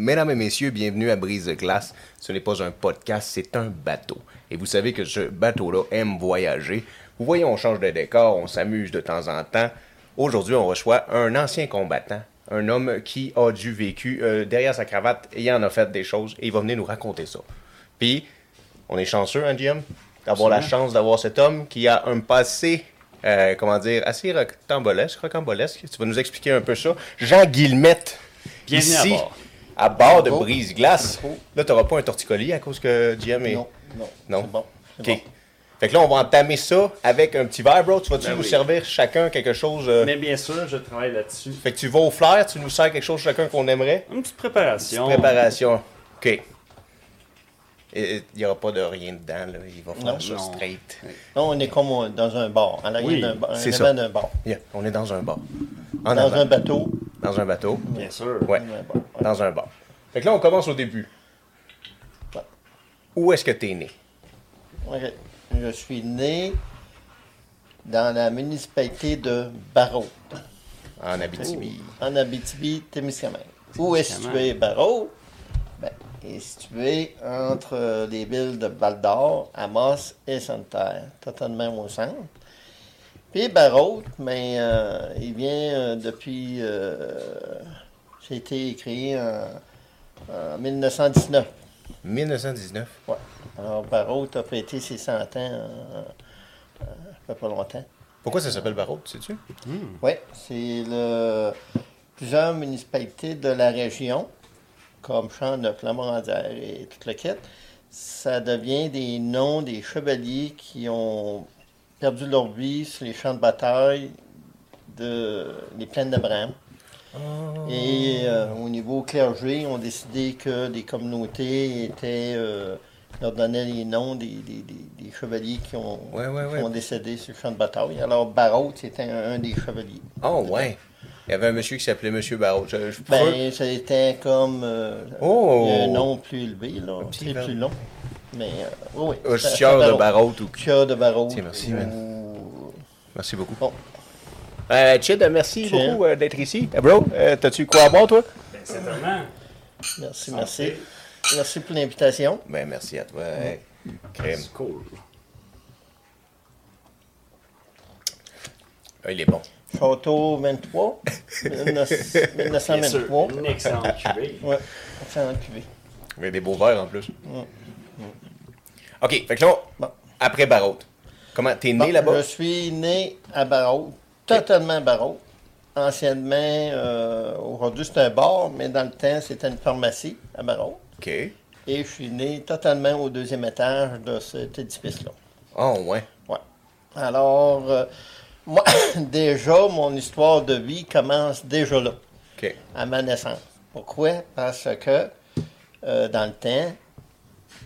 Mesdames et messieurs, bienvenue à Brise de Glace. Ce n'est pas un podcast, c'est un bateau. Et vous savez que ce bateau-là aime voyager. Vous voyez, on change de décor, on s'amuse de temps en temps. Aujourd'hui, on reçoit un ancien combattant, un homme qui a du vécu euh, derrière sa cravate et il en a fait des choses et il va venir nous raconter ça. Puis, on est chanceux, hein, Jim, d'avoir la chance d'avoir cet homme qui a un passé, euh, comment dire, assez rocambolesque, rocambolesque. Tu vas nous expliquer un peu ça. Jean Guillemette, Bienvenue à ici, bord. À bord de. Brise-Glace. Là, tu n'auras pas un torticolis à cause que Jim est... Non, non. Non? C'est bon. c'est OK. bon. Fait que là, on va entamer ça avec un petit verre, bro. Tu vas-tu Ben nous oui. servir chacun quelque chose? euh, Mais bien sûr, je travaille là-dessus. Fait que tu vas au flair, tu nous sers quelque chose chacun qu'on aimerait? Une petite préparation. Préparation. OK. Il n'y aura pas de rien dedans, là. Il va faire Non. ça Non. straight. On est comme dans un bar, à l'arrière Oui, d'un bar, c'est ça. bar. Yeah, on est dans un bar. En Dans avant. un bateau. Dans un bateau. Bien sûr. Ouais. Dans un bar. Dans un bar. Fait que là, on commence au début. Ouais. Où est-ce que tu es né? Ok. Je suis né dans la municipalité de Barrault, En Abitibi. en Abitibi-Témiscamingue. Où est situé Barrault? Ben, est situé entre les villes de Val-d'Or, Amos et Sainte-Terre, totalement au centre. Puis Barrault, mais euh, il vient euh, depuis... euh, ça a été créé en, en 1919. 1919. Ouais. Alors, Barrault a fêté ses 100 ans euh, euh, fait pas longtemps. Pourquoi ça s'appelle Barreau, tu sais-tu? Oui, c'est le plusieurs municipalités de la région, comme Champ-Neuf, la Morandière et toute la quête. Ça devient des noms des chevaliers qui ont perdu leur vie sur les champs de bataille de les plaines d'Abraham. Et euh, au niveau clergé, on a décidé que les communautés étaient, euh, leur donnaient les noms des, des- des- des chevaliers qui ont, Ouais, ouais, qui ouais. ont décédé sur le champ de bataille. Alors, Barrault, c'était un, un des chevaliers. Oh, ouais. Il y avait un monsieur qui s'appelait Monsieur Barreau. Je, je- Ben, c'était comme euh, Oh! un nom plus élevé, là, petit c'est verbe. plus long. Mais euh, oui, Un c'était de Barreau ou de Barrault. Tiens, merci, man. ou- Merci beaucoup. Bon. Euh, Chid, merci Chid. beaucoup euh, d'être ici. Bro, euh, t'as-tu quoi à boire, toi? Ben, certainement. Merci, merci. Merci pour l'invitation. Ben, merci à toi. Crème. C'est cool. Ah, il est bon. Château 23, 19- Bien sûr. 1923. Une excellente cuvée. Ouais, c'est en cuvée. Il y a des beaux verres en plus. OK, fait que là, Bon. après Barrault, comment t'es né Bon, là-bas? Je suis né à Barrault, totalement Barrault. Anciennement, euh, aujourd'hui c'est un bar, mais dans le temps c'était une pharmacie à Barrault. OK. Et je suis né totalement au deuxième étage de cet édifice-là. Oh, ouais. Ouais. Alors, euh, moi, déjà, mon histoire de vie commence déjà là, à ma naissance. Pourquoi? Parce que, euh, dans le temps,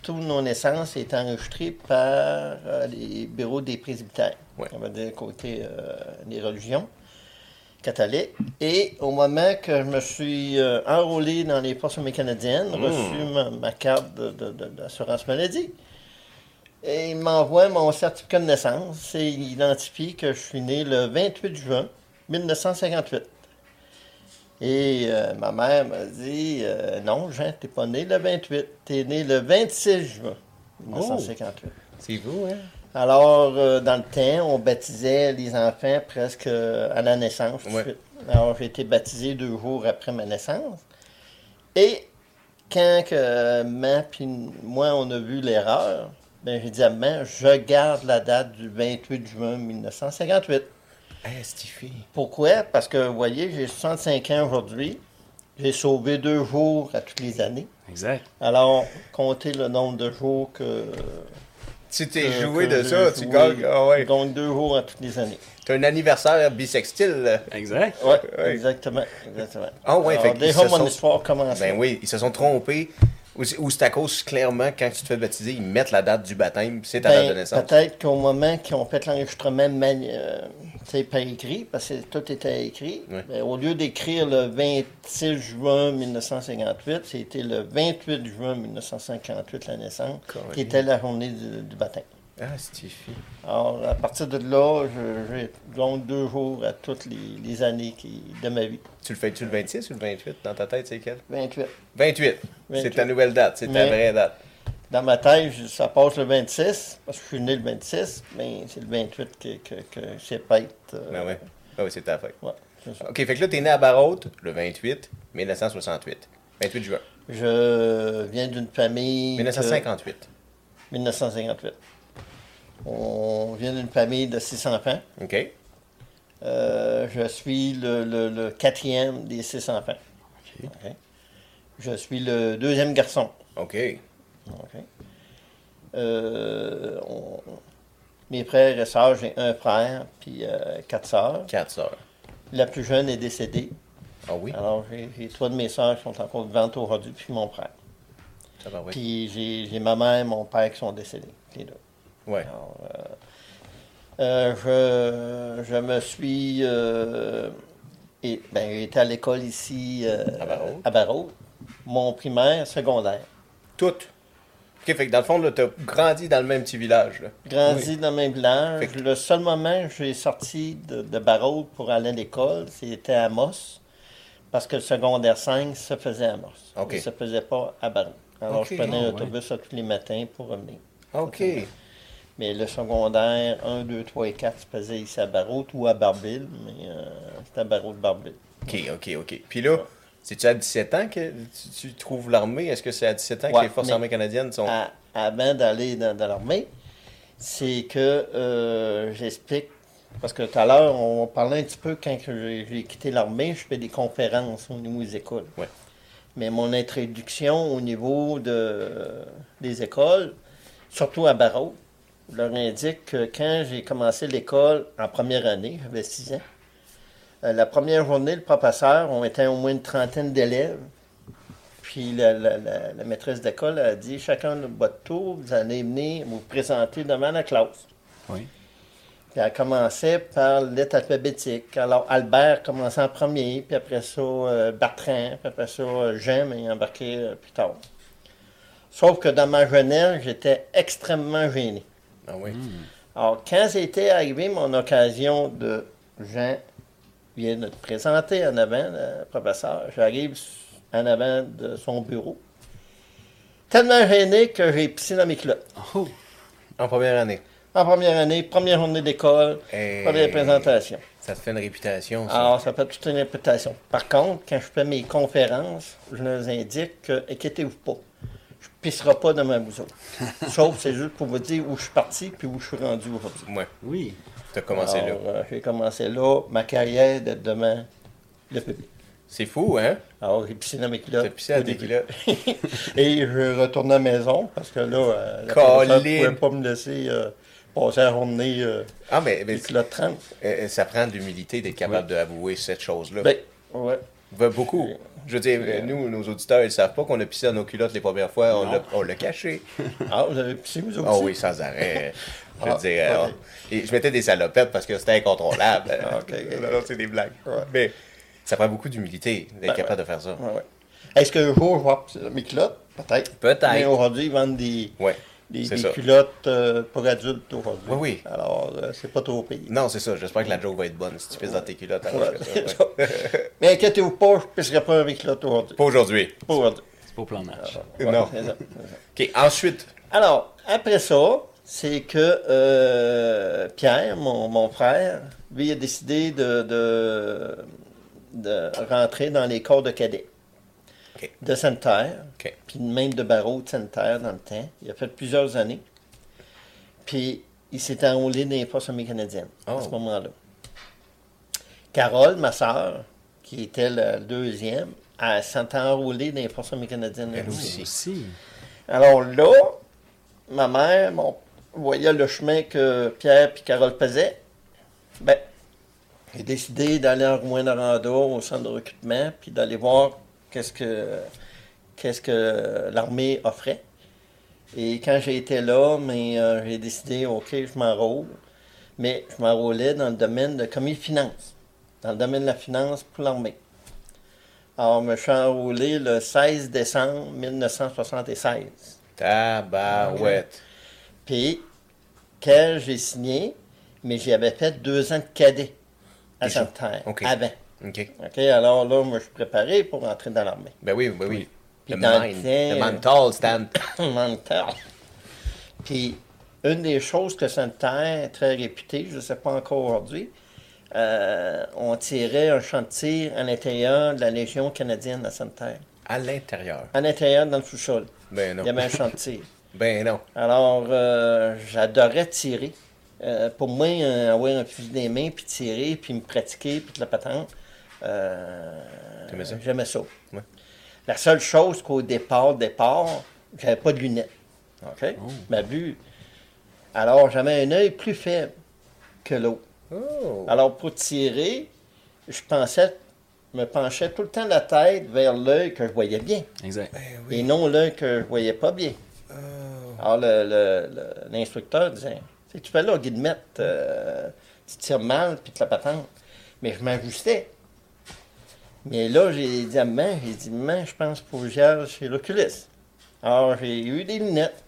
toutes nos naissances étaient enregistrées par euh, les bureaux des presbytères. Ouais. On va dire côté euh, des religions catholiques. Et au moment que je me suis enrôlé dans les forces canadiennes, reçu ma, ma carte d'assurance maladie, et il m'envoie mon certificat de naissance et il identifie que je suis né le 28 juin 1958. Et euh, ma mère m'a dit euh, Non, Jean, t'es pas né le 28, t'es né le 26 juin 1958. C'est vous, hein? Alors, euh, dans le temps, on baptisait les enfants presque à la naissance. tout de Ouais. suite. Alors, j'ai été baptisé deux jours après ma naissance. Et quand que puis moi, on a vu l'erreur, ben, j'ai dit à maman, je garde la date du 28 juin 1958. Hey, Stiffy. Pourquoi? Parce que, vous voyez, j'ai 65 ans aujourd'hui. J'ai sauvé deux jours à toutes les années. Exact. Alors, comptez le nombre de jours que... Tu t'es que- joué que de ça, tu gagnes. Ah ouais. Donc, deux jours à toutes les années. T'as un anniversaire bisextile. Exact. Oui, Ouais. exactement. exactement. Ah ouais, Alors, fait déjà, mon sont- histoire commence. Ben oui, ils se sont trompés. Ou c'est c'est à cause, clairement, quand tu te fais baptiser, ils mettent la date du baptême, c'est ta Ben, date de naissance. Peut-être qu'au moment qu'ils ont fait l'enregistrement mani- euh, par écrit, parce que tout était écrit, ben, au lieu d'écrire le 26 juin 1958, c'était le 28 juin 1958 la naissance, Correct. qui était la journée du, du baptême. Ah, Stiffy. Alors, à partir de là, je- j'ai donc deux jours à toutes les, les années qui, de ma vie. Tu le fais-tu le 26 ou le 28 dans ta tête, c'est quel? 28. 28. C'est 28. ta nouvelle date, c'est ta vraie date. Dans ma tête, ça passe le 26, parce que je suis né le 26, mais c'est le 28 que, que, que c'est fête. euh, Ben ouais. Ah oui, c'est ta fête. ouais, c'est. OK, fait que là, t'es né à Barraute le 28 1968. 28 juin. Je viens d'une famille. que- 1958. 1958. On vient d'une famille de six enfants. OK. Euh, je suis le, le- le quatrième des six enfants. OK. Je suis le deuxième garçon. OK. OK. Euh, on- mes frères et sœurs, j'ai un frère, puis euh, quatre sœurs. Quatre sœurs. La plus jeune est décédée. Ah oui? Alors, j'ai trois de mes sœurs qui sont encore vivantes aujourd'hui, puis mon frère. Ça va, oui. Puis j'ai j'ai ma mère et mon père qui sont décédés, les deux. Alors, euh, euh, je, je me suis. euh, et, ben, été à l'école ici euh, À Barrault. à. Mon primaire, secondaire. Toutes. OK, fait que dans le fond, là, t'as grandi dans le même petit village, là. Grandi dans le même village. Que- Le seul moment que j'ai sorti de, de Barrault pour aller à l'école, c'était à Moss. Parce que le secondaire 5 se faisait à Moss. OK. Il ne se faisait pas à Barrault. Alors, je prenais Ah, l'autobus tous les matins pour revenir. OK. Mais le secondaire 1, 2, 3 et 4 se faisait ici à Barrault ou à Barbille, mais euh, c'était à Barrault de Barbille. OK, OK, OK. Puis là, c'est-tu à 17 ans que tu, tu trouves l'armée? Est-ce que c'est à 17 ans que les Forces armées canadiennes sont... À- avant d'aller dans, dans l'armée, c'est que euh, j'explique, parce que tout à l'heure, on parlait un petit peu quand j'ai quitté l'armée, je fais des conférences au niveau des écoles. Ouais. Mais mon introduction au niveau de, des écoles, surtout à Barreau, leur indique que quand j'ai commencé l'école en première année, j'avais 6 ans, euh, la première journée, le professeur, on était au moins une trentaine d'élèves. Puis la, la- la- la maîtresse d'école a dit chacun de votre tour, vous allez venir vous présenter devant la classe. Oui. Puis elle commençait par le lettre alphabétique. Alors Albert commençait en premier, puis après ça euh, Bertrand, puis après ça euh, Jean, mais il embarqué euh, plus tard. Sauf que dans ma jeunesse, j'étais extrêmement gêné. Ah oui. Alors, quand c'était arrivé mon occasion de Jean vient de te présenter en avant, le professeur, j'arrive en avant de son bureau. Tellement gêné que j'ai pissé dans mes culottes. Oh, En première année. En première année, première journée d'école, Et première présentation. Ça te fait une réputation, ça. Alors, ça fait toute une réputation. Par contre, quand je fais mes conférences, je leur indique que, inquiétez-vous pas, pisserai pas dans ma boussole. Sauf, c'est juste pour vous dire où je suis parti puis où je suis rendu aujourd'hui. Ouais. oui. T'as commencé là. Euh, j'ai commencé là, ma carrière d'être devant le public. C'est fou, hein? Alors, j'ai pissé dans mes culottes. T'as pissé à début. culottes. Et je retourne à la maison parce que là, euh, la ne pouvait pas me laisser euh, passer la journée euh, Ah, mais, mais les culottes 30. euh, ça prend de l'humilité d'être capable d'avouer cette chose-là. Ben, ouais. Ben, beaucoup. Je veux dire, euh, nous, nos auditeurs, ils savent pas qu'on a pissé dans nos culottes les premières fois. On l'a- on l'a caché. Ah, vous avez pissé, vous aussi? Ah oui, sans arrêt. Je veux Ah, dire, euh, et je mettais des salopettes parce que c'était incontrôlable. Ah, ok. Non, non, c'est des blagues. Ouais. Mais ça prend beaucoup d'humilité d'être Ben, capable de faire ça. Ouais. Est-ce qu'un jour, je vais mes culottes? Peut-être. Peut-être. Mais aujourd'hui, ils vendent des, Ouais. Des, des culottes euh, pour adultes aujourd'hui. Oui, oui. Alors, euh, c'est pas trop payé. Non, c'est ça. J'espère que la joke va être bonne si tu pisses dans tes culottes. alors Ouais, que ça, ouais. Mais inquiétez-vous pas, je ne pisserai pas avec culottes aujourd'hui. Pas aujourd'hui. Pas aujourd'hui. C'est pas au plan de match. Ouais, Non. ça. OK, ensuite. Alors, après ça, c'est que euh, Pierre, mon, mon frère, lui a décidé de, de, de rentrer dans les corps de cadets De Sainte-Terre, puis même de barreau de Sainte-Terre dans le temps. Il a fait plusieurs années. Puis il s'est enrôlé dans les forces armées canadiennes à Oh. ce moment-là. Carole, ma sœur, qui était la deuxième, elle s'est enrôlée dans les forces armées canadiennes. Elle elle aussi. Aussi. alors là, ma mère bon, voyait le chemin que Pierre et Carole faisaient. Ben, j'ai décidé d'aller en Rouen-Noranda au centre de recrutement, puis d'aller voir qu'est-ce que, qu'est-ce que l'armée offrait. Et quand j'ai été là, mais, euh, j'ai décidé, OK, je m'enrôle. Mais je m'enrôlais dans le domaine de commis finance, dans le domaine de la finance pour l'armée. Alors, je me suis enrôlé le 16 décembre 1976. Tabarouette. Puis, quand j'ai signé, mais j'avais fait deux ans de cadet à? Sainte-Terre, OK. avant. OK. OK, alors là, moi, je suis préparé pour entrer dans l'armée. Ben oui, ben oui. Puis Le le mind, temps, le mental, Stan. mental. Puis, une des choses que Sainte-Terre, très réputée, je ne sais pas encore aujourd'hui, euh, on tirait un champ de tir à l'intérieur de la Légion canadienne à Sainte-Terre. À l'intérieur. À l'intérieur, dans le sous-sol. Ben Il y avait non. un champ de tir. Ben non. Alors, euh, j'adorais tirer. Euh, pour moi, euh, avoir un fusil des mains, puis tirer, puis me pratiquer, puis de la patente, euh, ça? j'aimais ça. Ouais. La seule chose qu'au départ, départ, j'avais pas de lunettes. OK? Ma vue. Alors, j'avais un œil plus faible que l'autre. Oh. Alors, pour tirer, je pensais, me penchais tout le temps la tête vers l'œil que je voyais bien Exact. Ben et non l'œil que je voyais pas bien. Oh. Alors, le- le- le- l'instructeur disait tu fais là, Guillemette, euh, tu tires mal, puis tu la patente. Mais je m'ajustais. Mais là, j'ai dit à maman J'ai dit, maman, je pense pour que chez l'oculiste. Alors, j'ai eu des lunettes.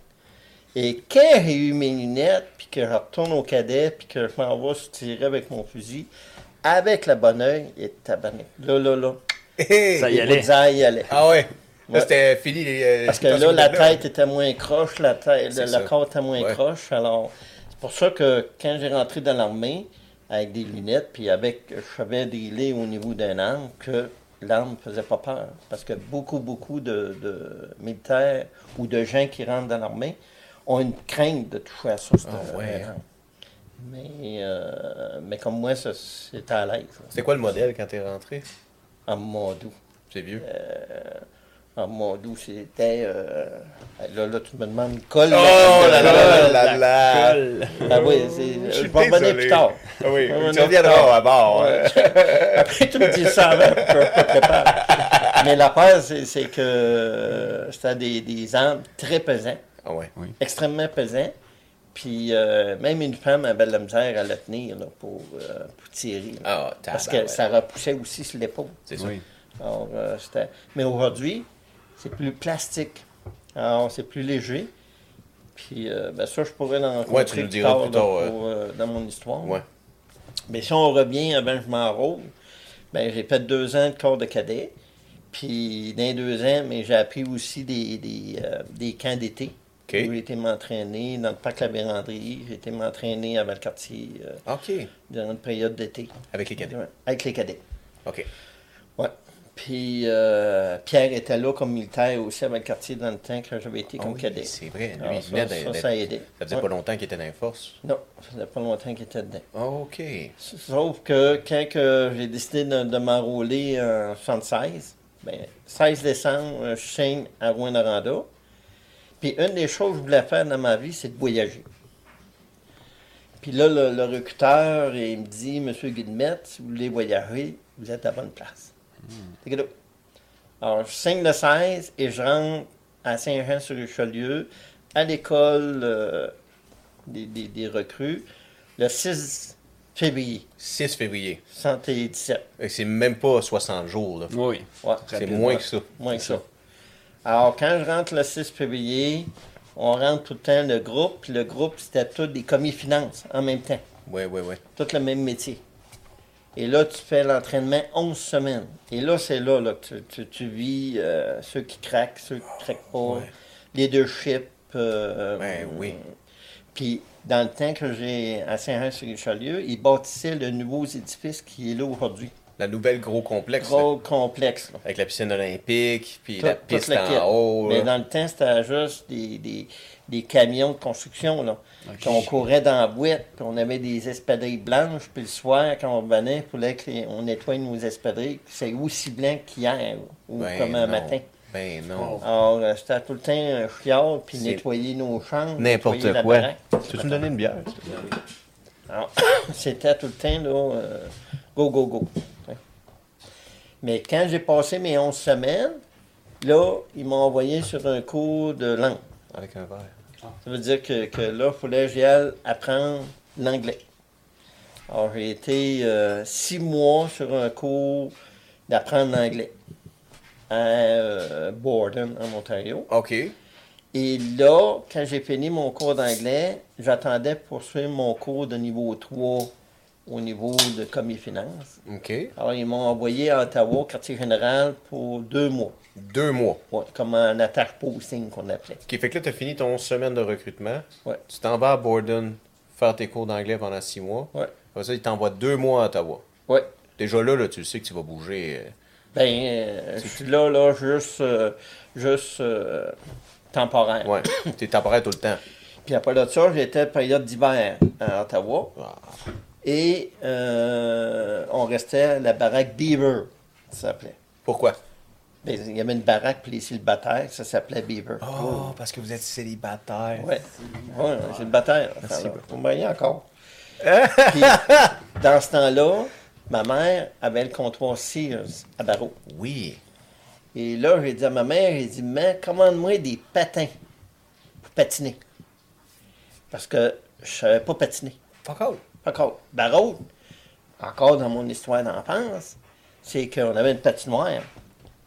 Et quand j'ai eu mes lunettes, puis que je retourne au cadet, puis que je m'en vais se tirer avec mon fusil, avec la bonne oeil, et tabarnak. Là, là, là. Hey! Ça y allait. bullseyes y allaient. Ah ouais. Là, Ouais. c'était fini. les, euh, Parce que là, la tête était moins croche, la tête, le, ça. le corps était moins Ouais. croche. Alors, c'est pour ça que quand j'ai rentré dans l'armée, avec des lunettes, puis avec, je savais dealer au niveau d'un arme, que l'arme ne faisait pas peur. Parce que beaucoup, beaucoup de, de militaires ou de gens qui rentrent dans l'armée ont une crainte de toucher à ça. Ah ouais, arme. hein. Mais, euh, mais comme moi, c'était à l'aise. C'était quoi le modèle quand t'es rentré? En Mondou. C'est vieux. En Mondou, c'était... euh, là, là, tu me demandes... Colle, Oh là là là La là là! colle. Ah oui, c'est- je vais revenir plus tard. Ah oui, Je tu reviendras à bord. hein. Après, tu me dis ça avant, je pas préparé. Mais l'affaire, c'est c'est que euh, c'était des, des armes très pesants, Ah ouais. extrêmement pesants. Puis euh, même une femme avait de la misère à la tenir là, pour, euh, pour tirer. là. Ah, Parce que ça repoussait aussi sur l'épaule. C'est ça. Oui. Alors, euh, Mais aujourd'hui, c'est plus plastique. Alors, c'est plus léger. Puis, euh, ben, ça, je pourrais l'en Ouais, tu nous plus tard, euh. pour, euh, dans mon histoire. Ouais. Mais si on revient que je m'enrôle, ben, j'ai fait deux ans de corps de cadet. Puis, dans les deux ans, mais j'ai appris aussi des, des, euh, des camps d'été. Où J'ai été m'entraîner dans le parc La Vérandrie. J'ai été m'entraîner à Valcartier euh, OK. durant une période d'été. Avec les cadets. Avec les cadets. OK. Ouais. Puis euh, Pierre était là comme militaire aussi avec le quartier dans le temps que j'avais été Ah comme oui, cadet. C'est vrai. Lui, Alors, il ça, venait ça, ça a aidé. Ça faisait Ouais. pas longtemps qu'il était dans les forces? Non, ça faisait pas longtemps qu'il était dedans. Ah, OK. Sauf que quand j'ai décidé de, de m'enrôler en 76, ben, 16 décembre, euh, je signe à Rouen-Noranda. Puis une des choses que je voulais faire dans ma vie, c'est de voyager. Puis là, le, le recruteur, il me dit, Monsieur Guillemette, si vous voulez voyager, vous êtes à la bonne place. Alors, je signe le 16 et je rentre à Saint-Jean-sur-Richelieu, à l'école euh, des, des- des recrues, le 6 février 6 février. 117. Et C'est même pas 60 jours. là. Oui. Ouais, C'est moins que ça. moins que ça. Alors, quand je rentre le 6 février, on rentre tout le temps le groupe, puis le groupe, c'était tous des commis finances en même temps. Ouais, ouais, ouais. Tout le même métier. Et là, tu fais l'entraînement 11 semaines. Et là, c'est là, là que tu, tu- tu vis euh, ceux qui craquent, ceux qui craquent pas, Ouais. leadership. euh, Ben oui. Puis, dans le temps que j'ai à Saint-Jean-sur-Richelieu, ils bâtissaient le nouveau édifice qui est là aujourd'hui. La nouvelle gros complexe. là, Gros complexe. là. avec la piscine olympique, puis Tout- la piste en haut. Mais dans le temps, c'était juste des, des, des camions de construction. Là. On courait dans la boîte, puis on avait des espadrilles blanches, puis le soir, quand on revenait, il fallait qu'on nettoie nos espadrilles. C'est aussi blanc qu'hier, ou Ben comme un non. matin. Ben non. Alors, euh, c'était tout le temps un chiard, puis nettoyer nos chambres. N'importe quoi. Tu veux me donner une bière? Alors, c'était tout le temps, là, euh, go, go, go. Mais quand j'ai passé mes 11 semaines, là, ils m'ont envoyé sur un cours de langue. Avec un verre. Ça veut dire que, que là, il fallait que j'y aille apprendre l'anglais. Alors, j'ai été euh, six mois sur un cours d'apprendre l'anglais à euh, Borden, en Ontario. OK. Et là, quand j'ai fini mon cours d'anglais, j'attendais pour suivre mon cours de niveau 3 au niveau de commis finance. OK. Alors, ils m'ont envoyé à Ottawa, quartier général, pour deux mois. Deux mois. Ouais, comme un attache posting qu'on appelait. OK, fait que là, tu as fini ton semaine de recrutement. Ouais. Tu t'en vas à Borden faire tes cours d'anglais pendant six mois. Ouais. Après ça, ils t'envoient deux mois à Ottawa. Ouais. Déjà là, là, tu le sais que tu vas bouger. euh, Ben, euh, je suis là, là, juste, euh, juste temporaire. Ouais. T'es temporaire tout le temps. Puis après de ça, j'étais période d'hiver à Ottawa. Ah. Et euh, on restait à la baraque Beaver, ça s'appelait. Pourquoi? Ben, il y avait une baraque pour les célibataires, ça s'appelait Beaver. Oh, parce que vous êtes célibataire. Ouais, ouais célibataire. Merci Enfin, beaucoup. Vous voyez encore. Puis, dans ce temps-là, ma mère avait le comptoir Sears à Barreau. Oui. Et là, j'ai dit à ma mère, j'ai dit, mais commande-moi des patins pour patiner. Parce que je savais pas patiner. Fuck all. Encore. Barreau, encore dans mon histoire d'enfance, c'est qu'on avait une patinoire.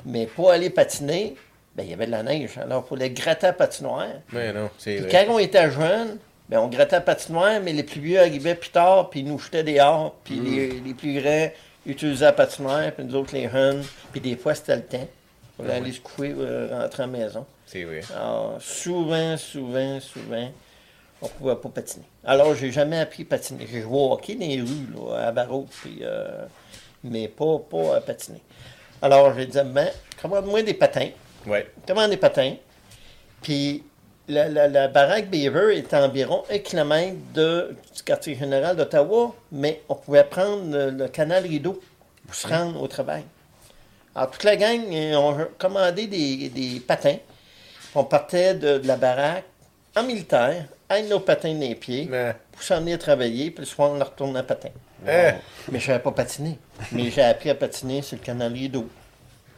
Mais pour aller patiner, ben, il y avait de la neige. Alors, il fallait gratter la patinoire. Mais non, c'est quand on était jeune, ben, on grattait la patinoire, mais les plus vieux arrivaient plus tard, puis ils nous jetaient dehors, puis les, les plus grands utilisaient la patinoire, puis nous autres, les jeunes, puis des fois, c'était le temps. On allait aller se coucher, euh, rentrer à la maison. C'est vrai. Alors, souvent, souvent, souvent, on ne pouvait pas patiner. Alors, j'ai jamais appris à patiner. J'ai joué au hockey dans les rues, là, à Barreau, puis, euh, mais pas, pas à patiner. Alors, j'ai dit, ben, commande-moi des patins. Ouais. Commande des patins. Puis, la, la- la baraque Beaver est à environ un kilomètre de, du quartier général d'Ottawa, mais on pouvait prendre le, le canal Rideau pour se rendre au travail. Alors, toute la gang, euh, on a commandé des, des patins. On partait de, de la baraque en militaire, avec nos patins dans les pieds, Mais, pour s'en venir travailler, puis le soir, on retournait à patin. Eh. Mais je savais pas patiner. Mais j'ai appris à patiner sur le canal Rideau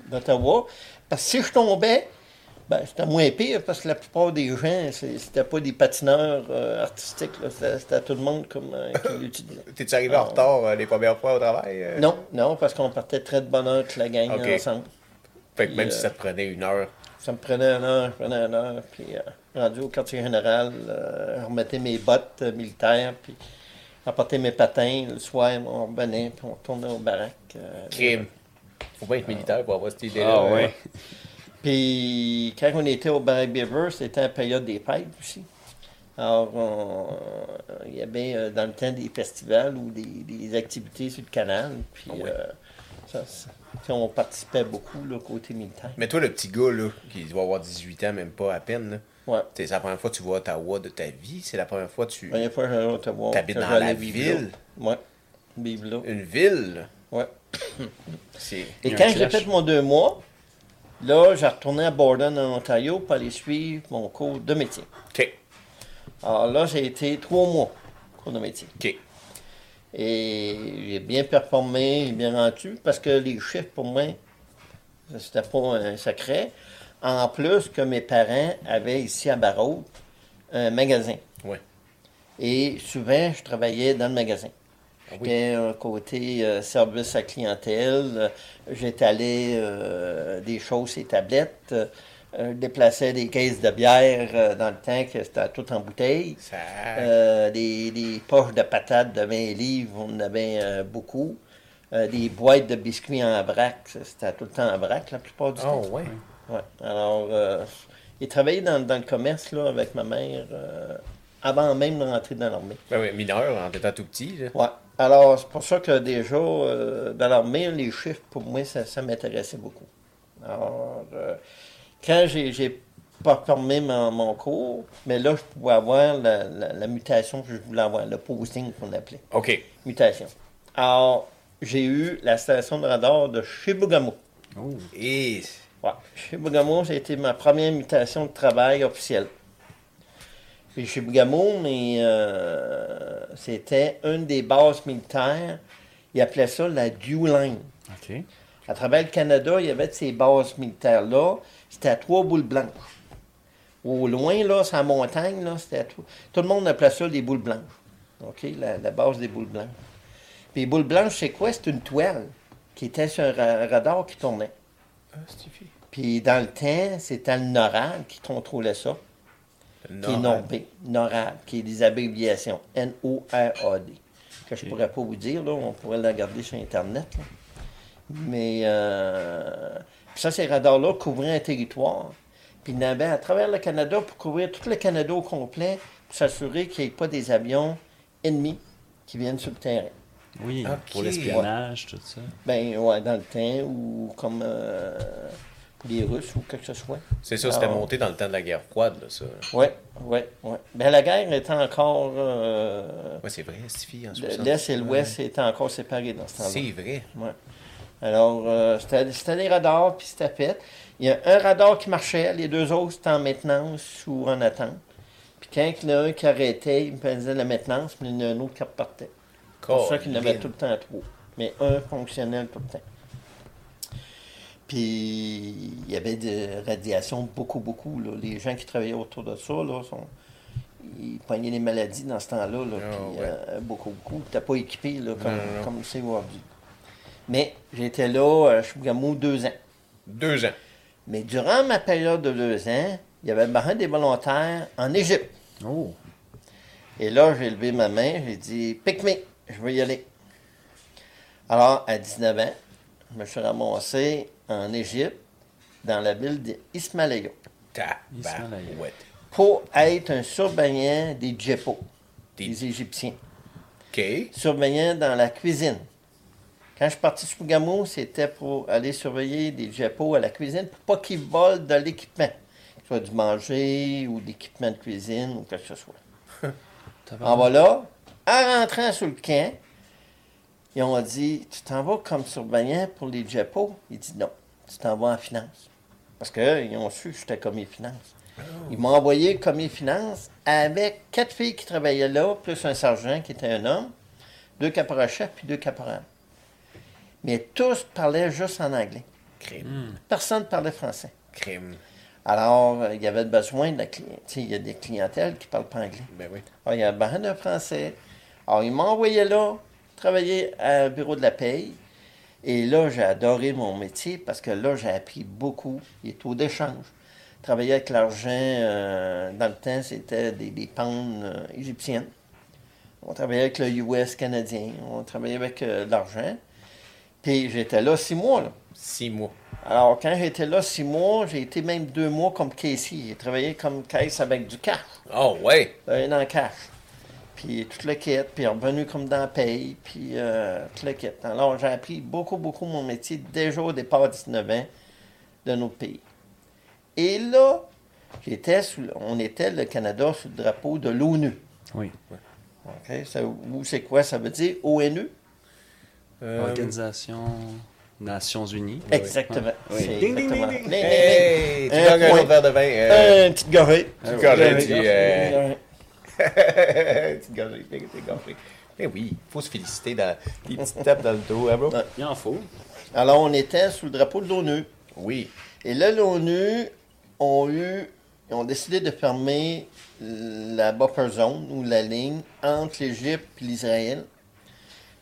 d'Ottawa. Parce que si je tombais, ben, c'était moins pire, parce que la plupart des gens, c'était pas des patineurs euh, artistiques. C'était tout le monde comme, euh, qui l'utilisait. T'es-tu arrivé en retard euh, les premières fois au travail? euh? Non, non, parce qu'on partait très de bonne heure, toute la gang ensemble. Fait que même si euh, ça te prenait une heure. Ça me prenait une heure, je prenais une heure, puis euh, rendu au quartier général, euh, remettais mes bottes euh, militaires, puis apportais mes patins. Le soir, on revenait, puis on retournait au baraque. euh, Crime. Faut pas être militaire pour avoir cette idée-là. Ah ouais. Puis quand on était au Barack Beaver, c'était la période des fêtes aussi. Alors, on- il y avait euh, dans le temps des festivals ou des, des activités sur le canal. Puis Ah euh, ça, on participait beaucoup côté militaire. Mais toi, le petit gars, là, qui doit avoir 18 ans, même pas à peine, là, Ouais. c'est la première fois que tu vois Ottawa de ta vie. C'est la première fois que tu. La première fois que Ottawa. T'habites dans la ville? Ouais. Une ville? Ouais. Et quand j'ai fait mon deux mois, là, j'ai retourné à Borden, en Ontario, pour aller suivre mon cours de métier. OK. Alors là, j'ai été trois mois cours de métier. OK. Et j'ai bien performé, j'ai bien rendu, parce que les chiffres, pour moi, c'était pas un secret. En plus que mes parents avaient ici à Barraud un magasin. Ouais. Et souvent, je travaillais dans le magasin. Ah oui. J'étais un côté euh, service à clientèle. J'étalais euh, des choses et tablettes. euh, je déplaçais des caisses de bière euh, dans le temps que c'était tout en bouteille. Ça. Des, des poches de patates de 20 livres, on en avait beaucoup. Des boîtes de biscuits en vrac, c'était tout le temps en vrac la plupart du Oh, temps. ouais. Ouais. Alors, euh, j'ai travaillé dans, dans le commerce là, avec ma mère euh, avant même de rentrer dans l'armée. Ben oui, mineur, en étant tout petit. Là. Ouais. Alors, c'est pour ça que déjà, euh, dans l'armée, les chiffres, pour moi, ça, ça m'intéressait beaucoup. Alors, euh, quand j'ai, j'ai performé mon, mon cours, mais là, je pouvais avoir la, la- la mutation que je voulais avoir, le posting qu'on appelait. OK. Mutation. Alors, j'ai eu la station de radar de Chibougamau. Et. Ouais. Chibougamau, ça a été ma première mutation de travail officielle. Puis Chibougamau, mais euh, c'était une des bases militaires. Ils appelaient ça la Dew Line. À travers le Canada, il y avait de ces bases militaires-là. C'était à trois boules blanches. Au loin, là, sur la montagne, là, c'était à trois- Tout le monde appelait ça des boules blanches. OK? La, la base des boules blanches. Puis les boules blanches, c'est quoi? C'est une toile qui était sur un ra- radar qui tournait. Ah. Puis dans le temps, c'était le NORAD qui contrôlait ça. qui est NORB, NORAD, qui est des abréviations, N-O-R-A-D, que je ne pourrais pas vous dire, là, on pourrait la regarder sur Internet. là. Mais euh, ça, ces radars-là couvraient un territoire. Puis il y en avait à travers le Canada pour couvrir tout le Canada au complet, pour s'assurer qu'il n'y ait pas des avions ennemis qui viennent sur le terrain. Oui, pour l'espionnage, tout ça. Ben, ouais, dans le temps, ou comme euh, les Russes, ou quoi que ce soit. C'est ça, c'était Alors- monté dans le temps de la guerre froide, là, ça. Oui, oui, oui. Ben, la guerre était encore. euh, Ouais, c'est vrai, Stifi, en le- 60. L'Est et l'Ouest étaient encore séparés dans ce temps-là. C'est vrai. Ouais. Alors, euh, c'était c'était des radars, puis c'était fait. Il y a un radar qui marchait, les deux autres, c'était en maintenance ou en attente. Puis quand il y en a un qui arrêtait, il me faisait la maintenance, mais il y en a un autre qui repartait. C'est pour ça qu'il y en avait tout le temps trop. Mais un fonctionnel tout le temps. Puis il y avait des radiations beaucoup, beaucoup. là. Les gens qui travaillaient autour de ça, là, sont- ils poignaient les maladies dans ce temps-là. là, Ah, puis, ouais. euh, beaucoup, beaucoup. Tu n'étais pas équipé là, comme Non, non, comme c'est aujourd'hui. Mais j'étais là à Chibougamau deux ans. Deux ans. Mais durant ma période de deux ans, il y avait bien des volontaires en Égypte. Oh! Et là, j'ai levé ma main, j'ai dit Pick me, je veux y aller. Alors, à 19 ans, je me suis ramassé en Égypte, dans la ville Tabarouette. pour être un surveillant des Djeppo, Des- des Égyptiens. OK. Surveillant dans la cuisine. Quand je suis parti sur Gamou, c'était pour aller surveiller des Djeppo à la cuisine pour pas qu'ils volent de l'équipement, que ce soit du manger ou d'équipement de cuisine ou quelque chose soit. En voilà, en rentrant sur le camp, ils ont dit Tu t'en vas comme surveillant pour les Djeppo Il dit Non, tu t'en vas en finance. Parce qu'ils ont su que j'étais commis finance. Ils m'ont envoyé commis finance avec quatre filles qui travaillaient là, plus un sergent qui était un homme, deux caporaux-chefs puis deux caporales. Mais tous parlaient juste en anglais. Crime. Personne ne parlait français. Crime. Alors, euh, il y avait besoin de la clientèle. Il y a des clientèles qui ne parlent pas anglais. Ben oui. Alors, il y a bien de Français. Alors, ils m'ont envoyé là, travailler à bureau de la paye. Et là, j'ai adoré mon métier parce que là, j'ai appris beaucoup. Les taux d'échange. Travailler avec l'argent, euh, dans le temps, c'était des, des pounds euh, égyptiennes. On travaillait avec le US canadien. On travaillait avec euh, l'argent. Puis j'étais là six mois. Là. Six mois. Alors, quand j'étais là six mois, j'ai été même deux mois comme caissier. J'ai travaillé comme caisse avec du cash. Oh, ouais. Travaillé dans le cash. Puis tout le kit, puis revenu comme dans la paye, puis euh, tout le kit. Alors, j'ai appris beaucoup, beaucoup mon métier déjà au départ à 19 ans de notre pays. Et là, j'étais sous, le- on était, le Canada, sous le drapeau de l'ONU. Oui. OK? Ça, vous, c'est quoi? Ça veut dire ONU? Euh, Organisation Nations Unies. Exactement. Oui. C'est Ding, ding, exactement. ding, ding. Ding, ding, Hey, tu Un verre de vin. Euh, Un petit gorée. tu gagnes, Petite gorgée, t'es t'es gorgé. Mais oui, il faut se féliciter dans les petites tapes dans le dos, hein, bro? Il en faut. Alors, on était sous le drapeau de l'ONU. Oui. Et là, l'ONU ont eu, ils ont décidé de fermer la buffer zone ou la ligne entre l'Égypte et l'Israël.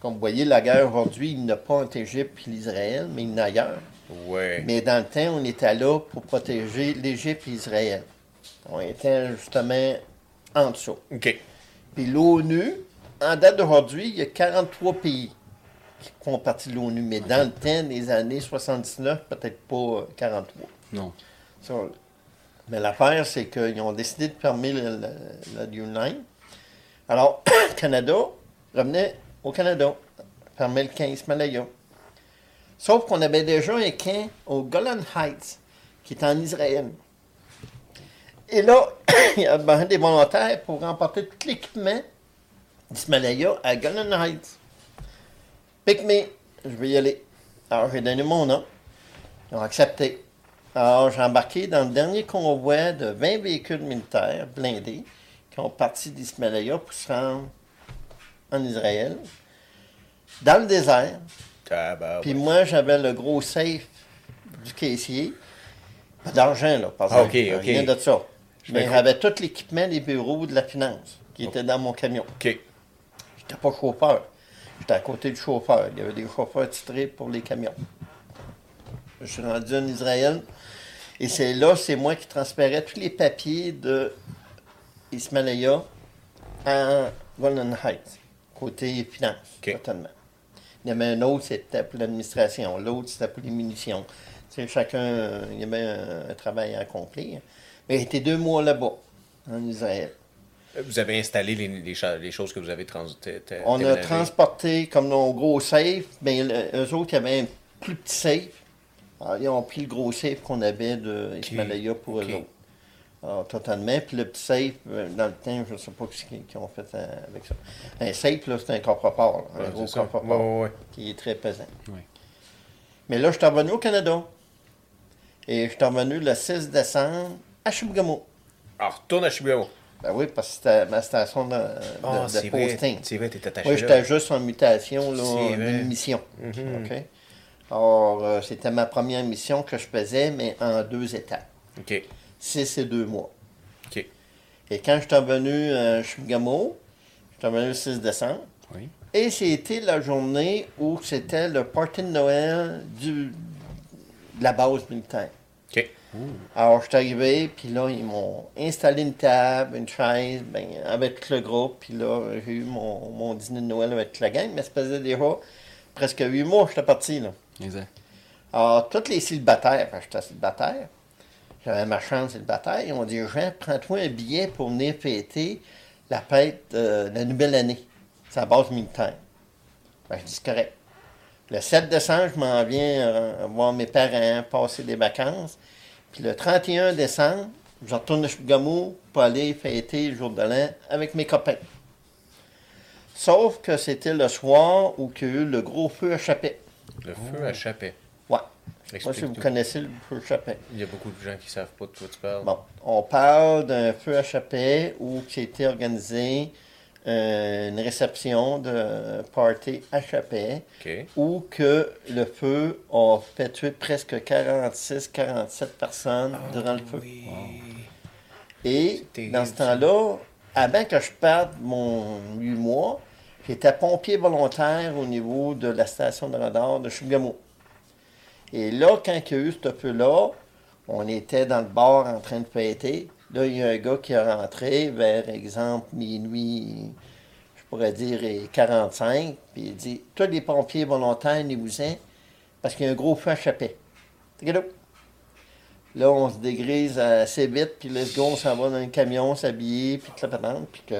Comme vous voyez, la guerre aujourd'hui, il n'y a pas entre l'Égypte et l'Israël, mais il y en a ailleurs. Ouais. Mais dans le temps, on était là pour protéger l'Égypte et l'Israël. On était justement en dessous. OK. Puis l'ONU, en date d'aujourd'hui, il y a 43 pays qui font partie de l'ONU. Mais dans le temps des années 79, peut-être pas euh, 43. Non. Ça, mais l'affaire, c'est qu'ils ont décidé de fermer la Line. Alors, le Canada revenait au Canada, fermer le 15 Malaya. Sauf qu'on avait déjà un camp au Golan Heights, qui est en Israël. Et là, il y a ben, des volontaires pour remporter tout l'équipement d'Ismaïla à Golan Heights. Pick me, je vais y aller. Alors, j'ai donné mon nom. Ils ont accepté. Alors, j'ai embarqué dans le dernier convoi de 20 véhicules militaires blindés qui ont parti d'Ismaïla pour se rendre en Israël, dans le désert. Puis moi, j'avais le gros safe du caissier. Pas d'argent, là, par Ah, exemple. ok, ok. Rien de ça. Mais j'avais tout l'équipement des bureaux de la finance qui était dans mon camion. OK. J'étais pas chauffeur. J'étais à côté du chauffeur. Il y avait des chauffeurs titrés pour les camions. Je suis rendu en Israël et c'est là, c'est moi qui transférais tous les papiers de Ismaïlia à Golden Heights, côté finance, OK. totalement. Il y avait un autre, c'était pour l'administration. L'autre, c'était pour les munitions. Tu sais, chacun, il y avait un, un travail à accomplir. J'ai été deux mois là-bas, en Israël. Vous avez installé les, les, cha- les choses que vous avez trans t- t- On a transporté comme nos gros safe, mais le- eux autres, il y avait un plus petit safe. Alors, ils ont pris le gros safe qu'on avait de pour eux autres. Alors, totalement. Puis le petit safe, euh, dans le temps, je ne sais pas ce qu'ils ont fait euh, avec ça. Un safe, là, c'est un Ouais, un gros coffre-fort Ouais, qui est très pesant. Mais là, je suis revenu au Canada. Et je suis revenu le 6 décembre à Chibougamau. Alors, retourne à Chibuao. Ben oui, parce que c'était ma station de, de- vrai. posting. C'est vrai, t'es attaché Moi, là. j'étais juste en mutation, là, C'est vrai. d'une mission. Mhm. OK? Alors, euh, c'était ma première mission que je faisais, mais en deux étapes. OK. Six et deux mois. OK. Et quand je suis revenu à Chibougamau, je suis revenu le 6 décembre, Oui. et c'était la journée où c'était le party de Noël du, de la base militaire. OK. Alors, je suis arrivé, puis là, ils m'ont installé une table, une chaise, ben, avec le groupe, puis là, j'ai eu mon, mon dîner de Noël avec la gang, mais ça faisait déjà presque huit mois que j'étais parti, là. Exact. Alors, tous les célibataires, parce que j'étais célibataire, j'avais ma chambre célibataire, ils m'ont dit Jean, prends-toi un billet pour venir fêter la fête euh, de la nouvelle année. C'est la base militaire. Ben, je dis c'est correct. Le 7 décembre, je m'en viens euh, voir mes parents, passer des vacances. Puis le 31 décembre, je retourne à Chibougamau pour aller fêter le jour de l'an avec mes copains. Sauf que c'était le soir où il y a eu le gros feu à Chapet. Le feu à Chapet. Ouais. Moi, si vous connaissez le feu à Chapet. Il y a beaucoup de gens qui savent pas de quoi tu parles. Bon, on parle d'un feu à Chapet où c'était organisé euh, une réception de party à Chapet où que le feu a fait tuer presque 46-47 personnes durant le feu. Oui. Et dans ce temps-là, avant que je parte mon 8 mois, j'étais pompier volontaire au niveau de la station de radar de Chibougamau. Et là, quand il y a eu ce feu-là, on était dans le bar en train de fêter. Là, il y a un gars qui est rentré vers, exemple, minuit, je pourrais dire, et 45, puis il dit Tous les pompiers volontaires, n'y vous en parce qu'il y a un gros feu à Chapet. Là, on se dégrise assez vite, puis let's go, on s'en va dans un camion, s'habiller, puis toute la patente, puis que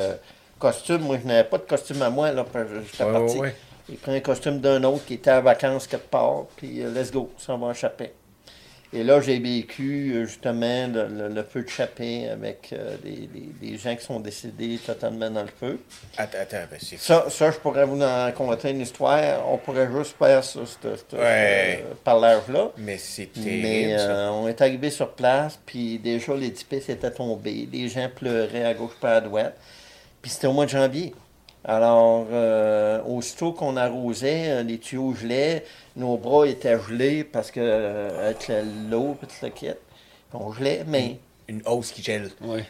costume, moi, je n'avais pas de costume à moi, là, j'étais Ouais, parti. ouais, ouais. Il prend un costume d'un autre qui était en vacances quelque part, puis euh, let's go, on s'en va en Chapet. Et là, j'ai vécu euh, justement le, le- le feu de Chapet avec euh, des, des- des gens qui sont décédés totalement dans le feu. Attends, attends, ben c'est Ça, ça, je pourrais vous en conter une histoire. On pourrait juste faire ça, ce, ce- Ouais. ce parlage-là. Mais terrible, Mais euh, on est arrivé sur place, puis déjà l'édifice était tombé. Les gens pleuraient à gauche pas à droite. Puis c'était au mois de janvier. Alors, euh, aussitôt qu'on arrosait, euh, les tuyaux gelaient, nos bras étaient gelés parce que euh, avec le- l'eau, puis tout le kit, on gelait, mais Une hausse qui gèle. Oui.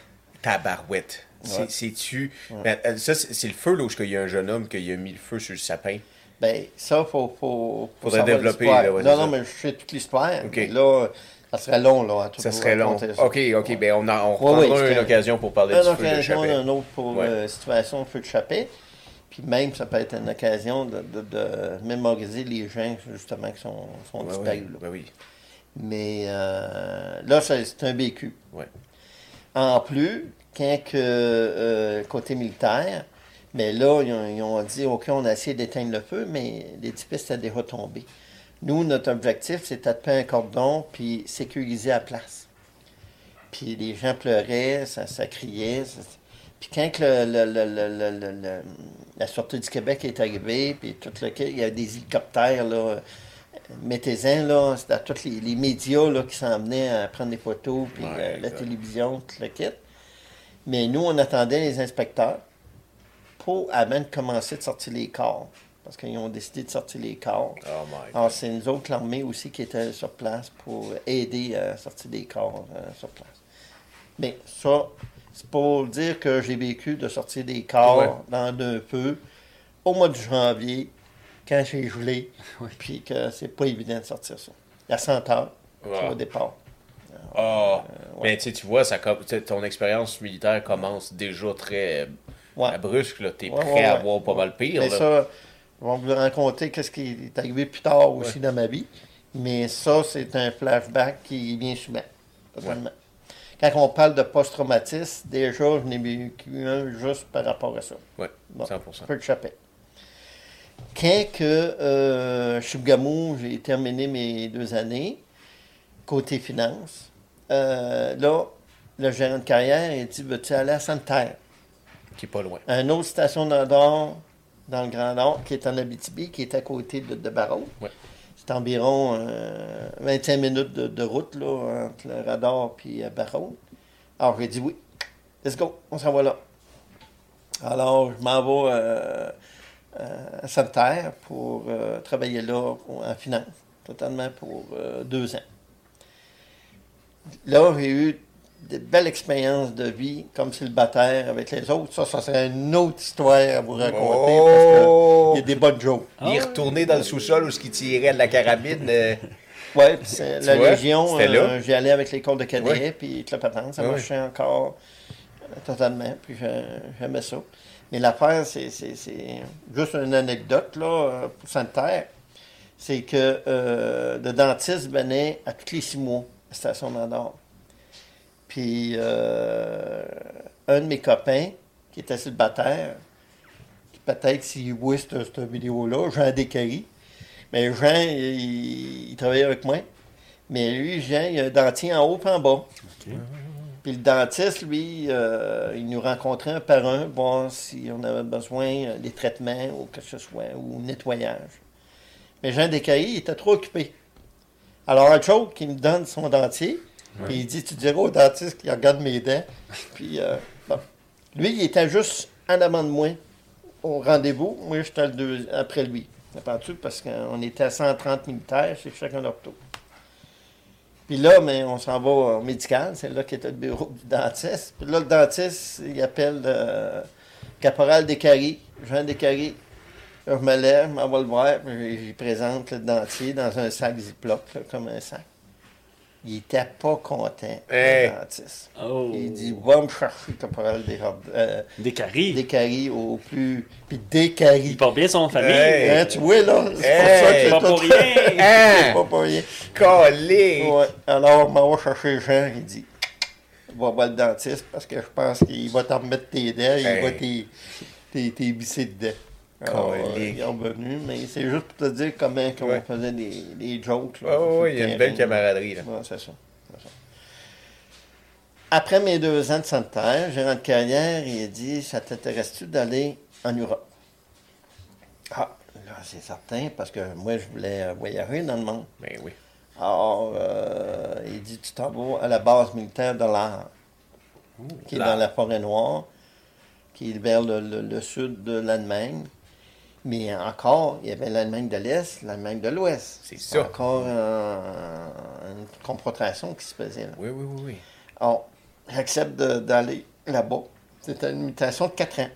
Tabarouette. C'est- Ouais. C'est-tu? Ben, ça, c'est le feu, là, où il y a un jeune homme qui a mis le feu sur le sapin? ben ça, faut, faut, faut Faudrait développer, là, ouais, non, non, ça. mais je sais toute l'histoire. Ok. mais Là, ça serait long, là, à tout Ça serait long. ça. OK, OK. Ben, on, en- on Ouais, reprendra ouais, une occasion pour parler Une du feu de Chapet. un autre pour Ouais. euh, situation de feu de chapet. Puis même, ça peut être une occasion de, de- de mémoriser les gens, justement, qui sont, sont Ouais, disparus. ouais. Ben oui. Mais euh, là, c'est un. Ouais. En plus, quand que, euh, côté militaire, mais là, ils ont, ils ont dit, OK, on a essayé d'éteindre le feu, mais l'édifice était déjà tombé. Nous, notre objectif, c'était de faire un cordon puis sécuriser la place. Puis les gens pleuraient, ça, ça criait. ça- puis quand le- le- le- la sortie du Québec est arrivée, puis tout le il y a des hélicoptères, là, mettez-en, là, à tous les, les médias là, qui s'en venaient à prendre des photos, puis Ouais, la, la télévision, tout le kit. Mais nous, on attendait les inspecteurs pour, avant de commencer de sortir les corps. Parce qu'ils ont décidé de sortir les corps. Oh. Alors, c'est nous autres, l'armée aussi, qui était sur place pour aider à sortir des corps euh, sur place. Mais ça, c'est pour dire que j'ai vécu de sortir des corps Ouais. dans un feu au mois de janvier, quand j'ai gelé, Oui. puis que c'est pas évident de sortir ça. La senteur, Wow. au départ. Ah, ouais. mais tu tu vois, ça, tu ton expérience militaire commence déjà très Ouais. euh, brusque. T'es Ouais, prêt à avoir pas mal pire. Mais là. ça, je vais vous raconter qu'est-ce qui est arrivé plus tard aussi dans ma vie. Mais ça, c'est un flashback qui vient souvent. totalement. Quand on parle de post-traumatisme, déjà, je n'ai vécu un juste par rapport à ça. Ouais, Bon. 100%. Peu de chapelet. Quand que euh, Chibougamau, j'ai terminé mes deux années, côté finance, euh, là, le gérant de carrière, il dit Veux-tu aller à Sainte-Terre? Qui est pas loin. à une autre station d'Andorre, dans le Grand Nord, qui est en Abitibi, qui est à côté de, de Barreau. Ouais. C'est environ euh, 25 minutes de, de route là, entre le radar et Barreau. Alors, j'ai dit oui. Let's go, on s'en va là. Alors, je m'en vais euh, euh, à Sainte-Terre pour euh, travailler là en finance, totalement pour euh, deux ans. Là, j'ai eu de belles expériences de vie comme célibataire avec les autres. Ça, ça serait une autre histoire à vous raconter Oh! parce qu'il y a des bonnes jokes. Il est retourné dans le sous-sol où ce qui tirait de la carabine. euh, Tu la vois, Légion, euh, j'y allais avec l'école de cadets, Ouais. puis toute la patente, ça Ouais, marchait encore euh, totalement, puis j'ai- j'aimais ça. Mais l'affaire, c'est c'est- c'est juste une anecdote, là, euh, pour Sainte-Terre, c'est que euh, le dentiste venait à tous les six mois à la station d'Andorre. Puis euh, un de mes copains, qui était célibataire, qui peut-être s'il voit cette, cette vidéo-là, Jean Descaries, mais Jean, il, il travaillait avec moi. Mais lui, Jean, il a un dentier en haut et en bas. Puis le dentiste, lui, euh, il nous rencontrait un par un, voir si on avait besoin des traitements ou que ce soit, ou nettoyage. Mais Jean Descailles, il était trop occupé. Alors, un jour, il me donne son dentier, puis il dit Tu diras au dentiste qu'il regarde mes dents. Puis, euh, bon. Lui, il était juste en avant de moi au rendez-vous. Moi, j'étais deux- après lui. Comprends-tu? Parce qu'on était à 130 militaires chez chacun leur tour. Puis là, mais on s'en va au médical. C'est là qu'était le bureau du dentiste. Puis là, le dentiste, il appelle euh, Caporal Descaries, Jean Descaries. Je me lève, je m'en le voir, puis j'y présente le dentier dans un sac Ziploc, comme un sac. Il était pas content, Hey. Oh. Il dit Va me chercher, Caporal des, euh, Des caries. Descaries au plus. Puis Descaries. Il porte bien son famille. Hey. Hein, tu vois, là, c'est Hey. pour ça que c'est Pas tout- pour rien. Hein? Pas pour rien. Collé! Ouais. Alors, on va chercher Jean, il dit Va voir le dentiste parce que je pense qu'il va t'en remettre tes dents, il va t'y t'y visser dedans. Alors, ils sont venus, mais c'est juste pour te dire comment on Ouais. faisait des, des jokes. Là, le il y a une belle camaraderie. Là. Ouais, c'est ça. Après mes deux ans de sanitaire, gérant de carrière, il a dit Ça t'intéresse-tu d'aller en Europe? Ah, là, c'est certain, parce que moi, je voulais voyager dans le monde. Ben oui. Alors, euh, il dit Tu t'en vas à la base militaire de l'Ar, qui est dans la forêt noire, qui est vers le, le- le sud de l'Allemagne. Mais encore, il y avait l'Allemagne de l'Est, l'Allemagne de l'Ouest. C'est ça. Encore euh, une confrontation qui se faisait. Là. Oui, oui, oui, oui. Alors, j'accepte d'aller là-bas. C'était une mutation de 4 ans.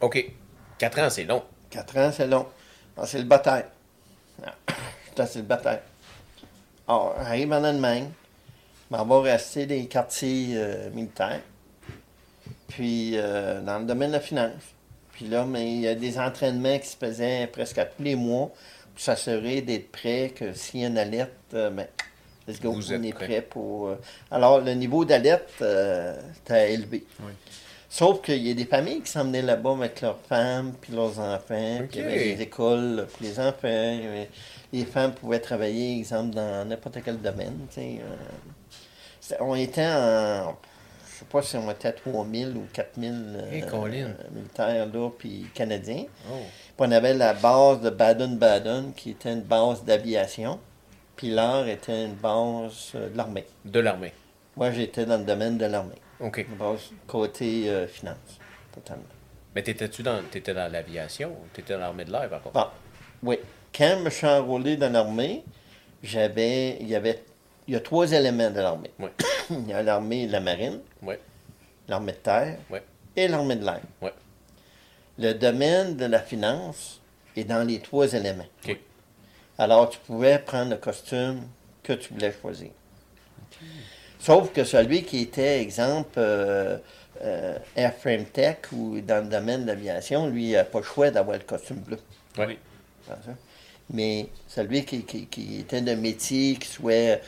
OK. 4 ans, c'est long. 4 ans, c'est long. Alors, c'est le bataille. C'est le bataille. Alors, j'arrive en Allemagne. On va rester des quartiers euh, militaires. Puis, euh, dans le domaine de la finance. Puis là, mais il y a des entraînements qui se faisaient presque à tous les mois pour s'assurer d'être prêt que s'il y a une alerte, euh, ben, let's go, Vous on êtes est prêt. prêt pour... euh, Alors, le niveau d'alerte euh, était élevé. Oui. Sauf qu'il y a des familles qui s'emmenaient là-bas avec leurs femmes puis leurs enfants. Puis il y avait des écoles pour les enfants. avait- les femmes pouvaient travailler, exemple, dans n'importe quel domaine. on était en... Je sais pas si on était à 3000 ou 4000 euh, Hey, militaires là, puis canadiens. Oh. Puis on avait la base de Baden-Baden, qui était une base d'aviation. Puis l'art était une base euh, de l'armée. De l'armée. Moi, j'étais dans le domaine de l'armée. OK. Une base côté euh, finance, totalement. Mais t'étais-tu dans, t'étais dans l'aviation? T'étais dans l'armée de l'air, par contre? Bon, oui. Quand je me suis enrôlé dans l'armée, j'avais, il y avait, il y a trois éléments de l'armée. Oui. Il y a l'armée de la marine, Oui. l'armée de terre et l'armée de l'air. Le domaine de la finance est dans les trois éléments. Alors, tu pouvais prendre le costume que tu voulais choisir. Sauf que celui qui était, exemple, euh, euh, Airframe Tech ou dans le domaine de l'aviation, lui, il n'a pas le choix d'avoir le costume bleu. Oui. Mais celui qui, qui- qui était de métier, qui soit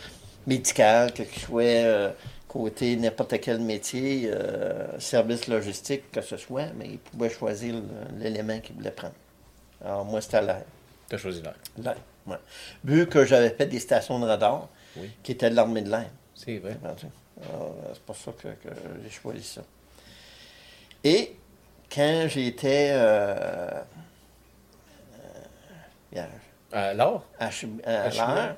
médical, que- qui soit euh, côté n'importe quel métier, euh, service logistique, que ce soit, mais il pouvait choisir l'élément qu'il voulait prendre. Alors, moi, c'était l'air. T'as choisi l'air. L'air, ouais. Vu que j'avais fait des stations de radar Oui. qui étaient de l'armée de l'air. C'est vrai. Alors, euh, c'est pour ça que, que j'ai choisi ça. Et quand j'étais euh, euh, à, Chim- à À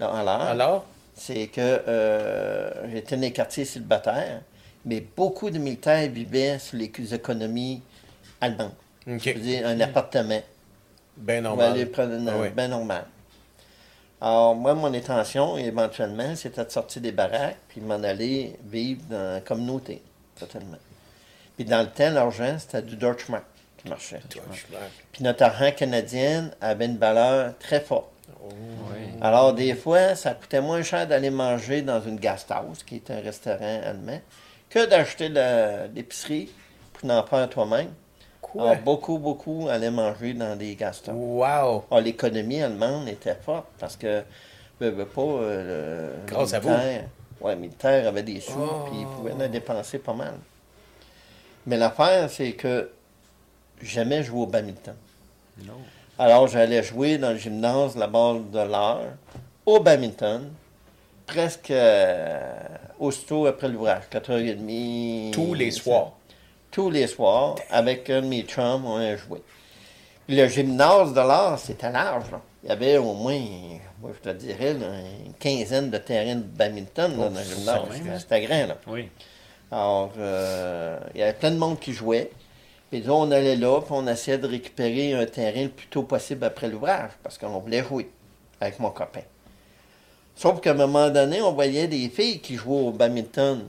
non, à l'heure, Alors? C'est que euh, j'étais dans les quartiers célibataires, mais beaucoup de militaires vivaient sur les économies allemandes. OK. Je veux dire, un appartement. Ben aller normal. prendre une Ah oui. ben normal. Alors, moi, mon intention, éventuellement, c'était de sortir des baraques puis m'en aller vivre dans la communauté, totalement. Puis dans le temps, l'argent, c'était du Deutschmark qui marchait. Puis notre argent canadien avait une valeur très forte. Oui. Alors, des fois, ça coûtait moins cher d'aller manger dans une Gasthaus, qui est un restaurant allemand, que d'acheter de l'épicerie pour en faire toi-même. Quoi? Alors, beaucoup, beaucoup allaient manger dans des Gasthaus. Wow! Ah, l'économie allemande était forte parce que, veux, veux pas, euh, le Grâce à vous. militaire, ouais, militaire avait des sous, Oh. puis il pouvait en dépenser pas mal. Mais l'affaire, c'est que jamais joué au badminton. Non. Alors, j'allais jouer dans le gymnase la balle de l'heure, au badminton, presque euh, aussitôt après l'ouvrage, 4h30. Tous les soirs. Tous les soirs, avec un de mes chums, on a joué. Puis le gymnase de l'art, c'était large. là. Il y avait au moins, moi je te dirais, là, une quinzaine de terrains de badminton là, dans le gymnase. hein? C'était grand, là. Oui. Alors, euh, il y avait plein de monde qui jouait. Puis là, on allait là, puis on essayait de récupérer un terrain le plus tôt possible après l'ouvrage, parce qu'on voulait jouer avec mon copain. Sauf qu'à un moment donné, on voyait des filles qui jouaient au badminton.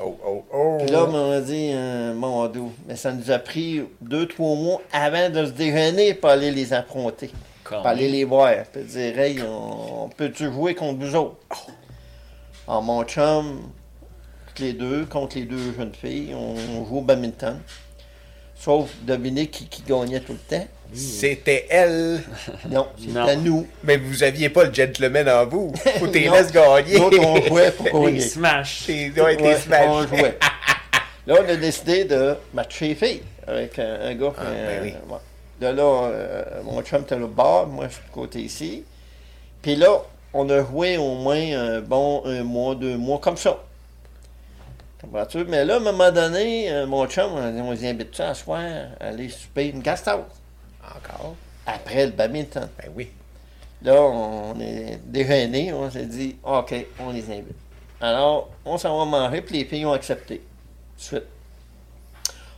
Oh, oh, oh! Puis là, on a dit, euh, mon dos, mais ça nous a pris deux, trois mois avant de se déjeuner pour aller les affronter, Quand pour aller les voir, puis dire, hey, on, on peut-tu jouer contre vous autres? Alors, mon chum, toutes les deux, contre les deux jeunes filles, on, on joue au badminton. Sauf, devinez qui, qui gagnait tout le temps? C'était elle! Non, Non. c'était nous. Mais vous aviez pas le gentleman en vous! Faut t'es Non. gagner! Nous autres, on jouait pour Les gagner. smash. T'es ouais, t'es Ouais, smash. on jouait. Là, on a décidé de matcher les filles avec un, un gars. Ah, euh, ben oui. ouais. Là, là, euh, mon chum était là bas, moi, je suis de côté ici. Puis là, on a joué au moins un bon un mois, deux mois, comme ça. Comprends-tu? Mais là, à un moment donné, euh, mon chum, on a dit, on les invite à soir à aller souper une gasthouse Encore? après le badminton. Ben oui. Là, on est déjeuné, on s'est dit, OK, on les invite. Alors, on s'en va manger, puis les filles ont accepté. Tout de suite.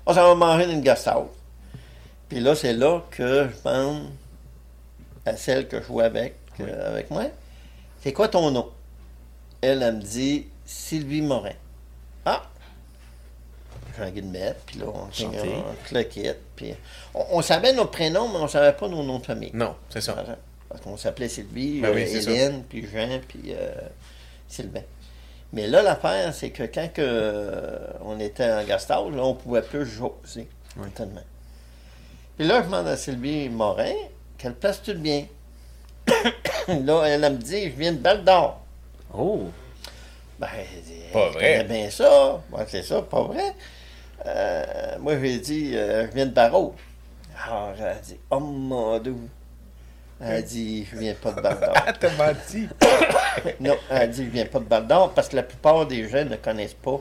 On s'en va manger dans une. Puis là, c'est là que je demande à celle que je joue avec, euh, avec moi, c'est quoi ton nom? Elle, elle me dit Sylvie Morin. Ah! J'ai envie de mettre, puis là, on, se le quitte, puis on, on savait nos prénoms, mais on savait pas nos noms de famille. Non, c'est ça. Voilà. Parce qu'on s'appelait Sylvie, Ben oui, euh, Hélène, puis Jean, puis euh, Sylvain. Mais là, l'affaire, c'est que quand que, euh, on était en gastage, là, on pouvait plus jouer, tellement. Puis là, je demande à Sylvie Morin, quelle place tu bien? là, elle, elle me dit, je viens de Val d'Or. Oh. Ben, elle dit, Pas elle vrai. bien ça. Ouais, c'est ça, pas vrai. Euh, moi, j'ai dit, euh, je viens de Barreau. Alors, elle a dit, oh mon dieu. Elle a dit, je viens pas de. Ah, t'as menti! non, elle a dit, je viens pas de Val d'Or parce que la plupart des gens ne connaissent pas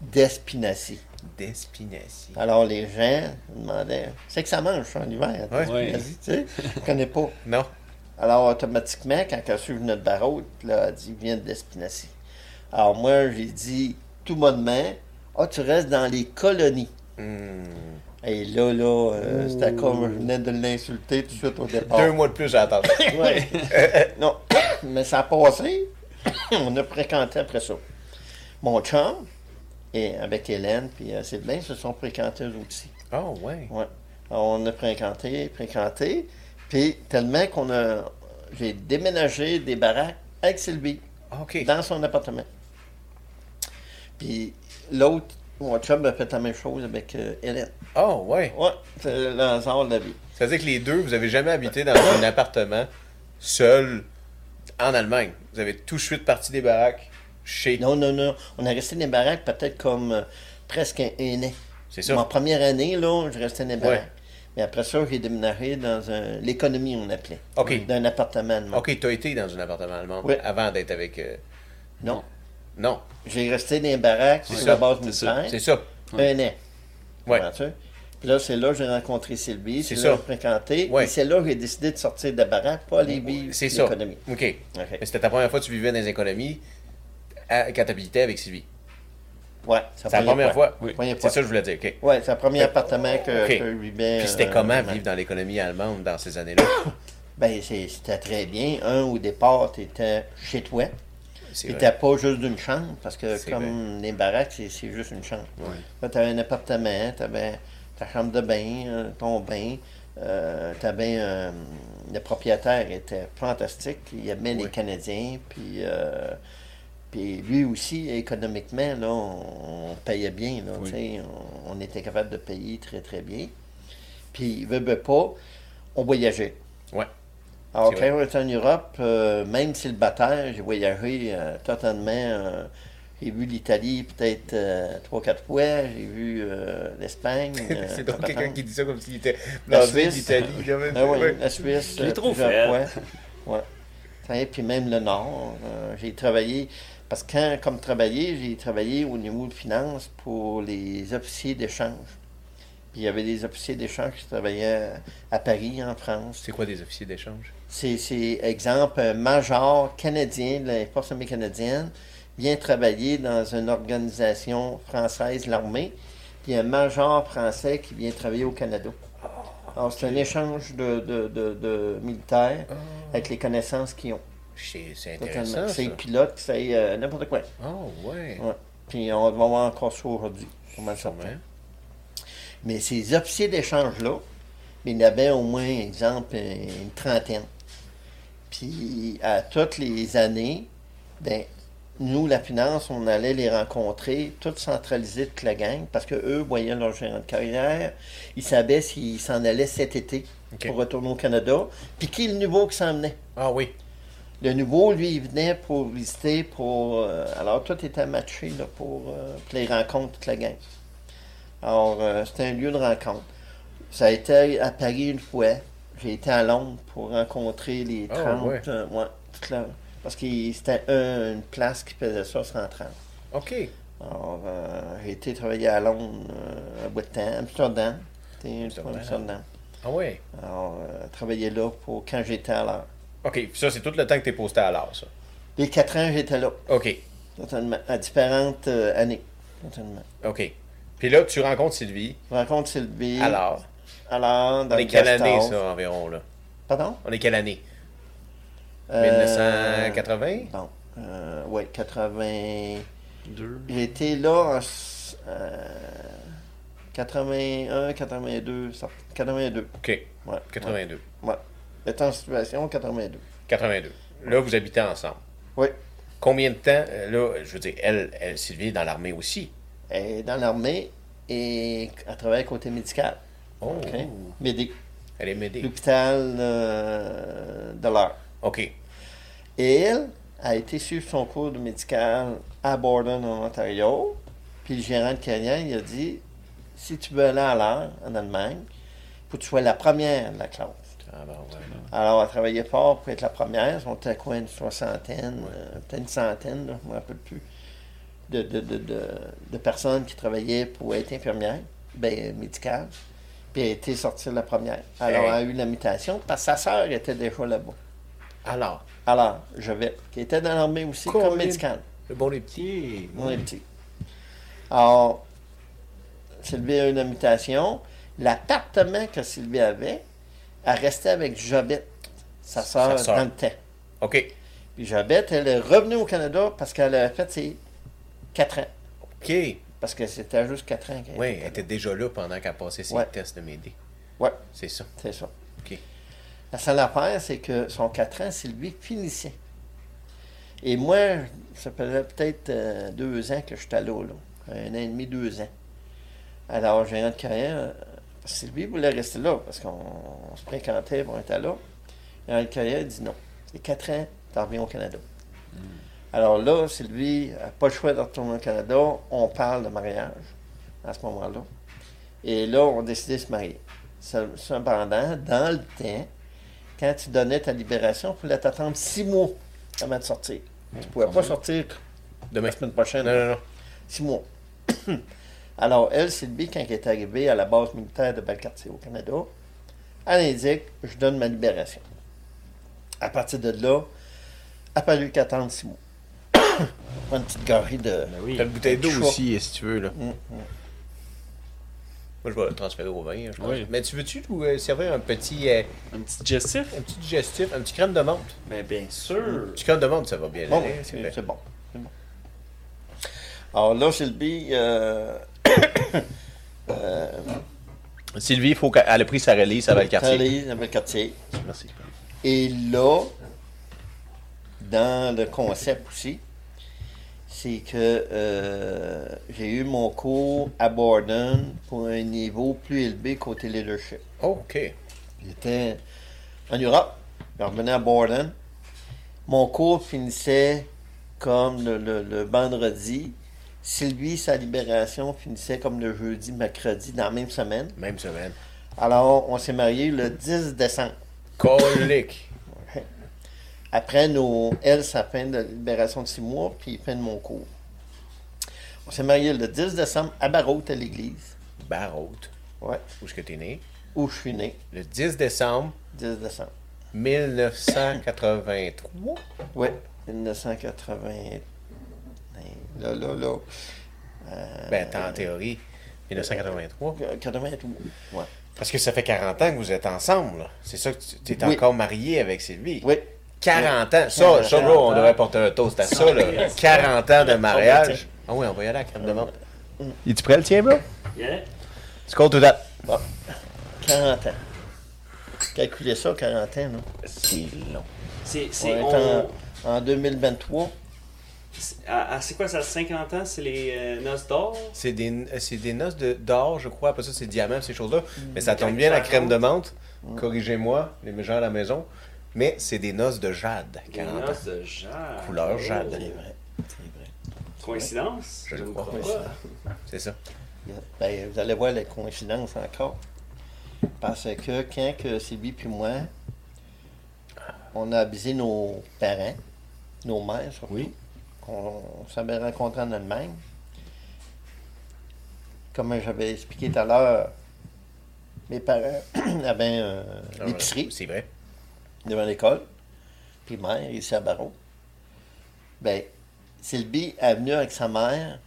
d'Espinacy. D'Espinacy. Alors, les gens demandaient, c'est que ça mange ça, en hiver, Ouais. d'Espinacy, tu sais, je connais pas. Non. Alors, automatiquement, quand elle a su notre barreau, là, elle a dit, viens d'Espinacy. Alors, moi, j'ai dit, tout bonnement, ah, tu restes dans les colonies. Hmm. Et là, là, euh, c'était comme je venais de l'insulter tout de suite au départ. Deux mois de plus, j'ai attendu. Ouais. non, mais ça a passé. On a fréquenté après ça. Mon chum, et avec Hélène puis euh, Sylvain, se sont fréquentés eux aussi. Oh, ouais. Ouais. Alors, on a fréquenté, fréquenté. Puis tellement qu'on a. J'ai déménagé des baraques avec Sylvie OK. dans son appartement. Puis l'autre, mon chum a fait la même chose avec euh, Hélène. Oh, ouais. Ouais, c'est le hasard de la vie. C'est-à-dire que les deux, vous avez jamais habité dans un appartement seul en Allemagne. Vous avez tout de suite parti des baraques chez. Non, non, non. On est resté dans les baraques peut-être comme euh, presque un, un an. C'est ça. Ma première année, là, je restais dans les Ouais. baraques. Mais après ça, j'ai déménagé dans un, l'économie, on appelait. OK. Dans un appartement allemand. Ok, tu as été dans un appartement allemand Oui. avant d'être avec. euh, Non. Non, J'ai resté dans les baraques sur ça, la base militaire. c'est ça. Un an. Comprends-tu? Puis là, c'est là que j'ai rencontré Sylvie. C'est là que j'ai fréquenté. Ouais. Et c'est là que j'ai décidé de sortir de la baraque pour aller vivre C'est ça. l'économie. OK. Mais c'était ta première fois que tu vivais dans les économies à- quand tu habitais avec Sylvie? Ouais, C'est la première fois. Oui. C'est ça que je voulais dire. OK. Ouais, c'est le premier appartement que, OK. que je vivais. Puis c'était euh, comment vraiment. vivre dans l'économie allemande dans ces années-là? Ben, c'était très bien. Un, au départ, tu étais chez toi. Vrai. n'étais pas juste d'une chambre, parce que comme les baraques, c'est juste une chambre. Ouais. tu avais un appartement, tu avais ta chambre de bain, euh, ton bain. tu avais un. Le propriétaire était fantastique. Il aimait les Oui. Canadiens. Puis, euh, puis lui aussi, économiquement, là, on, on payait bien. Là, Oui. on était capable de payer très, très bien. Puis, veut, veut pas, on voyageait. Ouais. Alors, quand on était en Europe, euh, même célibataire, j'ai voyagé euh, totalement. euh, j'ai vu l'Italie peut-être euh, trois, quatre fois. J'ai vu euh, l'Espagne. C'est donc quelqu'un qui dit ça comme s'il était La Suisse. même. Ah oui, Ouais. la Suisse. Je l'ai trop fait. Ouais. Sais, Puis même le Nord. j'ai travaillé. Parce que quand, comme travailler, j'ai travaillé au niveau de finance pour les officiers d'échange. Puis il y avait des officiers d'échange qui travaillaient à Paris, en France. C'est quoi des officiers d'échange? C'est, exemple, un major canadien de la Force armée canadienne vient travailler dans une organisation française, l'armée, puis un major français qui vient travailler au Canada. Alors, c'est un échange de, de, de, de militaires avec les connaissances qu'ils ont. C'est intéressant. C'est pilote, c'est euh, n'importe quoi. Oh, ouais. Ouais. Puis on va voir encore ça aujourd'hui. Mais ces officiers d'échange-là, il y en avait au moins, exemple, une trentaine. Puis à toutes les années, ben, nous, la finance, on allait les rencontrer, toutes centralisées, toute la gang, parce qu'eux voyaient leur gérant de carrière. Ils savaient s'ils s'en allaient cet été pour retourner au Canada. Puis qui est le nouveau qui s'en venait? Ah oui. Le nouveau, lui, il venait pour visiter, pour. euh, alors, tout était matché là, pour, euh, pour les rencontres, toute la gang. Alors, euh, c'était un lieu de rencontre. Ça a été à Paris une fois. J'ai été à Londres pour rencontrer les Ah, 30. ouais. euh, ouais, toute la- parce que c'était un- une place qui faisait ça 130. OK. Alors, euh, j'ai été travailler à Londres euh, un bout de temps, Amsterdam. Amsterdam. Amsterdam. Ah ouais. Alors, euh, travailler là pour quand j'étais à l'heure. OK. Ça, c'est tout le temps que tu es posté à l'art, ça. Les quatre ans, j'étais là. OK. Totalement. À différentes euh, années. Totalement. OK. Puis là, tu rencontres Sylvie. Je rencontre Sylvie. Alors, Alors, dans on le est quelle année, ça, environ, là? Pardon? On est quelle année? Euh, 1980? Bon. Euh, oui, 80. Deux. J'ai été là en s- euh, 81, 82, ça- 82. OK. Ouais. 82. Ouais. ouais. J'étais en situation 82. 82. Là, vous habitez ensemble. Oui. Combien de temps, euh, là, je veux dire, elle, elle Sylvie est dans l'armée aussi? Elle est dans l'armée et elle travaille côté médical. Oh. Elle est. L'hôpital euh, de l'heure. OK. Et elle a été suivre son cours de médical à Borden, en Ontario. Puis le gérant de carrière, il a dit si tu veux aller à l'heure en Allemagne, il faut que tu sois la première de la classe. Ah, ouais. Alors, elle travaillait fort pour être la première. On était à quoi, une soixantaine, euh, peut-être une centaine, là, je ne me rappelle plus, de, de, de, de, de personnes qui travaillaient pour être infirmière, ben, médicale. Puis elle a été sortie la première. Alors, Hey. elle a eu la mutation parce que sa sœur était déjà là-bas. Alors, Alors, je vais, qui était dans l'armée aussi Colin. comme médical. le bon les petits. Petit. On est petit. Alors, Sylvie a eu une mutation. L'appartement que Sylvie avait, elle restait avec Jobette, sa sœur, dans le temps. OK. Puis Jobette, elle est revenue au Canada parce qu'elle a fait ses 4 ans. OK. Parce que c'était juste 4 ans qu'elle Oui, était elle là. était déjà là pendant qu'elle passait ses Ouais. tests de m'aider. Ouais, C'est ça. c'est ça. OK. La seule affaire, c'est que son 4 ans, Sylvie finissait. Et moi, ça faisait peut-être euh, deux ans que j'étais là, là. Un an et demi, deux ans. Alors, gérant de carrière, euh, Sylvie voulait rester là parce qu'on on se fréquentait, on était là. Gérant de carrière dit non. C'est quatre ans, tu reviens au Canada. Alors là, Sylvie n'a pas le choix de retourner au Canada. On parle de mariage à ce moment-là. Et là, on a décidé de se marier. Cependant, dans le temps, quand tu donnais ta libération, il fallait t'attendre six mois avant de sortir. Tu ne pouvais pas sortir Demain. la semaine prochaine. Non, non, non. Six mois. Alors, elle, Sylvie, quand elle est arrivée à la base militaire de Valcartier au Canada, elle indique Je donne ma libération. À partir de là, elle a fallu qu'elle attende six mois. Une petite gorgée de. Ben oui. T'as une bouteille d'eau aussi, si tu veux. Là. Mm, mm. Moi, je vais le transférer au vin, je pense. Oui. Mais tu veux-tu nous euh, servir un petit, euh, Un petit digestif? un petit digestif, un petit crème de menthe? Ben bien sûr. Un petit crème de menthe, ça va bien Bon, c'est bon. Alors là, Sylvie, euh, euh, Sylvie, il faut qu'elle elle a pris sa release à Valcartier. À Valcartier. Merci. Et là, dans le concept aussi, c'est que euh, j'ai eu mon cours à Borden pour un niveau plus élevé côté leadership. Oh, OK. J'étais en Europe, je revenais à Borden. Mon cours finissait comme le, le- le vendredi. Sylvie, sa libération finissait comme le jeudi, mercredi, dans la même semaine. Même semaine. Alors, on s'est mariés le 10 décembre. Colique. Après nos, elle, sa fin de libération de six mois, puis fin de mon cours. On s'est mariés le 10 décembre à Barrault, à l'église. Barraute. Ouais, Où est-ce que t'es né? où je suis né, Le 10 décembre 10 décembre. 1983. Oui, 1980. Là, là, là. Euh, Ben, en théorie. 1983. 83. Ouais. Parce que ça fait 40 ans que vous êtes ensemble. C'est ça que tu es Oui. encore marié avec Sylvie. Oui. 40 ans. Ça, ça, là, on devrait porter un toast à ça. Là. 40 ans de mariage. Ah oui, on va y aller à la crème de menthe. Es-tu prêt le tien, bro? Yeah. Scroll to that. Bon. 40 ans. Calculez ça, 40 ans, là. C'est long. C'est, on- en, en 2023. c'est- ah, c'est quoi ça, 50 ans? C'est les euh, noces d'or? C'est des, euh, c'est des noces de- d'or, je crois. Après ça, c'est diamant, ces choses-là. Mais ça tombe bien, la crème de menthe. Corrigez-moi, les gens à la maison. Mais c'est des noces de jade. Les 40 ans. noces de jade. Couleur jade. C'est vrai. C'est vrai. Coïncidence? Je le ne crois. crois pas? C'est ça. Ben, vous allez voir les coïncidences encore. Parce que quand que Sylvie puis moi, on a avisé nos parents, nos mères surtout, Oui. qu'on s'avait rencontrés en Allemagne. Comme j'avais expliqué tout à l'heure, mes parents avaient euh, Ah, l'épicerie C'est vrai. Devant l'école, puis mère, ici à Barreau. Ben, Sylvie est venue avec sa mère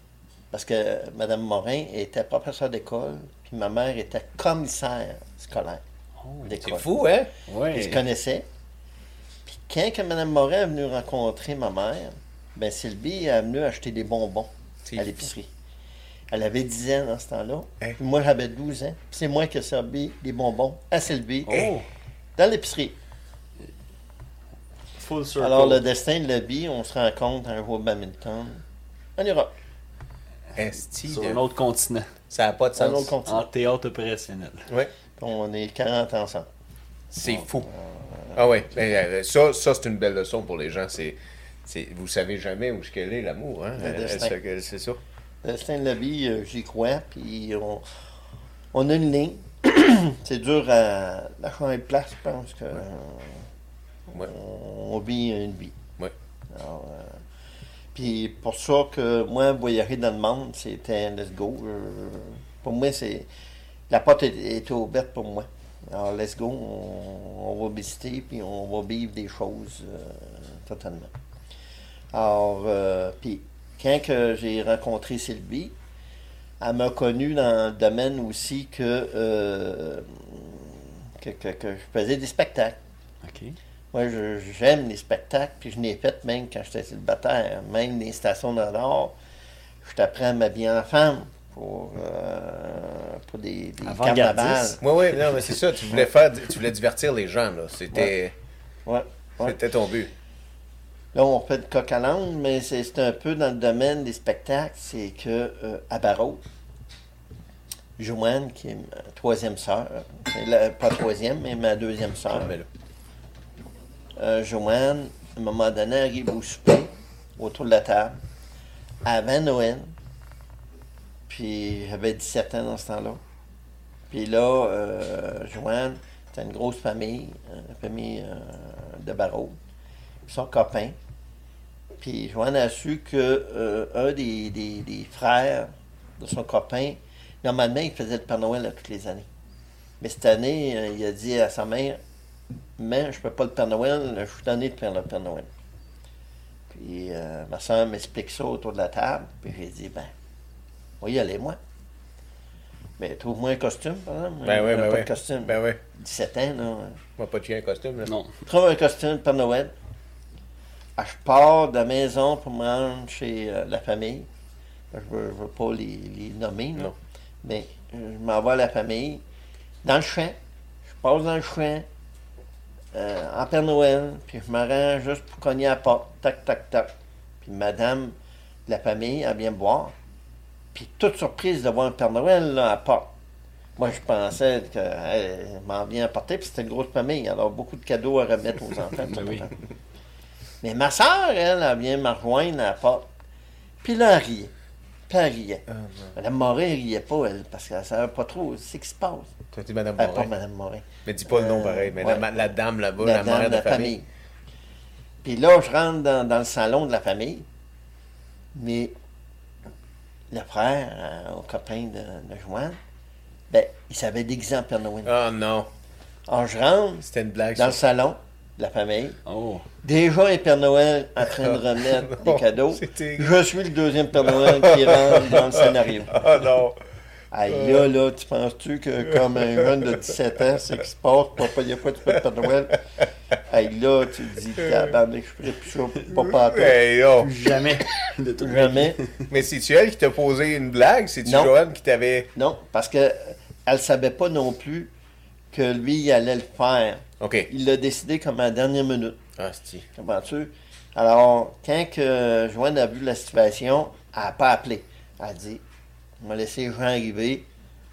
parce que Mme Morin était professeure d'école, puis ma mère était commissaire scolaire C'est d'école. fou, hein? Ils Ouais. se connaissaient. Puis quand que Mme Morin est venue rencontrer ma mère, ben Sylvie est venue acheter des bonbons C'est à l'épicerie. Elle avait 10 ans dans ce temps-là. Hein? Puis moi, j'avais 12 ans. C'est moi qui ai servi des bonbons à Sylvie Oh, dans l'épicerie. Full circle. Alors, le destin de la vie, on se rencontre un jour au badminton en Europe, Esti Sur de- un autre continent. Ça n'a pas de un autre sens. continent. En théâtre opérationnel. Ouais. On est 40 ensemble. C'est fou. Ah ouais. Ben, euh, ça, ça c'est une belle leçon pour les gens. C'est, c'est, vous savez jamais où qu'elle est, l'amour. Hein? Le c'est ça? Le destin de la vie, euh, j'y crois. Puis on, on a une ligne. c'est dur à, à changer de place, je pense que Ouais. On, on vit une vie. Ouais. Alors, euh, puis pour ça que moi, voyager dans le monde, c'était let's go. Euh, pour moi, c'est la porte est, est ouverte pour moi. Alors let's go, on, on va visiter puis on va vivre des choses euh, totalement. Alors, euh, puis quand que j'ai rencontré Sylvie, elle m'a connu dans le domaine aussi que, euh, que, que- que je faisais des spectacles. Moi, je- j'aime les spectacles, puis je n'ai fait même quand j'étais célibataire. Même les stations de l'or, je t'apprends à m'habiller en femme pour, euh, pour des, des carnavals. Oui, oui, non, mais c'est ça. Tu voulais faire, tu voulais divertir les gens, là. C'était, Ouais, ouais. c'était ton but. Là, on fait de coq à l'âne, mais c'est un peu dans le domaine des spectacles. C'est que euh, à Barreau, Joanne, qui est ma troisième sœur, pas troisième, mais ma deuxième sœur, Ah, mais là. Euh, Joanne, à un moment donné, arrive au souper, autour de la table, avant Noël. Puis j'avais 17 ans dans ce temps-là. Puis là, euh, Joanne, c'était une grosse famille, une famille euh, de barreaux. Son copain. Puis Joanne a su que un des, des- frères de son copain, normalement, il faisait le Père Noël toutes les années. Mais cette année, il a dit à sa mère, mais je peux pas le Père Noël, je suis tanné de faire le Père Noël. Puis euh, ma soeur m'explique ça autour de la table, puis j'ai dit, ben, va y aller, moi. Mais trouve-moi un costume, par exemple. Ben oui, ben pas oui. de costume. Ben oui. 17 ans, là. Moi, pas de chien costume, là. Non. Trouve un costume de Père Noël. Ah, je pars de la maison pour me rendre chez euh, la famille. Je veux, je veux pas les, les nommer, là. Non. mais euh, je m'envoie à la famille. Dans le champ. Je passe dans le champ. Euh, en Père Noël. Puis je me rends juste pour cogner à la porte. Tac, tac, tac. Puis madame de la famille, elle vient me voir. Puis toute surprise de voir un Père Noël là, à la porte. Moi, je pensais qu'elle m'en vient apporter, puis c'était une grosse famille, alors beaucoup de cadeaux à remettre aux enfants. Ben oui. Mais ma soeur, elle, elle vient me rejoindre à la porte. Puis là, elle riait. Puis elle riait. Madame Morin, elle riait pas, elle, parce qu'elle ne savait pas trop ce qui se passe. Madame pas Morin? Madame Morin. Mais dis pas le nom Euh, pareil. Mais ouais. la, la dame là-bas, la la, dame mère de la famille. Puis là, je rentre dans, dans le salon de la famille. Mais le frère, euh, au copain de, de Joanne, ben, il savait déguisé en Père Noël. Oh non. Alors, je rentre C'était une blague. dans le salon de la famille. Oh. Déjà un Père Noël en train de remettre Non, des cadeaux. Je suis le deuxième Père Noël qui rentre dans le scénario. Oh non. Aïe, là, là, tu penses-tu que comme un jeune de 17 ans, c'est ce qui se passe, pour pas dire pas tu le Père Noël? Aïe, là, tu te dis, tabarnak, je ferais plus ça, pas pas Hey, oh. Jamais. De tout Jamais. Mais c'est-tu elle qui t'a posé une blague? C'est-tu. Joanne qui t'avait. Non, parce que elle savait pas non plus que lui, il allait le faire. OK. Il l'a décidé comme à la dernière minute. Ah, c'est Comprends-tu? Alors, quand que Joanne a vu la situation, elle n'a pas appelé. Elle a dit On va laisser les gens arriver.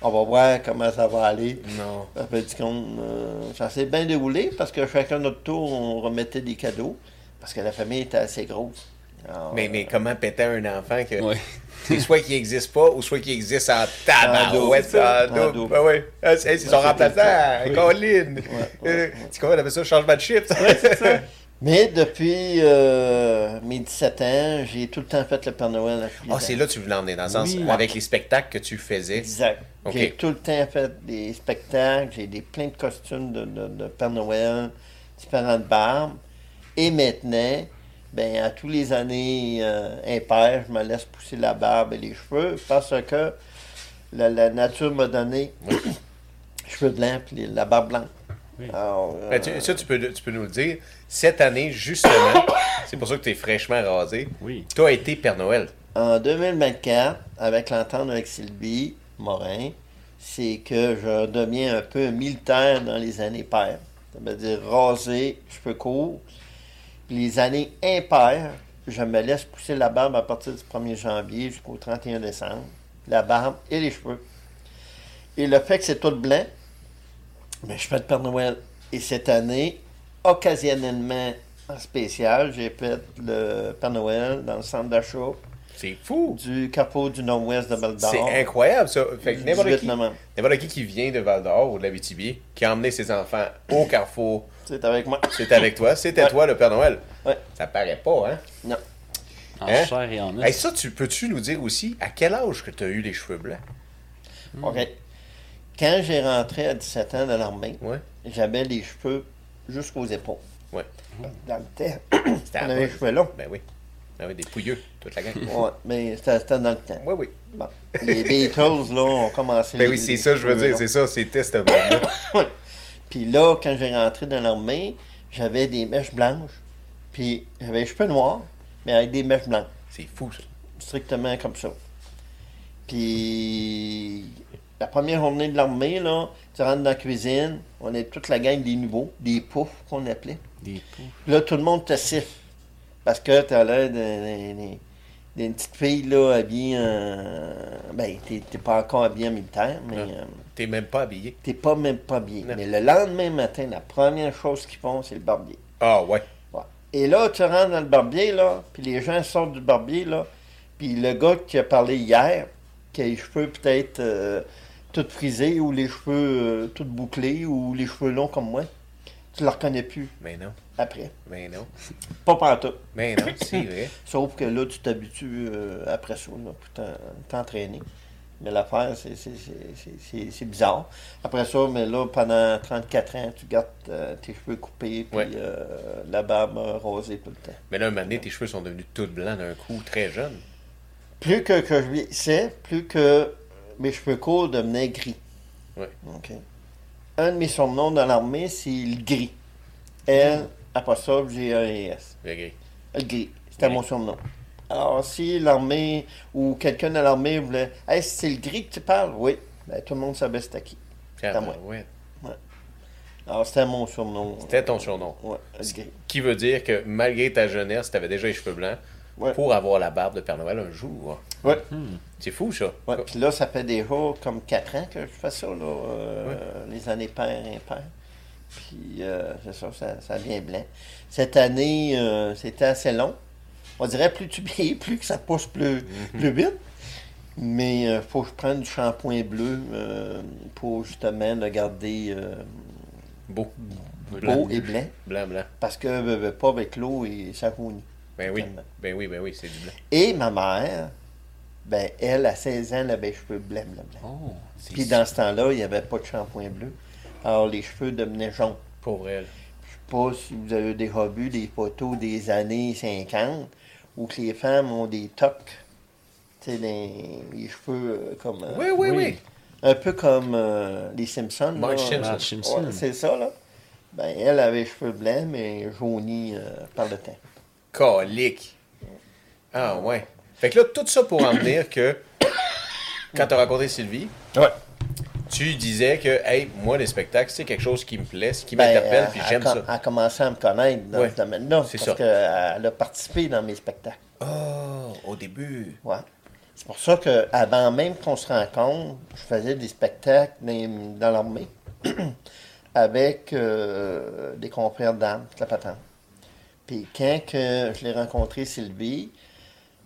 On va voir comment ça va aller. Non. Fait, du compte, euh, ça s'est bien déroulé parce que chacun notre tour, on remettait des cadeaux. Parce que la famille était assez grosse. Alors, Mais, mais comment péter un enfant que. Ouais. C'est soit qu'il n'existe pas ou soit qu'il existe en tabarouette. En double. Ben oui. C'est c'est son remplaçant, ouais, Euh, ouais. Tu comment on appelle ça? Changement de shift? Mais depuis euh, mes 17 ans, j'ai tout le temps fait le Père Noël Ah, c'est là que tu voulais emmener, dans le sens, Oui. avec les spectacles que tu faisais. Exact. J'ai tout le temps fait des spectacles, j'ai des plein de costumes de, de- de Père Noël, différentes barbes. Et maintenant, ben, à tous les années euh, impaires, je me laisse pousser la barbe et les cheveux parce que la, la nature m'a donné cheveux blancs et la barbe blanche. Oui. Alors, Ben, tu- euh, ça, tu peux, tu peux nous le dire. Cette année, justement, c'est pour ça que tu es fraîchement rasé. Oui. Tu as été Père Noël. En 2024, avec l'entente avec Sylvie Morin, c'est que je deviens un peu un militaire dans les années paires. Ça veut dire rasé, cheveux courts. Puis les années impaires, je me laisse pousser la barbe à partir du 1er janvier jusqu'au 31 décembre. La barbe et les cheveux. Et le fait que c'est tout blanc, mais je fais le Père Noël. Et cette année, occasionnellement en spécial, j'ai fait le Père Noël dans le centre d'achat C'est fou. du Carrefour du Nord-Ouest de Val d'Or. C'est incroyable, ça. Fait que n'importe 18 qui, n'importe qui qui vient de Val d'Or ou de la BTB, qui a emmené ses enfants au Carrefour, C'est avec moi. c'est avec toi. C'était Ouais. toi, le Père Noël. Ouais. Ça paraît pas, hein? Non. En Hein? chair et en os. Hey, ça, tu peux-tu nous dire aussi à quel âge que tu as eu les cheveux blancs? OK. Quand j'ai rentré à 17 ans dans l'armée, Ouais. j'avais les cheveux jusqu'aux épaules. Ouais. Dans le temps, C'était on avait les cheveux longs. Ben oui. Ben oui, des pouilleux, toute la gang. Ouais, mais c'était dans le temps. Oui, oui. Bon. Les Beatles, là, ont commencé. Ben les- oui, c'est ça, je veux dire, c'est ça, c'était ce moment-là. Puis là, quand j'ai rentré dans l'armée, j'avais des mèches blanches. Puis j'avais les cheveux noirs, mais avec des mèches blanches. C'est fou, ça. strictement comme ça. Puis la première journée de l'armée, là, tu rentres dans la cuisine, on est toute la gang des nouveaux, des poufs qu'on appelait. Des poux. Puis là, tout le monde te siffle. Parce que tu as l'air d'une petite fille là, habillée en. Ben, t'es pas encore habillée en militaire, mais euh, T'es même pas habillé. t'es pas même pas habillée. Non. Mais le lendemain matin, la première chose qu'ils font, c'est le barbier. Ah, ouais. Ouais. Et là, tu rentres dans le barbier, là, puis les gens sortent du barbier, là, puis le gars qui a parlé hier, qui a les cheveux peut-être euh, tout frisés, ou les cheveux euh, tout bouclés, ou les cheveux longs comme moi, tu le reconnais plus Mais non. après. Mais non. Pas pantoute. Mais non, c'est vrai. Sauf que là, tu t'habitues euh, après ça, là, pour t'en- t'entraîner. Mais l'affaire, c'est- bizarre. Après ça, mais là, pendant 34 ans, tu gardes euh, tes cheveux coupés, puis Ouais. euh, la barbe rasée tout le temps. Mais là, un moment donné, tes cheveux sont devenus tout blancs d'un coup, très jeune. Plus que, que je vieillissais, plus que mes cheveux courts devenaient gris. Ouais. OK. Un de mes surnoms dans l'armée, c'est le gris. L, apostrophe, G-A-S. Le gris. Le gris. C'était Oui. mon surnom. Alors, si l'armée ou quelqu'un de l'armée voulait. Hey, c'est le gris que tu parles? Oui. Ben, tout le monde savait c'était qui. Ah, moi. ouais. Alors, c'était mon surnom. C'était ton surnom. Ouais, le gris. Qui veut dire que malgré ta jeunesse, tu avais déjà les cheveux blancs Ouais. pour avoir la barbe de Père Noël un jour. Ouais. C'est fou, ça. Ouais, puis là, ça fait déjà comme 4 ans que je fais ça, là, euh, les années paires impaires. Puis, euh, c'est ça, ça, ça vient blanc. Cette année, euh, c'était assez long. On dirait plus tu vieillis, plus que ça pousse plus, plus vite. Mais il faut que je prenne du shampoing bleu pour justement le garder Beau. beau et blanc. Blanc, blanc. Parce que pas avec l'eau et ça rougit. Ben oui. Ben oui, ben oui, c'est du blanc. Et ma mère, ben, elle, à 16 ans, elle avait les cheveux blancs, blancs, blancs. Oh. Puis dans ce temps-là, il n'y avait pas de shampoing bleu. Alors les cheveux devenaient jaunes. Pour elle. Je sais pas si vous avez déjà vu des photos des années 50 où que les femmes ont des tocs. Tu sais, les, les cheveux euh, comme. euh, Oui, oui, oui. Oui. Un peu comme euh, les Simpsons. Marge. Simpson. Marge Simpson. Ouais, c'est ça, là. Ben, elle avait les cheveux blancs, mais jaunis euh, par le temps. Colique. Ah, ouais. Fait que là, tout ça pour en venir que quand tu as rencontré Sylvie, Ouais. tu disais que, hey, moi, les spectacles, c'est quelque chose qui me plaît, ce qui Ben, m'interpelle, elle- puis j'aime ça. Elle a commencé à me connaître dans Ouais, ce domaine-là. c'est Parce qu'elle a participé dans mes spectacles. Oh, au début. Ouais. C'est pour ça qu'avant même qu'on se rencontre, je faisais des spectacles dans, dans l'armée avec euh, des confrères toute la patente. Puis quand que je l'ai rencontré, Sylvie,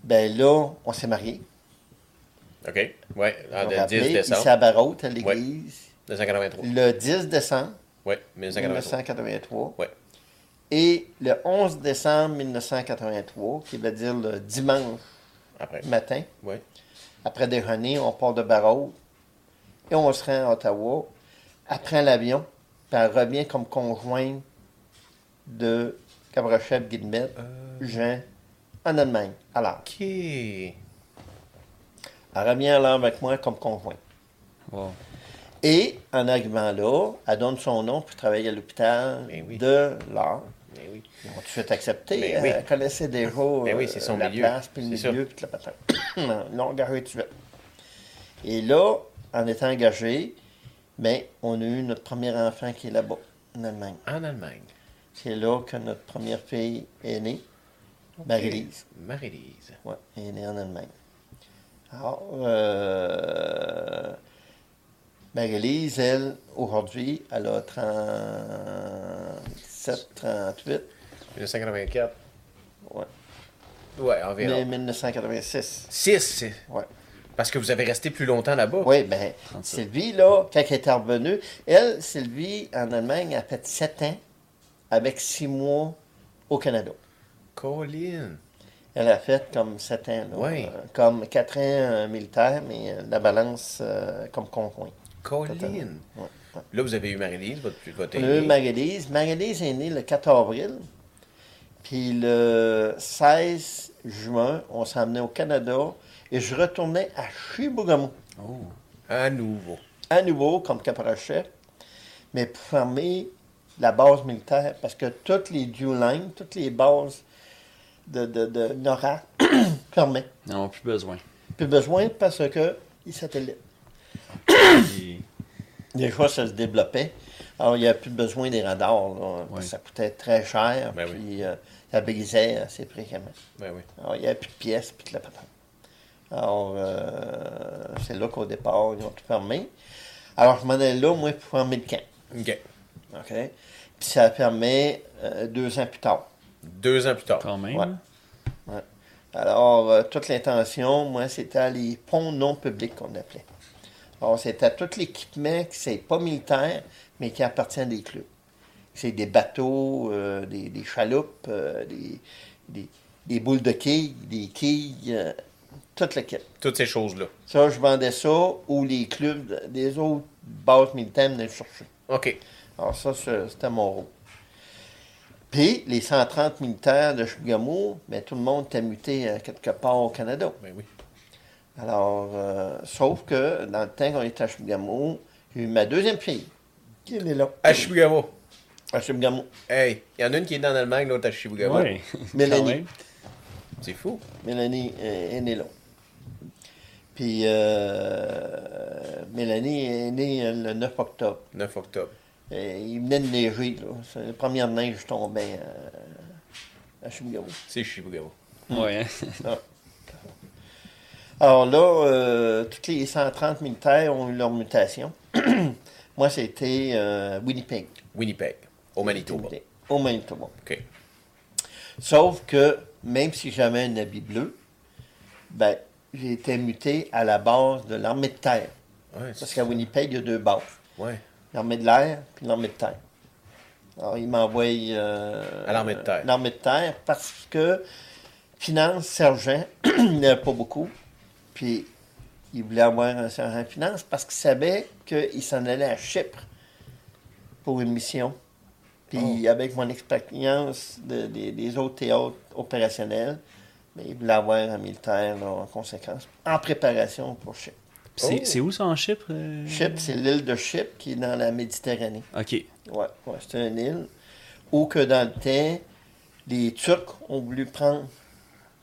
ben là, on s'est mariés. OK. Ouais, On le rappelait, 10 Ici décembre à Barraute, à l'église, 1983. le 10 décembre Oui, 1983. 1983. Ouais. Et le 11 décembre 1983, qui veut dire le dimanche Après. matin, Oui. Après déjeuner, on part de Barrault et on se rend à Ottawa. Après l'avion, puis elle revient comme conjointe de Cabrochef Guillemette, Jean, en Allemagne. Alors, OK. elle revient alors avec moi comme conjointe. Wow. Et en arrivant là, elle donne son nom pour travailler à l'hôpital Ben oui. de l'art. Ben oui. Ils ont tout de suite accepté. Ben oui. Elle connaissait déjà oui, euh, son la milieu. place, puis le milieu, puis la patente. non, ils l'ont engagé tout de suite. Et là, en étant engagé, ben, on a eu notre premier enfant qui est là-bas, en Allemagne. En Allemagne. C'est là que notre première fille est née, Marie-Lise. Marie-Lise. Ouais, elle est née en Allemagne. Alors, euh, Marie-Lise, elle, aujourd'hui, elle a 37, 38. 1984. Ouais. Ouais, Mais environ. 1986. 6. Ouais. Parce que vous avez resté plus longtemps là-bas. Oui, bien, 37. Sylvie, là, quand elle est revenue, elle, Sylvie, en Allemagne, a fait 7 ans avec 6 mois au Canada. Colin. Elle a fait comme 7 ans, là, Oui. euh, comme 4 ans euh, militaire, mais euh, la balance euh, comme conjoint. Colin. Ouais, ouais. Là, vous avez eu Marie-Lise, votre, votre On a eu aînée. Marie-Lise. Marie-Lise est née le 4 avril. Puis le 16 juin, on s'est emmené au Canada et je retournais à Chibougamau. Oh. À nouveau. à nouveau comme caporal-chef, mais pour former la base militaire, parce que toutes les dual lines, toutes les bases de, de, de NORAD fermaient. Ils n'en ont plus besoin. Plus besoin parce que les satellites. Des fois, ça se développait. Alors, il n'y a plus besoin des radars, là, parce que Ouais. ça coûtait très cher, Ben oui. puis euh, ça brisait assez fréquemment. Ben oui. Alors, il n'y avait plus de pièces, puis de la patente. Alors, euh, c'est là qu'au départ, ils ont tout fermé. Alors, je m'en allais là, moi, pour le camp. OK. OK? Puis ça fermé euh, deux ans plus tard. Deux ans plus tard. Quand même. Ouais. Alors, euh, toute l'intention, moi, c'était les ponts non publics qu'on appelait. Alors, c'était tout l'équipement qui c'est pas militaire, mais qui appartient à des clubs. C'est des bateaux, euh, des, des chaloupes, euh, des, des, des boules de quilles, des quilles, euh, toute le kit. Toutes ces choses-là. Ça, je vendais ça ou les clubs de- des autres bases militaires venaient le chercher. OK. Alors ça, c'était mon rôle. Puis, les 130 militaires de Chibougamau, ben, tout le monde était muté à quelque part au Canada. Ben oui. Alors, euh, sauf que dans le temps qu'on était à Chibougamau, j'ai eu ma deuxième fille, qui est là, À Chibougamau. à Chibougamau. Hey, il y en a une qui est dans l'Allemagne, l'autre à Chibougamau. Ouais. Mélanie. C'est fou. Mélanie euh, est née là. Puis, euh, Mélanie est née euh, le 9 octobre. 9 octobre. Et il venait de neiger, là. C'est la première neige tombait euh, à Chibougamau. C'est Chibougamau. Ouais. hein. Alors là, euh, tous les 130 militaires ont eu leur mutation. Moi, c'était euh, Winnipeg. Winnipeg. Au Manitoba. Au Manitoba. OK. Sauf que, même si j'avais un habit bleu, ben, j'ai été muté à la base de l'armée de terre. Ouais, Parce qu'à Winnipeg, il y a deux bases. Ouais. L'armée de l'air puis l'armée de terre. Alors, il m'envoie... euh, À l'armée de terre. L'armée de terre parce que finance, sergent, il n'avait pas beaucoup. Puis, il voulait avoir un sergent finance parce qu'il savait qu'il s'en allait à Chypre pour une mission. Puis, avec mon expérience de- des- des autres théâtres opérationnels, mais il voulait avoir un militaire là, en conséquence, en préparation pour Chypre. C'est Oh. c'est où ça en Chypre? euh? Chypre, c'est l'île de Chypre qui est dans la Méditerranée. Ok. Ouais, ouais, c'est une île. Ou que dans le temps, les Turcs ont voulu prendre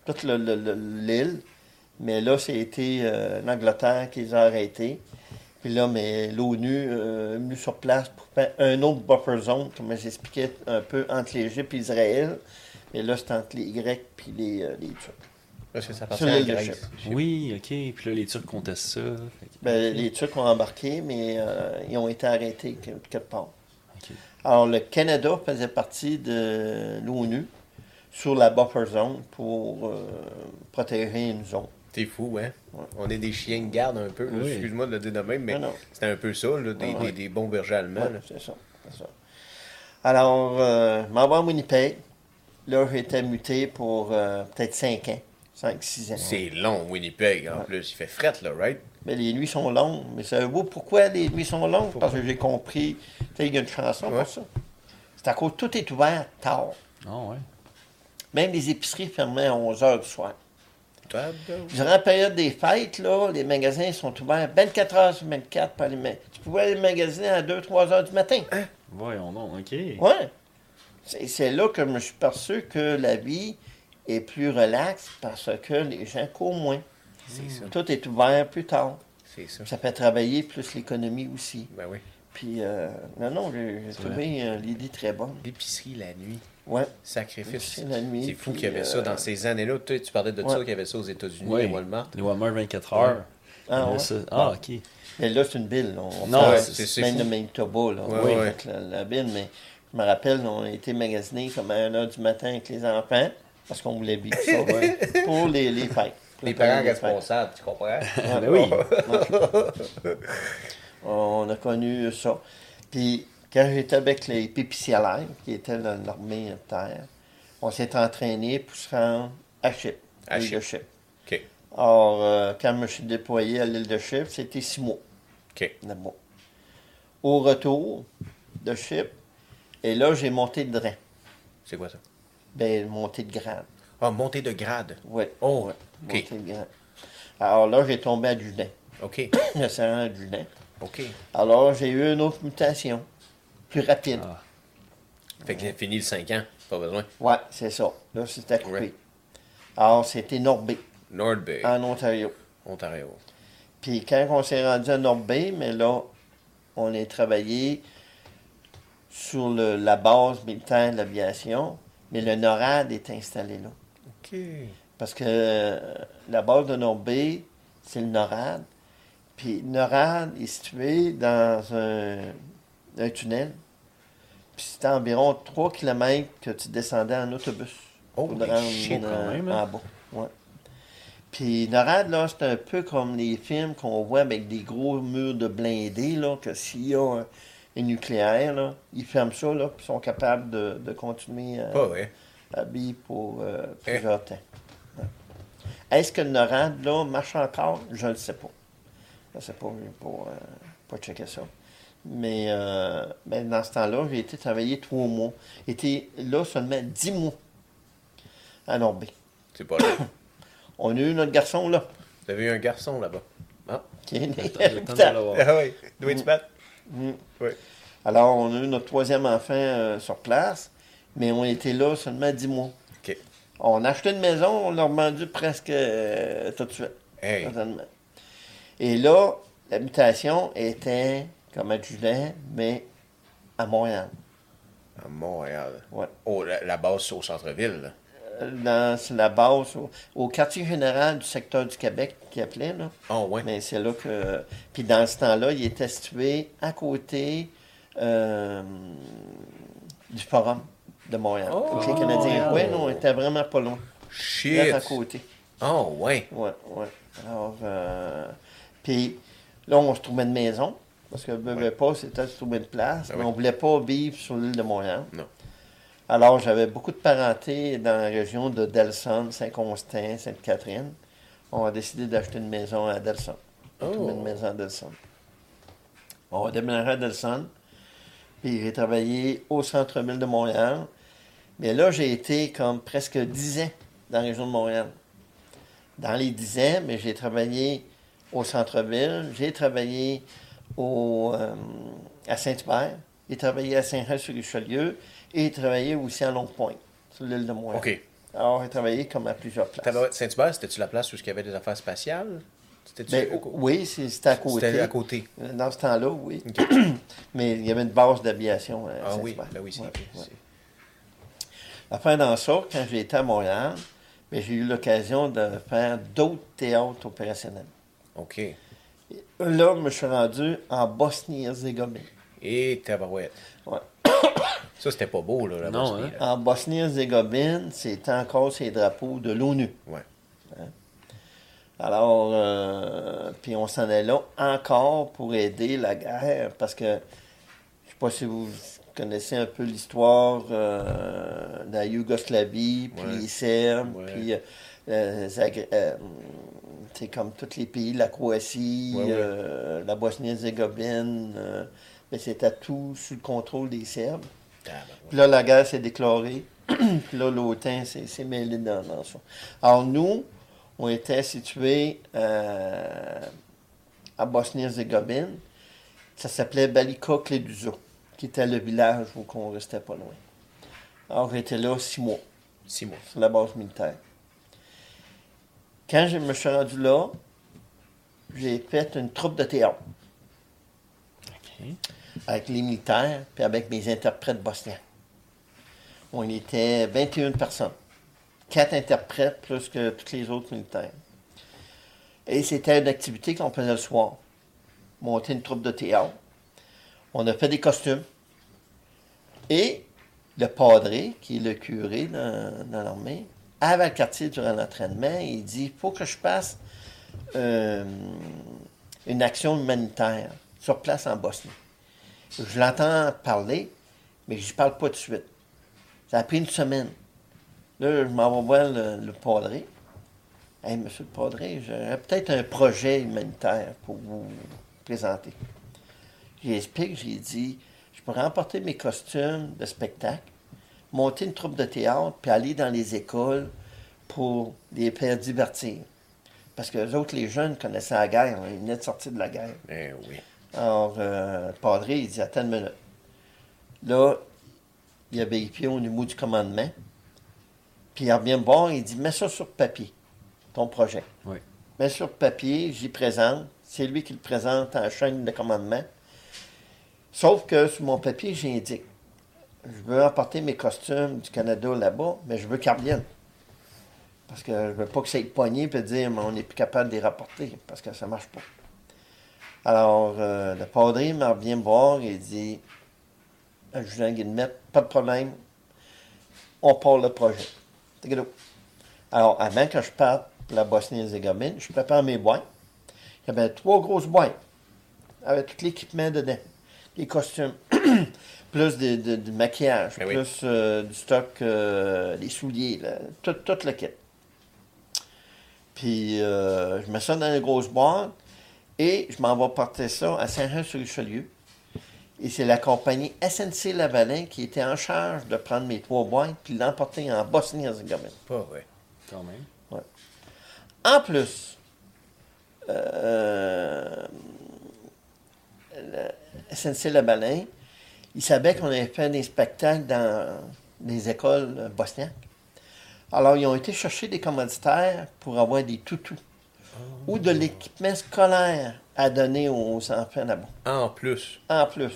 toute le- le- le- l'île, mais là, c'était euh, l'Angleterre qui les a arrêtés. Puis là, mais l'ONU euh, est venue sur place pour faire un autre buffer zone, comme j'expliquais un peu, entre l'Égypte et Israël. Mais là, c'est entre les Grecs les, euh, les Turcs. Parce que ça appartient à Grèce. Oui, ok. Puis là, les Turcs contestent ça. Ben, Les Turcs ont embarqué, mais euh, ils ont été arrêtés que- quelque part. Ok. Alors, le Canada faisait partie de l'ONU sur la buffer zone pour euh, protéger une zone. T'es fou, hein? Ouais. On est des chiens de garde un peu. Oui. Excuse-moi de le dire de même, mais c'était un peu ça, là, des, Ah ouais. des, des bons bergers allemands. Ouais, c'est ça. Alors, euh, je m'en vais à Winnipeg. Là, j'ai été muté pour euh, peut-être 5 ans, 5-6 ans. C'est long, Winnipeg, en Ouais. plus. Il fait fret, là, right? Mais les nuits sont longues. Mais savez-vous pourquoi les nuits sont longues? Parce que j'ai compris. Tu sais, il y a une chanson Ouais. pour ça. C'est à cause que tout est ouvert tard. Ah ouais. Même les épiceries fermaient à 11 h du soir. Durant la période des fêtes, là, les magasins sont ouverts 24 heures sur 24 par les ma- Tu pouvais aller magasiner à 2-3 heures du matin. Voyons donc, ok. Ouais. C'est c'est là que je me suis perçu que la vie est plus relaxe parce que les gens courent moins. ça. Tout est ouvert plus tard. C'est ça. Ça fait travailler plus l'économie aussi. Ben oui. Puis, euh, non, non, j'ai trouvé euh, l'idée très bonne. L'épicerie la nuit. Ouais. Sacrifice. C'est la nuit. C'est fou qu'il y avait ça euh, dans ces années-là. Tu, tu parlais de Ouais. ça, qu'il y avait ça aux États-Unis, Ouais. à Walmart. Les Walmart 24 heures. Ah, ouais. ça- ah, ok. Mais là, c'est une ville. là. On Non, parle c'est- même fou. de Manitoba. Là. Ouais, Oui, ouais. avec La, la ville, mais je me rappelle, on a été magasiner comme à 1h du matin avec les enfants parce qu'on voulait vivre ça ouais, pour les, les fêtes. Pour Les parents responsables, tu comprends? Ben oui. On a connu ça. Puis, quand j'étais avec les pépicialaires, qui étaient dans l'armée de terre, on s'est entraîné pour se rendre à Chypre, À l'île de Chypre. Or, euh, quand je me suis déployé à l'île de Chypre, c'était six mois. OK. là-bas. Au retour de Chypre, et là, j'ai monté de rang. C'est quoi ça? Ben, monté de grade. Ah, montée de grade. Oui. Oh, Monté de grade. Alors là, j'ai tombé à Dublin. OK. Le sergent à Dublin. OK. Alors, j'ai eu une autre mutation. Plus rapide. Ah. Fait qu'il a fini le 5 ans. Pas besoin. Ouais, c'est ça. Là, c'était coupé. Ouais. Alors, c'était Norby, North Bay, en Ontario. Ontario. Puis quand on s'est rendu à Norby, mais là, on a travaillé sur le- la base militaire de l'aviation, mais le NORAD est installé là. OK. Parce que euh, la base de Norbé, c'est le NORAD. Puis NORAD est situé dans un, un tunnel. Puis c'était environ 3 km que tu descendais en autobus. Oh, pour te rendre, shit, quand euh, même, en hein? bas. Ouais. Puis NORAD, là, c'est un peu comme les films qu'on voit avec des gros murs de blindés, là, que s'il y a un, un nucléaire, là, ils ferment ça, là, puis sont capables de, de continuer à, vrai. à vivre pour euh, plusieurs temps. Ouais. Est-ce que le NORAD, là, marche encore? Je ne le sais pas. Je ne sais pas, je n'ai pas, euh, pas checké ça. Mais, euh, ben, dans ce temps-là, j'ai été travailler trois mois. J'ai été là seulement dix mois à Norbé. C'est pas là. On a eu notre garçon là, Vous avez eu un garçon là-bas. Ah. qui est né. L'avoir. Ah oui. Doit tu battre? Mm. Oui. Alors, on a eu notre troisième enfant euh, sur place, mais on était là seulement dix mois. On a acheté une maison, on l'a vendu presque euh, tout de suite. Hey. Et là, l'habitation était comme à Julet, mais à Montréal. À Montréal. Ouais. Oh, la, la base au centre-ville. là. Euh, Dans la base, au, au quartier général du secteur du Québec, qui appelait, là. Ah ouais. Mais c'est là que. Puis dans ce temps-là, il était situé à côté euh, du Forum de Montréal. Oh, les Canadiens. Oui, non, on était vraiment pas loin. Shit. Juste à côté. Oh ouais. Ouais, ouais. Alors, euh, puis là, on se trouvait une maison. Parce que ne Ouais. pas, c'était de se trouver une place. Ah mais oui. on voulait pas vivre sur l'île de Montréal. Non. Alors, j'avais beaucoup de parenté dans la région de Delson, Saint-Constant, Sainte-Catherine. On a décidé d'acheter une maison à Delson. On a trouvé Oh. une maison à Delson. On a déménagé à Delson. Puis j'ai travaillé au centre-ville de Montréal. Mais là, j'ai été comme presque 10 ans dans la région de Montréal. Dans les 10 ans, mais j'ai travaillé au centre-ville, j'ai travaillé au, euh, à Saint-Hubert, j'ai travaillé à Saint-Jean-sur-Richelieu et j'ai travaillé aussi à Longue-Pointe, sur l'île de Montréal. OK. Alors, j'ai travaillé comme à plusieurs places. Saint-Hubert, c'était-tu la place où il y avait des affaires spatiales? Ben, oui, c'était à côté. C'était à côté. Dans ce temps-là, oui. Mais il y avait une base d'aviation à Ah oui, Saint-Hubert. ben oui, c'est Ouais, ouais. Après, dans ça, quand j'ai été à Montréal, ben, j'ai eu l'occasion de faire d'autres théâtres opérationnels. OK. Là, je me suis rendu en Bosnie-Herzégovine. Et tabarouette. Ouais. Ça, c'était pas beau, là, la Non, Bosnie, hein? là. En Bosnie-Herzégovine, c'était encore ces drapeaux de l'ONU. Ouais. Alors, euh, puis on s'en allait là encore pour aider la guerre, parce que je sais pas si vous connaissez un peu l'histoire euh, de la Yougoslavie, puis Ouais. les Serbes, Ouais. puis euh, c'est comme tous les pays, la Croatie, Ouais, ouais. euh, la Bosnie-Herzégovine, euh, mais c'était tout sous le contrôle des Serbes. Tabarouette. Puis là, la guerre s'est déclarée. Puis là, l'OTAN s'est mêlé dans, dans ça. Alors, nous, on était situés euh, à Bosnie-Herzégovine. Ça s'appelait Balika Kleduza, qui était le village où on restait pas loin. Alors, j'étais là six mois, Six mois. sur la base militaire. Quand je me suis rendu là, j'ai fait une troupe de théâtre Avec les militaires, puis avec mes interprètes bosniens. On était 21 personnes. Quatre interprètes plus que tous les autres militaires. Et c'était une activité qu'on faisait le soir. Monter une troupe de théâtre. On a fait des costumes. Et le padré, qui est le curé dans, l'armée, avait le quartier durant l'entraînement. Il dit, il faut que je passe euh, une action humanitaire sur place en Bosnie. Je l'entends parler, mais je ne parle pas de suite. Ça a pris une semaine. Là, je m'en vais voir le, le padré. Hey, monsieur le padré, j'aurais peut-être un projet humanitaire pour vous présenter. J'explique, j'ai dit, je pourrais emporter mes costumes de spectacle, monter une troupe de théâtre, puis aller dans les écoles pour les faire divertir. Parce que les autres, les jeunes, connaissaient la guerre. hein, Ils venaient de sortir de la guerre. Eh oui. Alors, euh, le padré, il dit Attends une minute. Là, il a vérifié au niveau du commandement. Puis il revient me voir, il dit Mets ça sur papier, ton projet. Oui. Mets sur papier, j'y présente. C'est lui qui le présente en chaîne de commandement. Sauf que sur mon papier, j'indique je veux emporter mes costumes du Canada là-bas, mais je veux qu'ils reviennent. Parce que je veux pas que ça ait poigné et dire, mais on n'est plus capable de les rapporter, parce que ça marche pas. Alors, euh, le padre me revient me voir et dit, à Julien Guillemette, pas de problème, on part le projet. Alors, avant que je parte pour la Bosnie-Herzégovine, je prépare mes boîtes. Il y avait trois grosses boîtes avec tout l'équipement dedans. Les costumes, plus de, de- du maquillage, Ben oui. plus euh, du stock, euh, les souliers, là, tout, tout le kit. Puis, euh, je mets ça dans les grosses boîtes et je m'en vais porter ça à Saint-Jean-sur-Richelieu. Et c'est la compagnie SNC Lavalin qui était en charge de prendre mes trois boîtes puis l'emporter en Bosnie-Herzégovine. Pas vrai. Quand même. En plus, euh, le SNC Lavalin, il savait qu'on avait fait des spectacles dans des écoles bosniaques. Alors, ils ont été chercher des commanditaires pour avoir des toutous ou de l'équipement scolaire à donner aux enfants là-bas. En plus, En plus.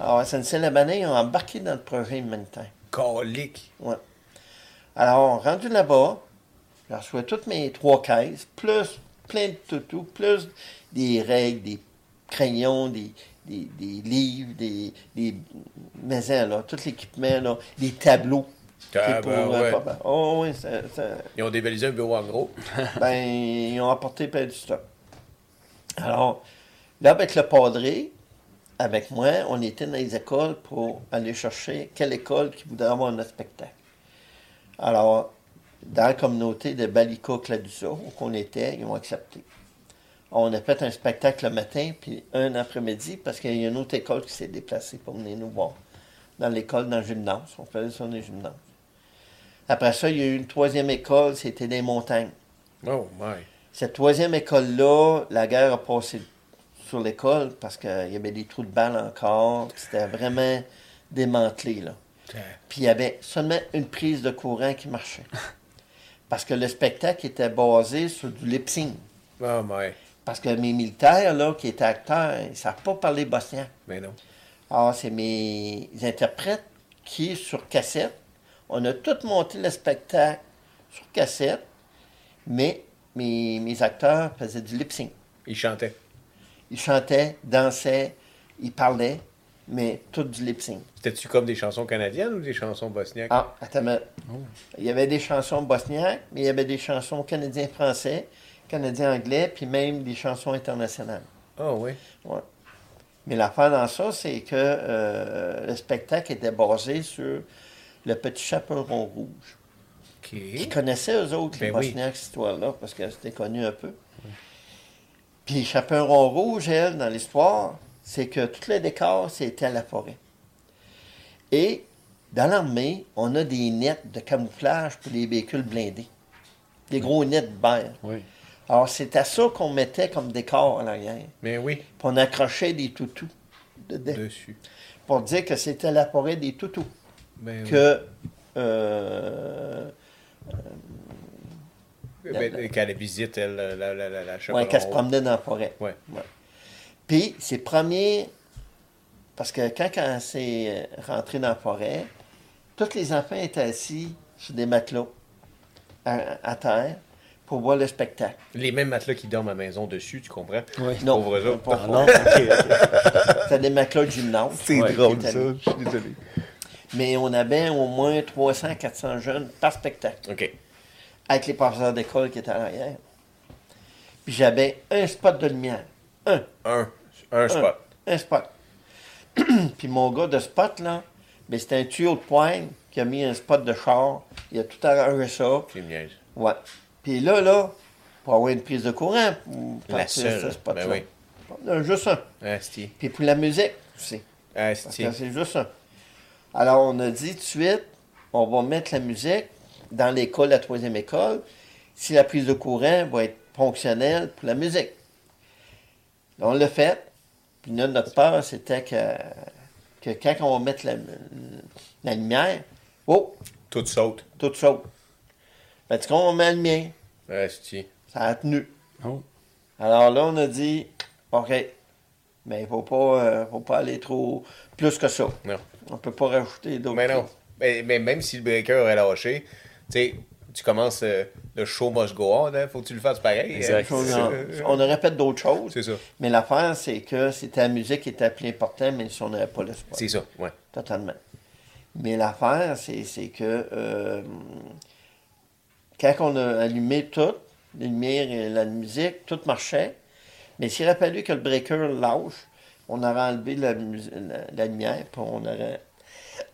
Alors, SNC Lavalin, ils ont embarqué dans le projet humanitaire. colique. Ouais. Alors, rendu là-bas, je reçois toutes mes trois caisses, plus plein de toutous, plus des règles, des crayons, des, des, des livres, des, des maisons, là, tout l'équipement, là, des tableaux. Ah, pour, ben ouais. Oh, oui, ça- ça- Ils ont dévalisé un bureau en gros. ben, ils ont apporté plein de stock. Alors, là, avec le padré, avec moi, on était dans les écoles pour aller chercher quelle école qui voudrait avoir un spectacle. Alors, dans la communauté de Balika Cladusa, où on était, ils ont accepté. On a fait un spectacle le matin, puis un après-midi, parce qu'il y a une autre école qui s'est déplacée pour venir nous voir. Dans l'école, dans le gymnase. On faisait ça dans le gymnase. Après ça, il y a eu une troisième école, c'était des montagnes. Oh my. Cette troisième école-là, la guerre a passé sur l'école parce qu'il y avait des trous de balles encore. C'était vraiment démantelé. Là. Puis il y avait seulement une prise de courant qui marchait. Parce que le spectacle était basé sur du lip sync. Oh my. Parce que mes militaires, là, qui étaient acteurs, ils ne savent pas parler bosnien. Mais non. Alors, c'est mes interprètes qui, sur cassette, on a tout monté le spectacle sur cassette, mais mes, mes acteurs faisaient du lip sync. Ils chantaient. Ils chantaient, dansaient, ils parlaient, mais tout du lip sync. C'était-tu comme des chansons canadiennes ou des chansons bosniaques? Ah, attends, minute. Il y avait des chansons bosniaques, mais il y avait des chansons canadiens-français, canadiens-anglais, puis même des chansons internationales. Oh oui. Ouais. Mais l'affaire dans ça, c'est que euh, le spectacle était basé sur le petit chaperon rouge. OK. connaissaient eux autres, les Ben oui. Bosniaques, cette histoire-là, parce que c'était connu un peu. Puis Chaperon Rouge, elle, dans l'histoire, c'est que tout le décor, c'était à la forêt. Et dans l'armée, on a des nets de camouflage pour les véhicules blindés. Des gros nets verts. Oui. Alors, c'est à ça qu'on mettait comme décor en arrière. Mais oui, Puis on accrochait des toutous dedans. dessus. Pour dire que c'était la forêt des toutous. Ben oui. Que. euh, Ben, Quand elle visite elle, la, la, la, la, la Ouais, chaperon qu'elle se promenait dans la forêt. Ouais. Puis, ses premiers. Parce que quand elle s'est rentrée dans la forêt, tous les enfants étaient assis sur des matelas à, à terre pour voir le spectacle. Les mêmes matelas qui dorment à la maison dessus, tu comprends? Oui. Non, Pauvres autres. Ah non, ok, ok. c'était des matelas de gymnase. C'est Ouais, drôle ça, je suis désolé. Mais on avait au moins 300-400 jeunes par spectacle, OK. avec les professeurs d'école qui étaient à l'arrière. Puis j'avais un spot de lumière. Un. Un, un spot. Un spot. Puis mon gars de spot, là, ben, c'était un tuyau de poigne qui a mis un spot de char. Il a tout arrangé ça. C'est niaise. Ouais. Puis là, là, pour avoir une prise de courant, pour La seule. ce spot-là. Ben oui. Juste un. Asti. Puis pour la musique aussi. Asti. c'est juste un. Alors, on a dit tout de suite, on va mettre la musique dans l'école, la troisième école, si la prise de courant va être fonctionnelle pour la musique. Là, on l'a fait. Puis là, notre peur, c'était que, que quand on va mettre la, la lumière, oh, Tout saute. tout saute. Ben, tu comprends, on met la lumière. Asti. Ça a tenu. Oh. Alors là, on a dit, OK, mais il ne faut, pas, euh, faut pas aller trop plus que ça. Non. On peut pas rajouter d'autres Mais non. choses. Mais, mais même si le breaker est lâché, tu sais, tu commences euh, le show must go on, hein, faut que tu le fasses pareil. Exact. hein. On, on aurait fait d'autres choses. C'est ça. Mais l'affaire, c'est que c'était la musique qui était plus importante, mais si on n'avait pas le spot. C'est ça, ouais. Totalement. Mais l'affaire, c'est c'est que euh, quand on a allumé tout, les lumières et la musique, tout marchait. Mais s'il aurait fallu que le breaker lâche, on aurait enlevé la, la, la lumière, puis on aurait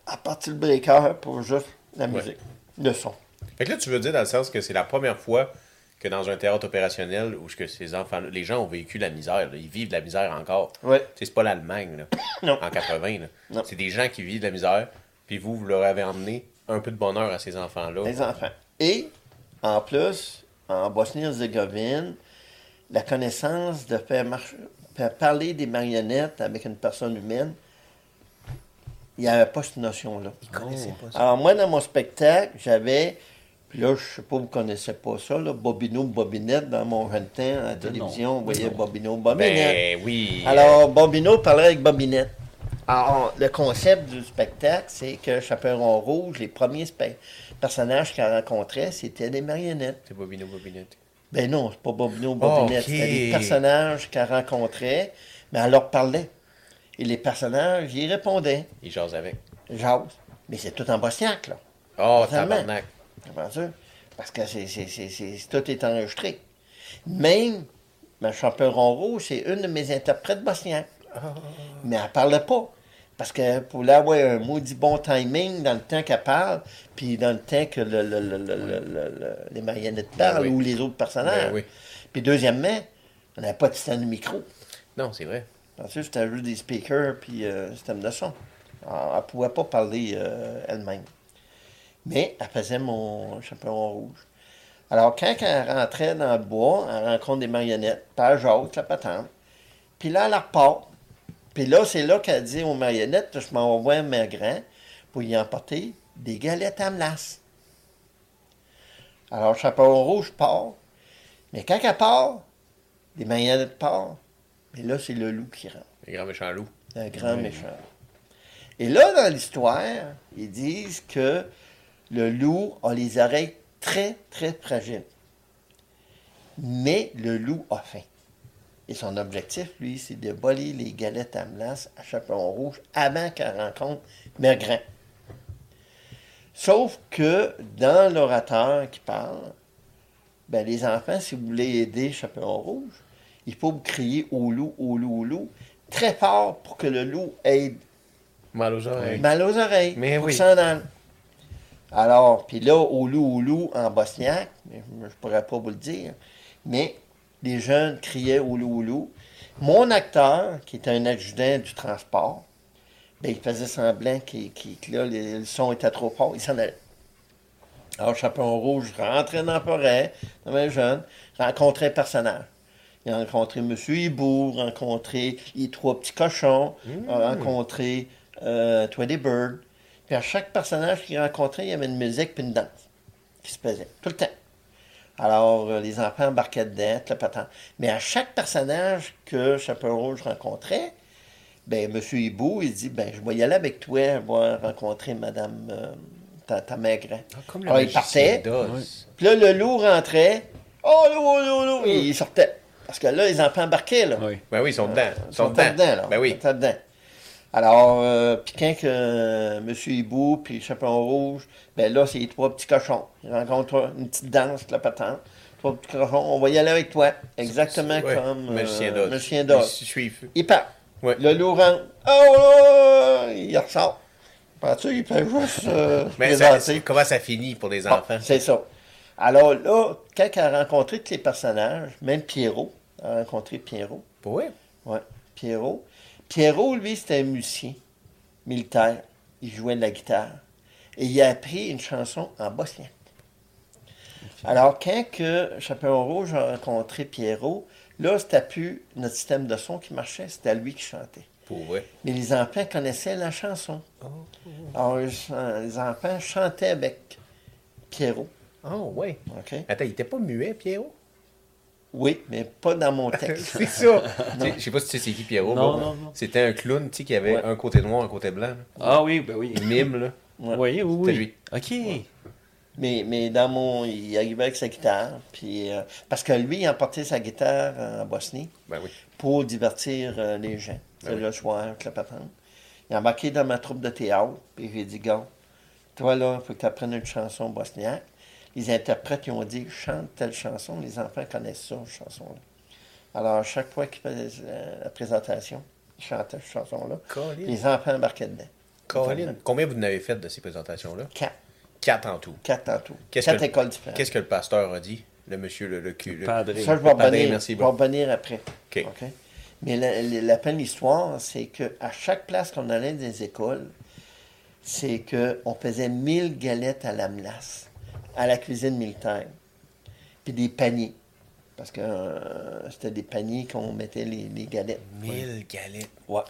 apparti le breaker pour juste la Ouais. musique, le son. Fait que là, tu veux dire dans le sens que c'est la première fois que dans un théâtre opérationnel où que ces enfants, les gens ont vécu la misère, là, ils vivent de la misère encore. Ouais. C'est pas l'Allemagne, en 80. là. Non. C'est des gens qui vivent de la misère, puis vous, vous leur avez emmené un peu de bonheur à ces enfants-là. les enfants. Et, en plus, en Bosnie-Herzégovine, la connaissance de faire, marcher, parler des marionnettes avec une personne humaine, il n'y avait pas cette notion-là. Ils connaissaient pas ça. Alors, moi, dans mon spectacle, j'avais, puis là, je ne sais pas, vous ne connaissez pas ça, là, Bobino Bobinette, dans mon jeune temps, à la télévision, on voyait Bobino Bobinette. Ben oui. Alors, Bobino parlait avec Bobinette. Alors, le concept du spectacle, c'est que Chaperon Rouge, les premiers personnages qu'il rencontrait, c'était des marionnettes. C'est Bobino Bobinette. Ben non, c'est pas Bobino Bobinette. Ok. C'était des personnages qu'elle rencontrait, mais elle leur parlait. Et les personnages, ils répondaient. Ils jasent avec. Jase. Mais c'est tout en bosniaque, là. Oh, tabarnak. Comment ça? Parce que c'est, c'est, c'est, tout est enregistré. Même, ma chaperon rouge, c'est une de mes interprètes bosniaques. Mais elle parlait pas. Parce que pour l'avoir un maudit bon timing dans le temps qu'elle parle, puis dans le temps que le- le- le- le- le- le- le- les marionnettes parlent oui. ou les autres personnages. Ben oui. Puis deuxièmement, on n'avait pas de système de micro. Non, c'est vrai. Ensuite, c'était juste des speakers puis euh, système de son. Alors, elle ne pouvait pas parler euh, elle-même. Mais elle faisait mon chaperon rouge. Alors, quand elle rentrait dans le bois, elle rencontre des marionnettes, pas jaune, la patente. Puis là, elle repart. Puis là, c'est là qu'elle dit aux marionnettes, je m'en vais voir mes grands pour y emporter des galettes à melasse. Alors, chaperon rouge part. Mais quand elle part, les marionnettes partent. Mais là, c'est le loup qui rentre. Les grands méchants loups. Un grand méchant. Et là, dans l'histoire, ils disent que le loup a les oreilles très, très fragiles. Mais le loup a faim. Et son objectif, lui, c'est de voler les galettes à melasse à chaperon rouge avant qu'elle rencontre Mergrin. Sauf que dans l'orateur qui parle, ben, les enfants, si vous voulez aider Chaperon Rouge, il faut vous crier au loup, au loup, au loup, très fort pour que le loup aide Mal aux oreilles. mal aux oreilles. Mais oui. Alors, puis là, au loup, au loup en bosniaque, je ne pourrais pas vous le dire, mais les jeunes criaient au loup. Mon acteur, qui est un adjudant du transport, ben, il faisait semblant que là, le, son était trop fort, il s'en allait. Alors, Chaperon Rouge rentrait dans la forêt, comme un jeune, rencontrait un personnage. Il a rencontré M. Hibou, rencontré les trois petits cochons, a rencontré euh, Tweety Bird. Puis à chaque personnage qu'il rencontrait, il y avait une musique puis une danse qui se faisait, tout le temps. Alors, euh, les enfants embarquaient dedans, tout le patin. Mais à chaque personnage que Chaperon Rouge rencontrait, ben, M. Hibou, il dit, ben, je vais y aller avec toi, voir rencontrer Madame, euh, ta, ta maigre. comme Alors, il partait. Puis là, le loup rentrait. Oh, loup, loup, loup! Et il sortait. Parce que là, les enfants embarquaient, là. Oui. Ben oui, ils sont dedans. Ils Ils sont sont dedans. dedans, là. Ben Ils oui. sont dedans. Alors, euh, puis quand que euh, M. Hibou puis Chaperon Rouge, ben là, c'est les trois petits cochons. Ils rencontrent une petite danse, la patente. Trois petits cochons, on va y aller avec toi. Exactement Ouais, comme euh. Ils suivent. Il part. Ouais. Le loup rentre. Oh là! Il ressort. Penses-tu, il fait juste euh, Mais ça, comment ça finit pour les Bon, enfants? c'est ça. Alors là, quand elle a rencontré tous les personnages, même Pierrot, elle a rencontré Pierrot. Oui. Ouais, Pierrot. Pierrot, lui, c'était un musicien militaire. Il jouait de la guitare. Et il a appris une chanson en bosnien. Alors, quand que Chaperon Rouge a rencontré Pierrot, là, c'était plus notre système de son qui marchait, c'était lui qui chantait. Pour vrai? Mais les enfants connaissaient la chanson. Alors, les les enfants chantaient avec Pierrot. Oh, ouais. OK? Attends, il était pas muet, Pierrot? Oui, mais pas dans mon texte. C'est ça. Tu sais, Je sais pas si tu sais c'est qui Pierrot. Non, bon, non, non. C'était un clown tu sais, qui avait Ouais. un côté noir, un côté blanc. là. Ah oui, ben oui. Il mime, là. Ouais. Oui, oui, C'était oui. lui. OK. Mais, mais dans mon. Il arrivait avec sa guitare. Puis, euh, parce que lui, il emportait sa guitare en Bosnie Ben oui. pour divertir euh, les gens. C'est Ben oui. le soir, avec la patente. Il a embarqué dans ma troupe de théâtre. Puis j'ai dit, gars, toi là, il faut que tu apprennes une chanson bosniaque. Les interprètes, ils ont dit, chante telle chanson. Les enfants connaissent ça, cette chanson-là. Alors, chaque fois qu'il faisait la, la présentation, il chantait cette chanson-là. Colin. Les enfants embarquaient dedans. Colin. Combien vous en avez fait de ces présentations-là? Quatre. Quatre en tout. Quatre en tout. Quatre que- écoles différentes. Qu'est-ce que le pasteur a dit? Le monsieur, le, le cul. le- Padre. Ça, je vais revenir, merci revenir après. OK. OK? Mais la, la, la peine l'histoire, c'est qu'à chaque place qu'on allait des écoles, c'est qu'on faisait 1000 galettes à la melasse, à la cuisine militaire. Puis des paniers. Parce que euh, c'était des paniers qu'on mettait les, les galettes. Mille galettes. Ouais.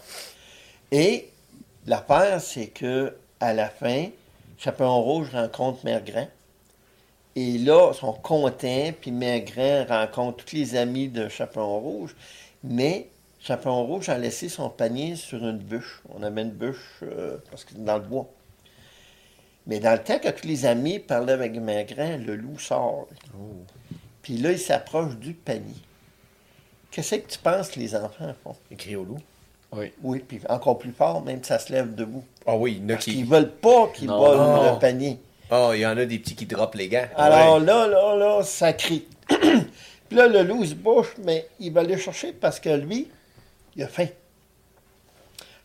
Et l'affaire, c'est que à la fin, Chaperon Rouge rencontre Mère Grand. Et là, ils sont contents, puis Mère Grand rencontre tous les amis de Chaperon Rouge. Mais Chaperon Rouge a laissé son panier sur une bûche. On avait une bûche euh, parce que dans le bois. Mais dans le temps que tous les amis parlaient avec Mère Grand, le loup sort. Puis là, il s'approche du panier. Qu'est-ce que tu penses que les enfants font? Écrit au loup. Oui. Oui, puis encore plus fort, même si ça se lève debout. Ah oui, il y en a Parce qui. veulent pas qu'ils volent le panier. Ah, il y en a des petits qui droppent les gants. Alors Ouais. là, là, là, ça crie. puis là, le loup il se bouche, mais il va aller chercher parce que lui, il a faim.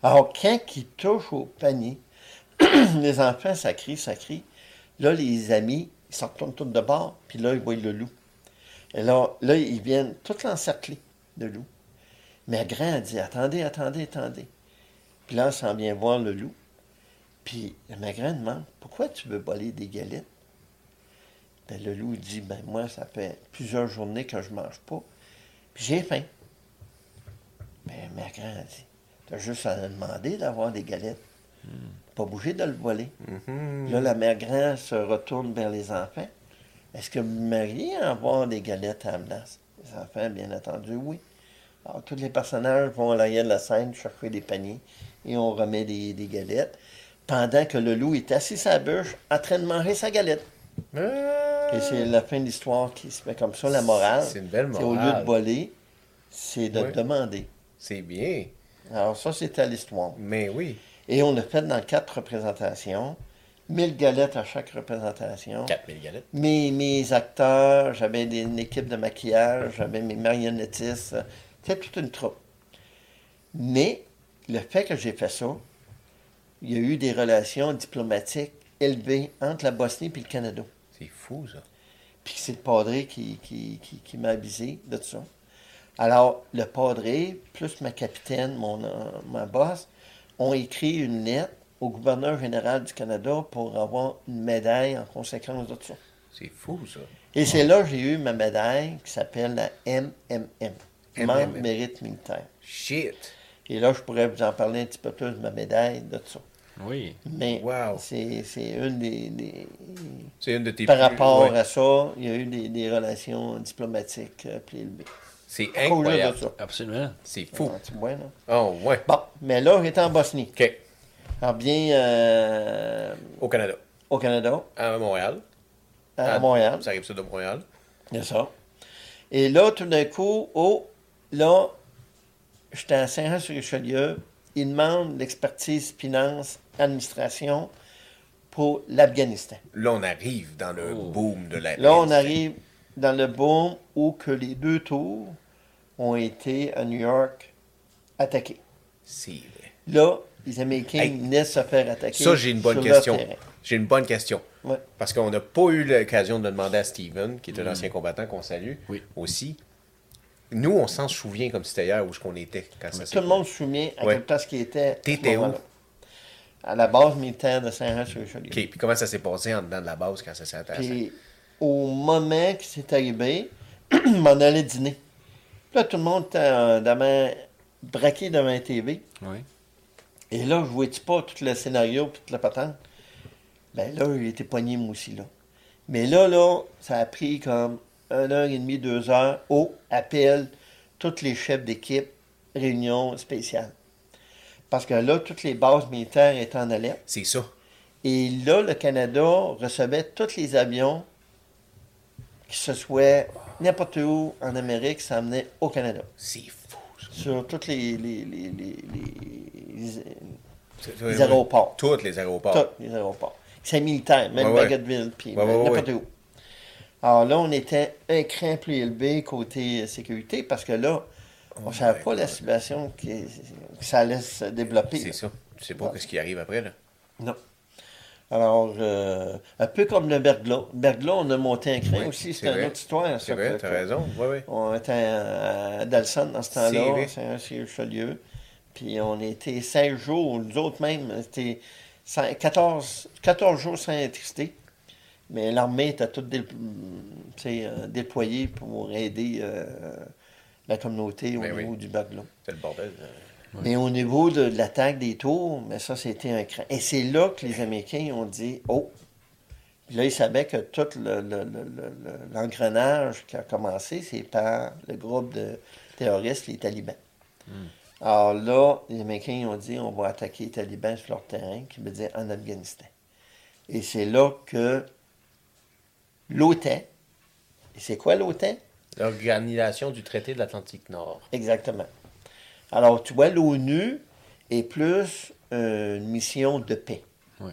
Alors, quand il touche au panier, les enfants, ça crie, ça crie. Là, les amis, ils s'en retournent tous de bord, puis là, ils voient le loup. Et là, là ils viennent tout l'encercler, le loup. Mais grand dit, attendez, attendez, attendez. Puis là, on s'en vient voir le loup. Puis ma grand demande, pourquoi tu veux voler des galettes? Ben, le loup dit, ben moi, ça fait plusieurs journées que je mange pas. Puis j'ai faim. Ben, ma grand a dit, t'as juste à demander d'avoir des galettes. Pas bouger de le voler. Mhm. Là, la mère grand se retourne vers les enfants. Est-ce que vous m'aimeriez avoir des galettes à la? Les enfants, bien entendu, oui. Alors, tous les personnages vont à l'arrière de la scène chercher des paniers et on remet des, des galettes. Pendant que le loup est assis la bûche en train de manger sa galette. Ah. Et c'est la fin de l'histoire qui se fait comme ça, la morale. C'est une belle C'est au lieu morale. de voler, c'est de demander. C'est bien. Alors ça, c'était l'histoire. Mais oui. Et on a fait dans quatre représentations, 1000 galettes à chaque représentation. 4000 galettes. Mes, mes acteurs, j'avais une équipe de maquillage, j'avais mes marionnettistes, c'était toute une troupe. Mais le fait que j'ai fait ça, il y a eu des relations diplomatiques élevées entre la Bosnie et le Canada. C'est fou, ça. Puis c'est le padré qui, qui, qui, qui m'a avisé de ça. Alors, le padré, plus ma capitaine, mon, euh, ma boss, ont écrit une lettre au gouverneur général du Canada pour avoir une médaille en conséquence de ça. C'est fou, ça. Et c'est là que j'ai eu ma médaille qui s'appelle la MMM, membre mérite militaire. Shit. Et là, je pourrais vous en parler un petit peu plus de ma médaille de ça. Oui. Mais Wow. c'est c'est une des, des- C'est une de tes Par plus- rapport ouais. à ça, il y a eu des, des relations diplomatiques euh, plus élevées. C'est incroyable. ça. Absolument. C'est fou. Ah, tu vois, là? Oh, ouais. Bon, mais là, j'étais en Bosnie. OK. Alors bien euh, Au Canada. au Canada, À Montréal. à Montréal, Ça arrive ça de Montréal. c'est ça. Et là, tout d'un coup, oh, là, j'étais à Saint-Jean-sur-Richelieu. Ils demandent l'expertise finance, administration pour l'Afghanistan. Là, on arrive dans le Oh. boom de la Là, on arrive dans le boom où que les deux tours ont été à New York attaqués. C'est vrai. Là, les Américains Hey. venaient se faire attaquer. Ça, j'ai une bonne question. J'ai une bonne question. Ouais. Parce qu'on n'a pas eu l'occasion de demander à Steven, qui est un ancien combattant qu'on salue, Oui. aussi. Nous, on s'en souvient comme c'était hier où ce qu'on était quand ça s'est Tout le monde se souvient à Ouais. quelle place qui était. T'étais où? À la base militaire de Saint-Jean-sur-Richelieu. OK, puis comment ça s'est passé en dedans de la base quand ça s'est attaqué? Puis au moment que c'est arrivé, je m'en allais dîner. Là, tout le monde était euh, devant- braqué devant la TV. Oui. Et là, je voyais pas tout le scénario puis toute la patente? Ben là, il était poigné, moi aussi, là. Mais là, là, ça a pris comme une heure et demie, deux heures, au appel, tous les chefs d'équipe, réunion spéciale. Parce que là, toutes les bases militaires étaient en alerte. C'est ça. Et là, le Canada recevait tous les avions qui se soient n'importe où en Amérique, ça amenait au Canada. C'est fou, ça. Sur tous les, les, les, les, les- aéroports. Tous les aéroports. Tous les aéroports. C'est militaire, même Ouais. Bagotville, puis Ouais, ouais, ouais, n'importe où. Alors là, on était un cran plus élevé côté sécurité parce que là, on ne savait my pas la situation qui, que ça allait se développer. C'est ça. Tu sais pas ce qui arrive après, là. Non. Alors, euh, un peu comme le Bergla. Bergla, on a monté un Oui, aussi. c'est une autre histoire. C'est vrai, t'as raison. Oui, oui. On était à, à Dalson dans ce temps-là, c'est un Richelieu. Puis on était 16 jours, nous autres même, c'était cin- 14, 14 jours sans électricité. Mais l'armée était toute dé- euh, déployée pour aider euh, la communauté au Ben oui. niveau du Bergla. C'est le bordel. Mais au niveau de, de l'attaque des tours, mais ça, c'était un cran. Et c'est là que les Américains ont dit Oh! Puis là, ils savaient que tout le- le- le- le- le- l'engrenage qui a commencé, c'est par le groupe de terroristes, les talibans. Alors là, les Américains ont dit on va attaquer les talibans sur leur terrain, qui veut dire en Afghanistan. Et c'est là que l'OTAN, et c'est quoi l'OTAN? L'Organisation du traité de l'Atlantique Nord. Exactement. Alors, tu vois, l'ONU est plus une mission de paix. Ouais.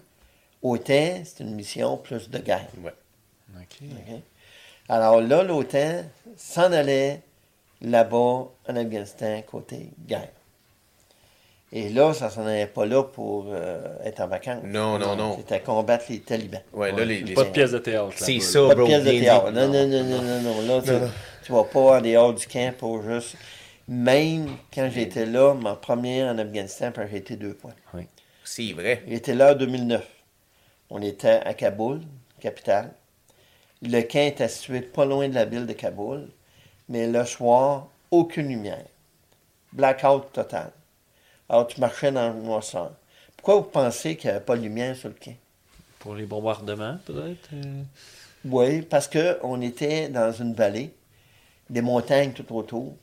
OTAN, c'est une mission plus de guerre. Ouais. Alors là, l'OTAN s'en allait là-bas en Afghanistan, côté guerre. Et là, ça s'en allait pas là pour euh, être en vacances. Non, non, non. C'était combattre les talibans. Ouais, là, les. les- Pas de pièce de théâtre. C'est ça, Pas de bro. pièce de théâtre. Non, non, non, non, non, non. Là, tu, tu vas pas en dehors du camp pour juste. Même quand j'étais là, ma première en Afghanistan, j'ai été deux fois. C'est vrai. J'étais là en 2009. On était à Kaboul, capitale. Le camp était situé pas loin de la ville de Kaboul, mais le soir, aucune lumière. Blackout total. Alors, tu marchais dans le noirceur. Pourquoi vous pensez qu'il n'y avait pas de lumière sur le camp? Pour les bombardements, peut-être? euh, Oui, parce qu'on était dans une vallée, des montagnes tout autour.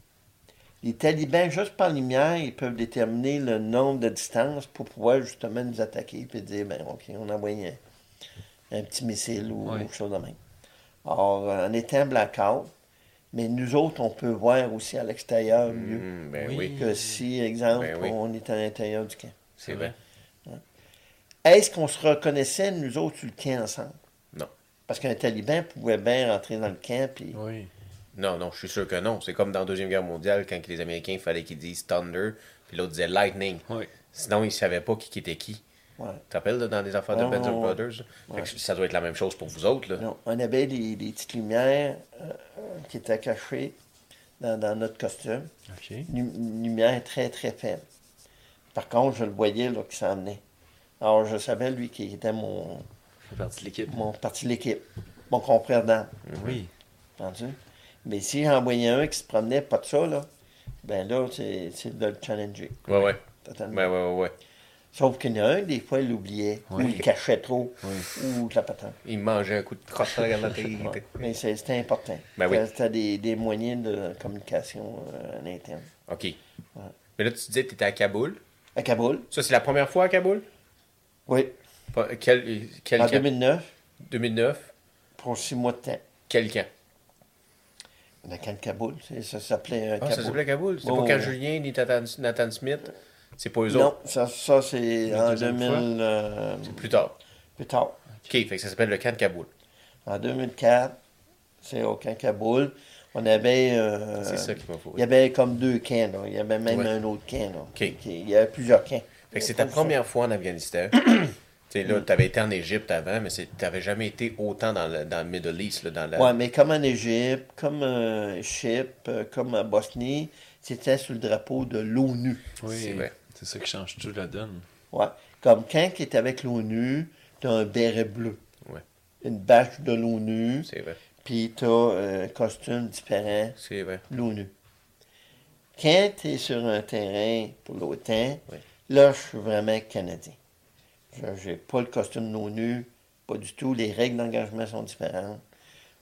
Les talibans, juste par lumière, ils peuvent déterminer le nombre de distances pour pouvoir justement nous attaquer et dire, ben OK, on envoie un, un petit missile ou Oui. quelque chose de même. Alors, euh, on était en blackout, mais nous autres, on peut voir aussi à l'extérieur mieux Hmm, ben Oui. que si, exemple, Ben oui. on est à l'intérieur du camp. C'est vrai. Est-ce qu'on se reconnaissait, nous autres, sur le camp ensemble? Non. Parce qu'un taliban pouvait bien rentrer dans le camp puis Oui. Non, non, je suis sûr que non. C'est comme dans la Deuxième Guerre mondiale, quand les Américains, il fallait qu'ils disent Thunder, puis l'autre disait Lightning. Oui. Sinon, ils ne savaient pas qui, qui était qui. Ouais. Tu te rappelles là, dans les affaires de Ouais, Benz ouais, ouais. Brothers? là? Fait que ça doit être la même chose pour vous autres. Là. Non, on avait des, des petites lumières euh, qui étaient cachées dans, dans notre costume. Une, lumière très, très faible. Par contre, je le voyais là, qui s'en venait. Alors, je savais, lui, qui était mon, fait partie de l'équipe. mon parti de l'équipe, mon compère d'âme. Oui. entendu? Mais si j'en voyais un qui se promenait, pas de ça, là, ben là, c'est de le challenger. Ouais, ouais. Totalement. Ouais, ouais, ouais. Sauf qu'il y en a un, des fois, il l'oubliait, ou Oui. il cachait trop, ou de la patente. Il mangeait un coup de crosse dans la. Ouais. Mais c'était important. Ben oui. C'était des, des moyens de communication euh, à l'interne. OK. Mais là, tu disais que tu étais à Kaboul. À Kaboul, Ça, c'est la première fois à Kaboul? oui, Quel, quel en camp? 2009, 2009. pour six mois de temps. Quel camp? Le camp de Kaboul, c'est- ça s'appelait euh, Ah, ça s'appelait Kaboul. C'est Oh, pas quand ouais. Julien ni Nathan, Nathan Smith. C'est pas eux Non, autres. ça, ça c'est La en deuxième 2000, euh, Plus tard. plus tard. OK, fait que ça s'appelle le camp de Kaboul. En 2004, c'est au camp Kaboul. On avait. euh, C'est ça qui m'a. Il y avait comme deux camps, là. Il y avait même Ouais. un autre camp, là. OK. Il y avait plusieurs camps. Fait que c'est ta première fois en Afghanistan. tu là, t'avais été en Égypte avant, mais c'est- t'avais jamais été autant dans le, dans le Middle East, là, dans la... Ouais, mais comme en Égypte, comme euh, Chypre, euh, comme en Bosnie, c'était sous le drapeau de l'ONU. Oui. C'est vrai. C'est ça qui change tout la donne. Ouais. Comme quand il est avec l'ONU, tu as un béret bleu. Ouais. Une bâche de l'ONU, C'est vrai. puis tu as un costume différent C'est vrai. de l'ONU. Quand tu es sur un terrain pour l'OTAN, Oui. là, je suis vraiment canadien. Je n'ai pas le costume de l'ONU, pas du tout. Les règles d'engagement sont différentes.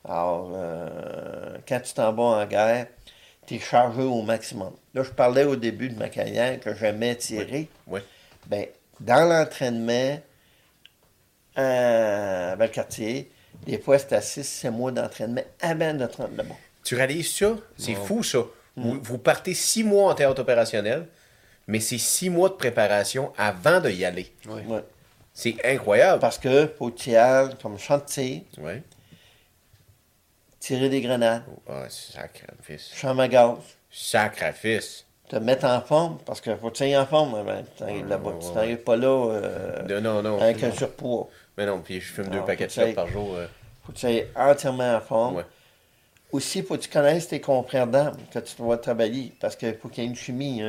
Alors, euh, quand tu t'en vas en guerre, tu es chargé au maximum. Là, je parlais au début de ma carrière que j'aimais tirer. Oui. Ben, dans l'entraînement à Valcartier, des fois, c'était 6-7 mois d'entraînement avant de rentrer là-bas. Tu réalises ça? C'est fou, ça. Vous, vous partez six mois en théâtre opérationnel, mais c'est six mois de préparation avant de y aller. Oui. Ouais. C'est incroyable. Parce que pour tirer comme chantier, Ouais. tirer des grenades, Ah, sacrifice. chambre à gaz, Sacrifice. te mettre en forme, parce qu'il faut te tenir en forme avant que tu arrives là-bas. ouais, tu ouais, n'arrives pas là euh, De- non, non. avec un surpoids. Mais non, puis je fume deux paquets de clopes par jour. euh. faut que tu sois entièrement en forme. Ouais. Aussi, il faut que tu connaisses tes confrères d'armes que tu dois travailler, parce qu'il faut qu'il y ait une chimie,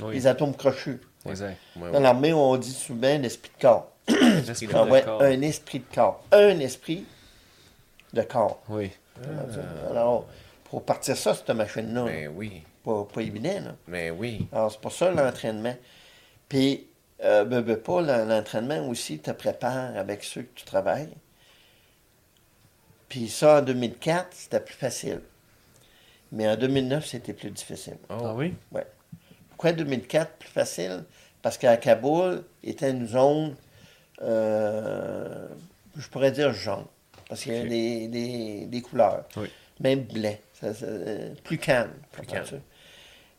Oui. des atomes crochus. Exact. Ouais, Dans l'armée, on dit souvent l'esprit de corps. L'esprit de ouais, corps. un esprit de corps. Un esprit de corps. Oui. Alors, pour partir ça, cette machine-là, Mais oui. pas, pas évident. Là. Mais oui. Alors, c'est pour ça l'entraînement. Puis, euh, ben, ben, pas, l'en- l'entraînement aussi te prépare avec ceux que tu travailles. Puis ça, en 2004, c'était plus facile. Mais en 2009, c'était plus difficile. Oh. Ah oui? Pourquoi 2004 plus facile? Parce qu'à Kaboul, était une zone, euh, je pourrais dire jaune. Parce qu'il y a des, des- des couleurs. Oui. Même blanc. Ça- ça- euh, plus calme. Plus.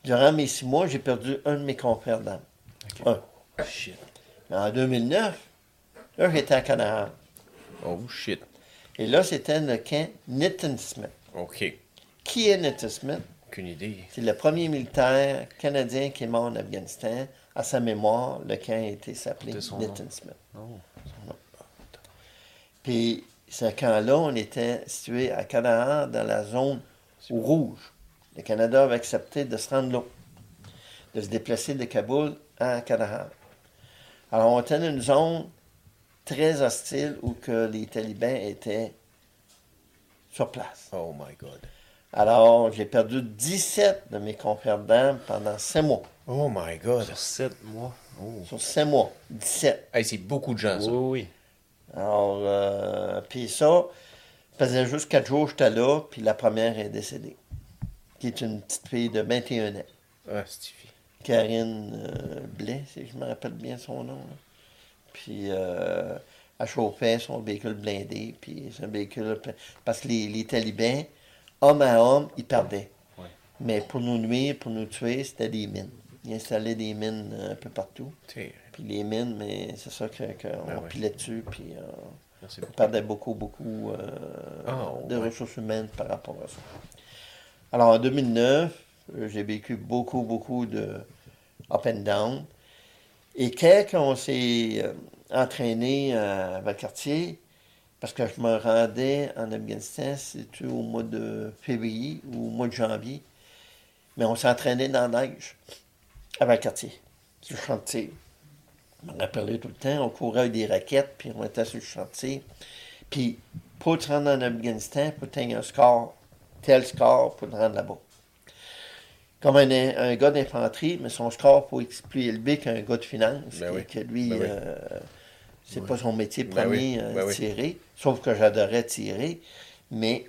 Durant mes six mois, j'ai perdu un de mes confrères d'armes. Un. Shit. Mais en 2009, là, j'étais à Canada. Oh shit. Et là, c'était le camp Nitin Smith. OK. Qui est Nitin Smith? Aucune idée. C'est le premier militaire canadien qui est mort en Afghanistan. À sa mémoire, le camp a été son Nitin Smith. Oh. Puis, ce camp-là, on était situé à Kandahar, dans la zone au rouge. Le Canada avait accepté de se rendre là, de se déplacer de Kaboul à Kandahar. Alors, on était dans une zone très hostile où que les talibans étaient sur place. Oh my God. Alors, j'ai perdu 17 de mes confrères d'armes pendant 5 mois. Oh my God. Sur sept mois. Oh. Sur 5 mois, 17. Hey, c'est beaucoup de gens, ça. Oui, oui. Alors, euh, puis ça, ça faisait juste 4 jours que j'étais là, puis la première est décédée. Qui est une petite fille de 21 ans. Ah, Stevie. Karine euh, Blais, si je me rappelle bien son nom. là. Puis, euh, elle chauffait son véhicule blindé, puis c'est un véhicule... Parce que les, les talibans, homme à homme, ils perdaient. Ouais. Mais pour nous nuire, pour nous tuer, c'était des mines. Ils installaient des mines euh, un peu partout. Puis les mines, mais c'est ça qu'on que Ben ouais. pilait dessus, puis euh, Merci on beaucoup. perdait beaucoup, beaucoup euh, Ah, de ouais. ressources humaines par rapport à ça. Alors en 2009, euh, j'ai vécu beaucoup, beaucoup de up and down. Et quand on s'est entraîné à Valcartier, parce que je me rendais en Afghanistan, c'était au mois de février ou au mois de janvier, mais on s'entraînait dans la neige à Valcartier, sur le chantier. On en a parlé tout le temps, on courait avec des raquettes, puis on était sur le chantier. Puis, pour te rendre en Afghanistan, pour te un score, tel score pour te rendre là-bas. Comme un, un gars d'infanterie, mais son score faut être plus élevé qu'un gars de finance, Ben et oui. que lui, Ben oui. C'est pas son métier Ben premier, oui. Ben oui. tirer. Sauf que j'adorais tirer, mais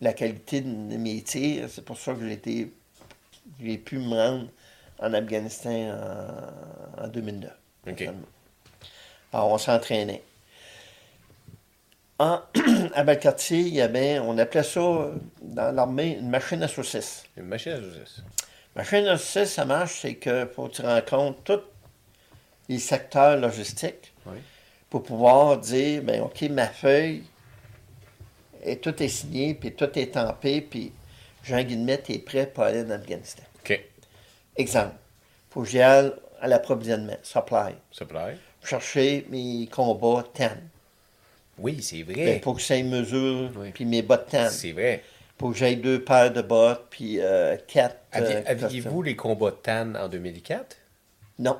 la qualité de mes tirs, c'est pour ça que j'ai été, j'ai pu me rendre en Afghanistan en, en 2009. OK. finalement. Alors, on s'entraînait. En- à Valcartier, il y avait, on appelait ça euh, dans l'armée une machine à saucisses. Une machine à saucisses. Machine à saucisses, ça marche, c'est que faut que tu rencontres tous les secteurs logistiques Oui. Pour pouvoir dire, ben OK, ma feuille, et tout est signé, puis tout est tampé, puis Jean Guillemette est prêt pour aller en Afghanistan. OK. Exemple, faut que j'y aille à l'approvisionnement, supply, Supply. chercher mes combats TAN. Oui, c'est vrai. faut que ça mesure, Oui. puis mes bottes TAN. C'est vrai. faut que j'aille deux paires de bottes, puis euh, quatre. Euh, Aviez-vous les combats TAN en 2004? Non.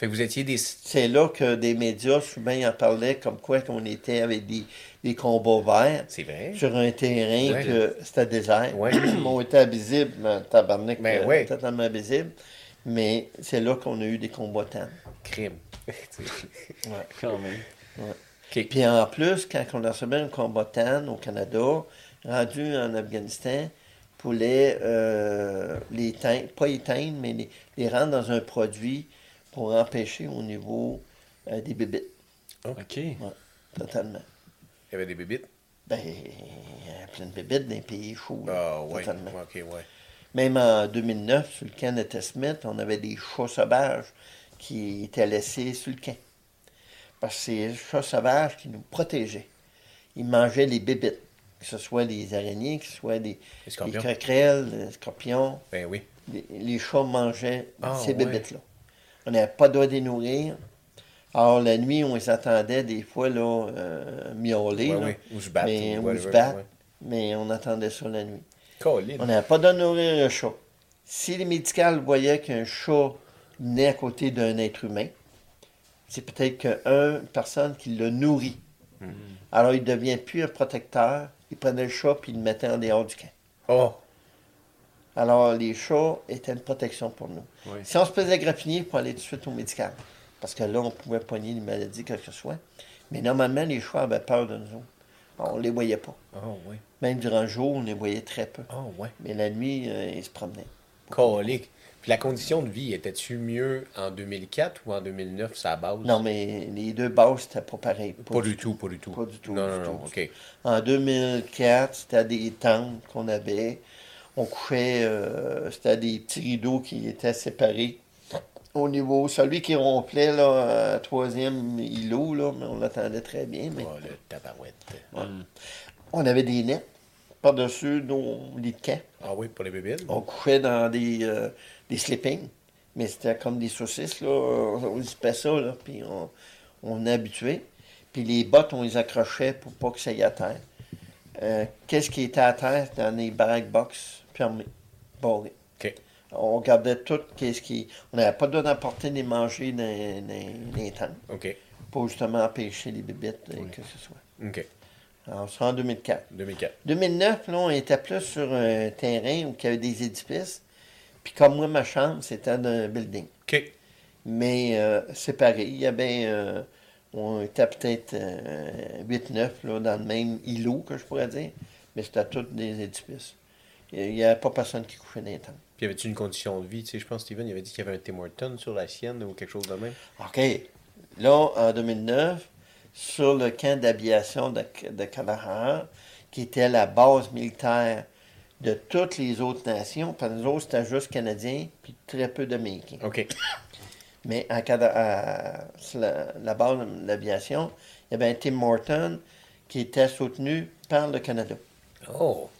Fait que vous étiez des... C'est là que des médias, souvent, ils en parlaient comme quoi qu'on était avec des, des combats verts C'est vrai. sur un terrain Ouais. que c'était désert. Ouais. On était invisible, mais tabarnak, Ben euh, ouais. totalement visible. Mais c'est là qu'on a eu des combattants. Crime. Quand même. OK. Puis en plus, quand on recevait un combattant au Canada, rendu en Afghanistan, pour les, euh, les éteindre, pas éteindre, mais les, les rendre dans un produit pour empêcher au niveau euh, des bébites, OK. totalement. Il y avait des bébites? Ben, il y a plein de bébites dans les pays chauds. Ah, ouais. totalement. OK, ouais. Même en 2009, sur le camp de Smith, on avait des chats sauvages qui étaient laissés sur le camp. Parce que c'est les chats sauvages qui nous protégeaient. Ils mangeaient les bébites, que ce soit les araignées, que ce soit des, Les les coquerelles, les scorpions. Ben oui. Les, les chats mangeaient Ah, ces ouais. bébites-là. On n'avait pas le droit de les nourrir. Alors, la nuit, on les attendait des fois là, euh, miauler. Ouais, ouais. Ou se battre. Mais, ou ou whatever, se battre. ouais. Mais on attendait ça la nuit. On n'avait pas de nourrir le chat. Si les médicales voyaient qu'un chat venait à côté d'un être humain, c'est peut-être qu'une personne qui le nourrit. Alors, il ne devient plus un protecteur. Il prenait le chat puis il le mettait en dehors du camp. Oh, Alors, les chats étaient une protection pour nous. Oui. Si on se faisait graffiner, il faut aller tout de suite au médical. Parce que là, on pouvait pogner les maladies, quelque que ce soit. Mais normalement, les chats avaient peur de nous autres. On ne les voyait pas. oh, ouais. Même durant le jour, on les voyait très peu. Oh, ouais. Mais la nuit, euh, ils se promenaient. Colique. Puis la condition de vie, était-tu mieux en 2004 ou en 2009, sa base? Non, mais les deux bases, c'était pas pareil. Pas du tout, pas du tout. Pas du tout, Non, du non, tout, non, OK. En 2004, c'était des tentes qu'on avait. On couchait, euh, c'était des petits rideaux qui étaient séparés. Au niveau, celui qui ronflait, là, à troisième îlot, là, mais on l'attendait très bien. Mais Oh, le tabarouette. on avait des nets par-dessus nos lits de camp. Ah oui, pour les bébés? On couchait dans des, euh, des mais c'était comme des saucisses, là. On zippait ça, là, puis on, on habitué. Puis les bottes, on les accrochait pour pas que ça y à terre. Euh, Qu'est-ce qui était à terre dans les barack box? Fermées, barrées. OK. On gardait tout, qu'est-ce qui... On n'avait pas le droit d'emporter des manger dans, dans, dans les OK. pour justement empêcher les bébites, euh, que ce soit. OK. Alors, c'est en 2004. 2004. 2009, là, on était plus sur un terrain où il y avait des édifices. Puis comme moi, ma chambre, c'était dans un building. OK. Mais euh, séparé. Il y avait... euh, on était peut-être 8-9 là, dans le même îlot, que je pourrais dire. Mais c'était tous des édifices. Il n'y avait pas personne qui couchait dans les tentes. Puis y avait-tu une condition de vie? Tu sais, je pense, Steven, il avait dit qu'il y avait un Tim Horton sur la sienne ou quelque chose de même. OK. Là, en 2009, sur le camp d'aviation de, de qui était la base militaire de toutes les autres nations, parce que nous autres, c'était juste Canadiens, puis très peu d'Américains. OK. Mais à, la, la base de l'aviation, il y avait un Tim Morton qui était soutenu par le Canada. Oh.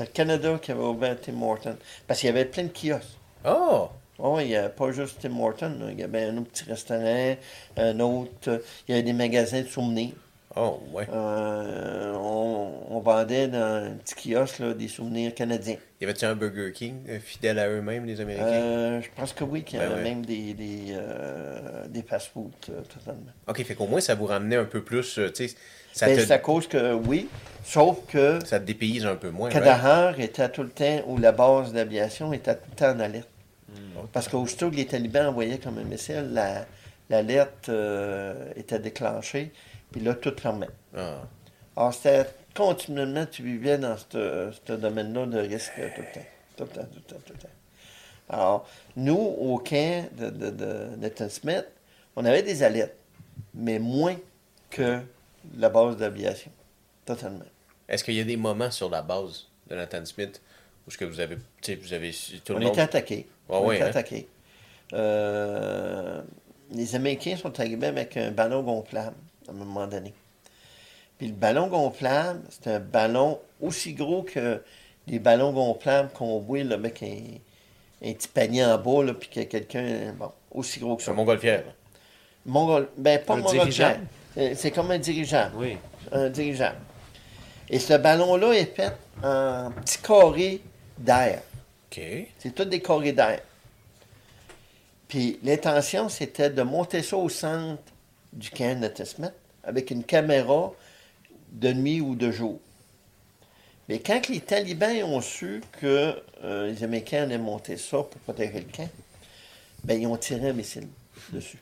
C'est le Canada qui avait ouvert Tim Morton. Parce qu'il y avait plein de kiosques. Oh. Oh, il n'y avait pas juste Tim Morton. là. Il y avait un autre petit restaurant, un autre. euh, Il y avait des magasins de souvenirs. Oh, ouais. Euh, on, on vendait dans un petit kiosque là, des souvenirs canadiens. Y avait-tu un Burger King euh, fidèle à eux-mêmes, les Américains? Euh, je pense que oui, qu'il y Ben avait ouais. même des, des, euh, des fast-food totalement. OK, fait qu'au moins, ça vous ramenait un peu plus, sais, ça, Ben, te, à cause que oui, sauf que ça te dépayse un peu moins, right? Était tout le temps, ou la base d'aviation était tout le temps en alerte. Parce qu'aussitôt que les talibans envoyaient comme un missile, la- l'alerte euh, était déclenchée, puis là, tout fermait. Ah. Alors, c'était continuellement, tu vivais dans ce domaine-là de risque tout le temps. Tout le temps, tout le temps, tout le temps. Alors, nous, au camp de, de, de Nathan Smith, on avait des alertes, mais moins que la base d'aviation. Totalement. Est-ce qu'il y a des moments sur la base de Nathan Smith où ce que vous avez, tu sais, vous avez, tout le On monde... était attaqués. Ah on ouais, était hein? attaqués. Euh, les Américains sont arrivés avec un ballon gonflable à un moment donné. Puis le ballon gonflable, c'est un ballon aussi gros que les ballons gonflables qu'on voit là, avec un, un petit panier en bas, là, puis qu'il y a quelqu'un, bon, aussi gros que C'est ça. un montgolfière. Mongol, ben, pas Un montgolfière. Dirigeable? C'est- comme un dirigeable Oui. un dirigeable. Et ce ballon-là est fait en petits carrés d'air. OK. C'est tout des carrés d'air. Puis l'intention, c'était de monter ça au centre du camp de Smith avec une caméra de nuit ou de jour. Mais quand les talibans ont su que euh, les Américains allaient monter ça pour protéger le camp, ben, ils ont tiré un missile dessus.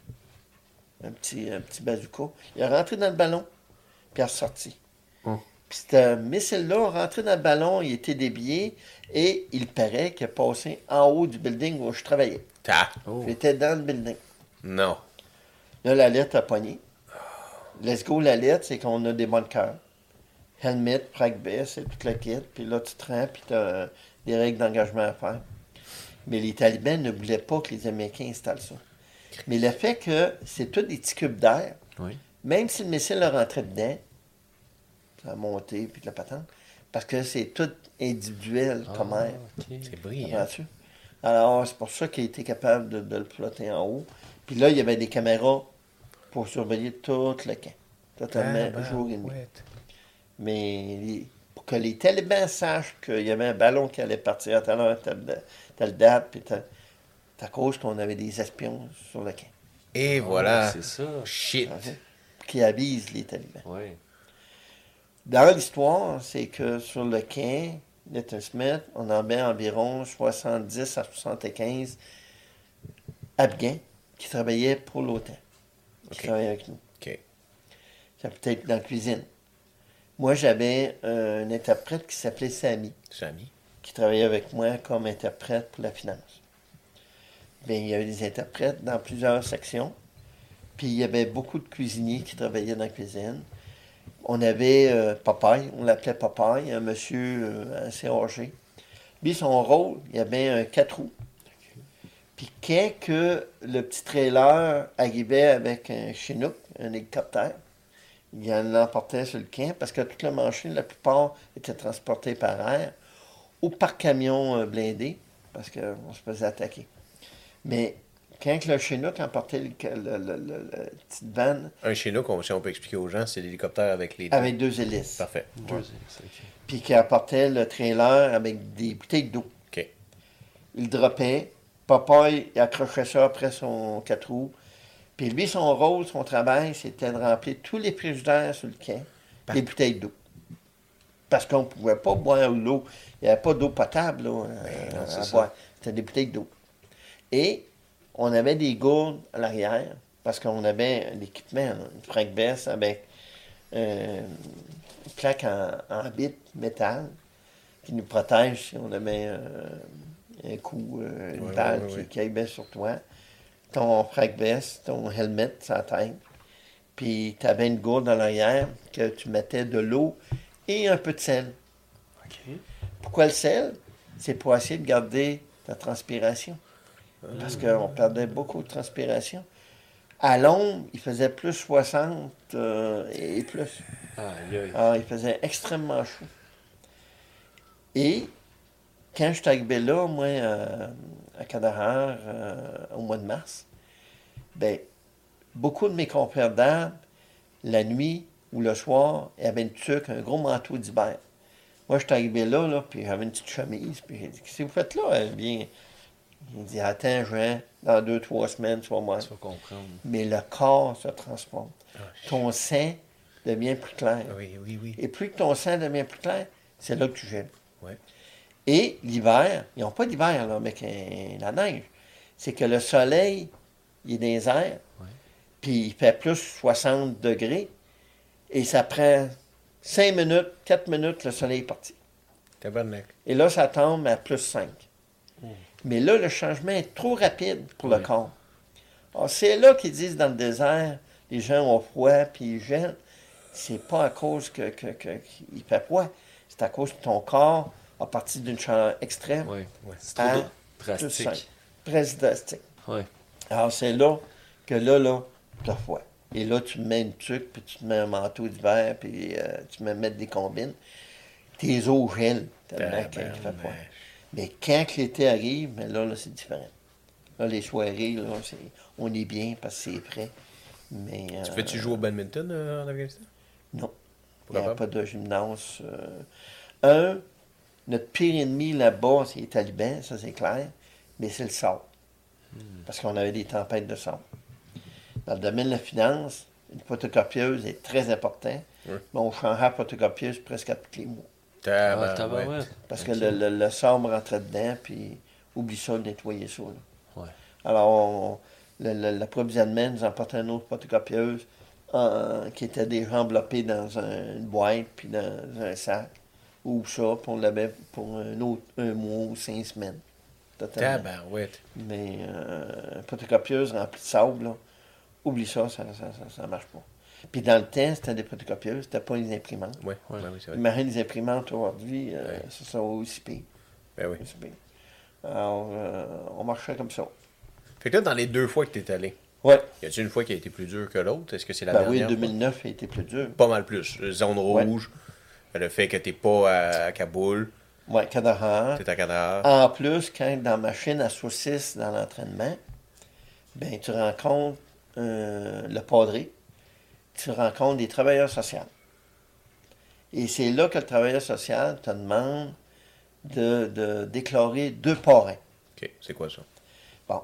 Un petit, un petit bazooka. Il est rentré dans le ballon. puis ressorti. Hum. Puis ce missile-là, rentré dans le ballon, il était dévié et il paraît qu'il a passé en haut du building où je travaillais. Ta. Oh. J'étais dans le building. Non. Là, la lettre a pogné. Let's go, la lettre, c'est qu'on a des bonnes cœurs. Helmet, pragbès et toute la kit. Puis là, tu te rends, puis tu as des règles d'engagement à faire. Mais les talibans ne voulaient pas que les Américains installent ça. Mais le fait que c'est tous des petits cubes d'air, Oui. même si le missile leur rentrait dedans, ça a monté, puis de la patente, parce que c'est tout individuel comme air. C'est brillant. Alors, c'est pour ça qu'il a été capable de, de le plotter en haut. Puis là, il y avait des caméras pour surveiller tout le camp. Totalement, Ah, jour et nuit. Mais les- pour que les talibans sachent qu'il y avait un ballon qui allait partir à telle heure, telle, telle date, puis telle- c'est à cause qu'on avait des espions sur le camp Et voilà. C'est ça. Shit. qui avisent les talibans. Oui. Dans l'histoire, c'est que sur le quai, Nathan Smith, on avait environ 70 à 75 Afghans qui travaillaient pour l'OTAN, qui travaillaient avec nous. OK. Ça peut être dans la cuisine. Moi, j'avais un interprète qui s'appelait Samy, Samy. qui travaillait avec moi comme interprète pour la finance. Bien, il y avait des interprètes dans plusieurs sections. Puis il y avait beaucoup de cuisiniers qui travaillaient dans la cuisine. On avait euh, Popeye, on l'appelait Popeye, un monsieur euh, assez âgé. Lui, son rôle, il y avait un quatre roues. Puis quand que le petit trailer arrivait avec un Chinook, un hélicoptère, il en l'emportait sur le camp parce que toute la machine, la plupart étaient transportées par air ou par camion euh, blindé parce qu'on se faisait attaquer. Mais quand que le Chinook emportait le, le, le- le- le petite vanne Un Chinook, on- si on peut expliquer aux gens, c'est l'hélicoptère avec les deux. avec deux hélices, Parfait. Deux, ok. puis qui apportait le trailer avec des bouteilles d'eau. OK. Il droppait, papa il accrochait ça après son quatre roues. Puis lui, son rôle, son travail, c'était de remplir tous les frigidaires sur le camp, des bouteilles d'eau. Parce qu'on ne pouvait pas boire l'eau. Il n'y avait pas d'eau potable là, euh, non, c'est à ça. boire. C'était des bouteilles d'eau. Et on avait des gourdes à l'arrière, parce qu'on avait l'équipement, une frac baisse avec euh, une plaque en, en bit métal qui nous protège si on avait euh, un coup, euh, une Ouais, balle qui, ouais. qui sur toi. Ton frac veste, ton helmet la tête. Puis tu avais une gourde dans l'arrière que tu mettais de l'eau et un peu de sel. Pourquoi le sel? C'est pour essayer de garder la transpiration. Parce qu'on perdait beaucoup de transpiration. À l'ombre, il faisait plus 60 euh, et plus. Alors, il faisait extrêmement chaud. Et quand je suis arrivé là, moi, euh, à Kandahar, euh, au mois de mars, ben, beaucoup de mes confrères d'armes, la nuit ou le soir, avait une tuque, un gros manteau d'hiver. Moi, je suis arrivé là, là puis j'avais une petite chemise, puis j'ai dit, qu'est-ce que vous faites là? Elle bien. Il dit, attends, Jean, dans deux, trois semaines, tu vas voir. Tu vas comprendre. Mais le corps se transforme. Ton sang devient plus clair. Oui, oui, oui. Et plus que ton sang devient plus clair, c'est là que tu gèles. Ouais. Et l'hiver, ils n'ont pas d'hiver là, un- la neige. C'est que le soleil, il est Ouais. puis il fait plus 60 degrés, et ça prend 5 minutes, 4 minutes, le soleil est parti. Tabarnak. Et là, ça tombe à plus 5. Mais là, le changement est trop rapide pour le Oui. corps. Alors, c'est là qu'ils disent dans le désert, les gens ont froid puis ils gèlent. C'est pas à cause que, que, que- qu'il fait froid. C'est à cause que ton corps a parti d'une chaleur extrême, Oui. Ouais. C'est trop drastique. 5. Presque drastique. Oui. Alors, c'est là que là, là, t'as froid. Et là, tu mets une tuque, puis tu te mets un manteau d'hiver, puis euh, tu mets des combines. Tes os gèlent tellement qu'il qu'il fait froid. Mais quand l'été arrive, mais là, là c'est différent. Là, les soirées, là, on est bien parce que c'est prêt. Mais, Tu euh, fais-tu jouer au badminton euh, en Afghanistan? Non. Il n'y a pas de gymnase. euh. Un, notre pire ennemi là-bas, c'est les talibans, ça c'est clair, mais c'est le sable. Parce qu'on avait des tempêtes de sable. Dans le domaine de la finance, une photocopieuse est très important, Ouais. mais on changeait la photocopieuse presque à tous les mois. Ah, Tabarouette. tabarouette. Parce que le, le, le sable rentrait dedans, puis oublie ça, de nettoyer ça. là. Ouais. Alors, on- le- le- l'approvisionnement nous emportait une autre photocopieuse, en- qui étaient déjà enveloppés dans un- une boîte, puis dans un sac, ou ça, puis on l'avait pour un autre un mois ou cinq semaines. Totalement. Tabarouette. Mais euh, photocopieuse remplie de sable, là, oublie ça, ça ne marche pas. Puis dans le temps, c'était des photocopieuses, c'était pas les imprimantes. Ouais, ouais, oui, c'est vrai. Imagine les imprimantes aujourd'hui, euh, Ouais. ça sont aussi pire. Ben oui. pire. Alors, euh, on marchait comme ça. Fait que là, dans les deux fois que tu es allé, Ouais. y a-t-il une fois qui a été plus dure que l'autre? Est-ce que c'est la Ben oui, dernière? fois? 2009 a été plus dur. Pas mal plus. Zone Ouais. rouge, le fait que t'es pas à Kaboul, Ouais, Kandahar. t'es à Kandahar. En plus, quand dans ma chaîne à saucisses dans l'entraînement, ben tu rencontres euh, le padré, tu rencontres des travailleurs sociaux. Et c'est là que le travailleur social te demande de, de déclarer deux parrains. OK, c'est quoi ça? Bon.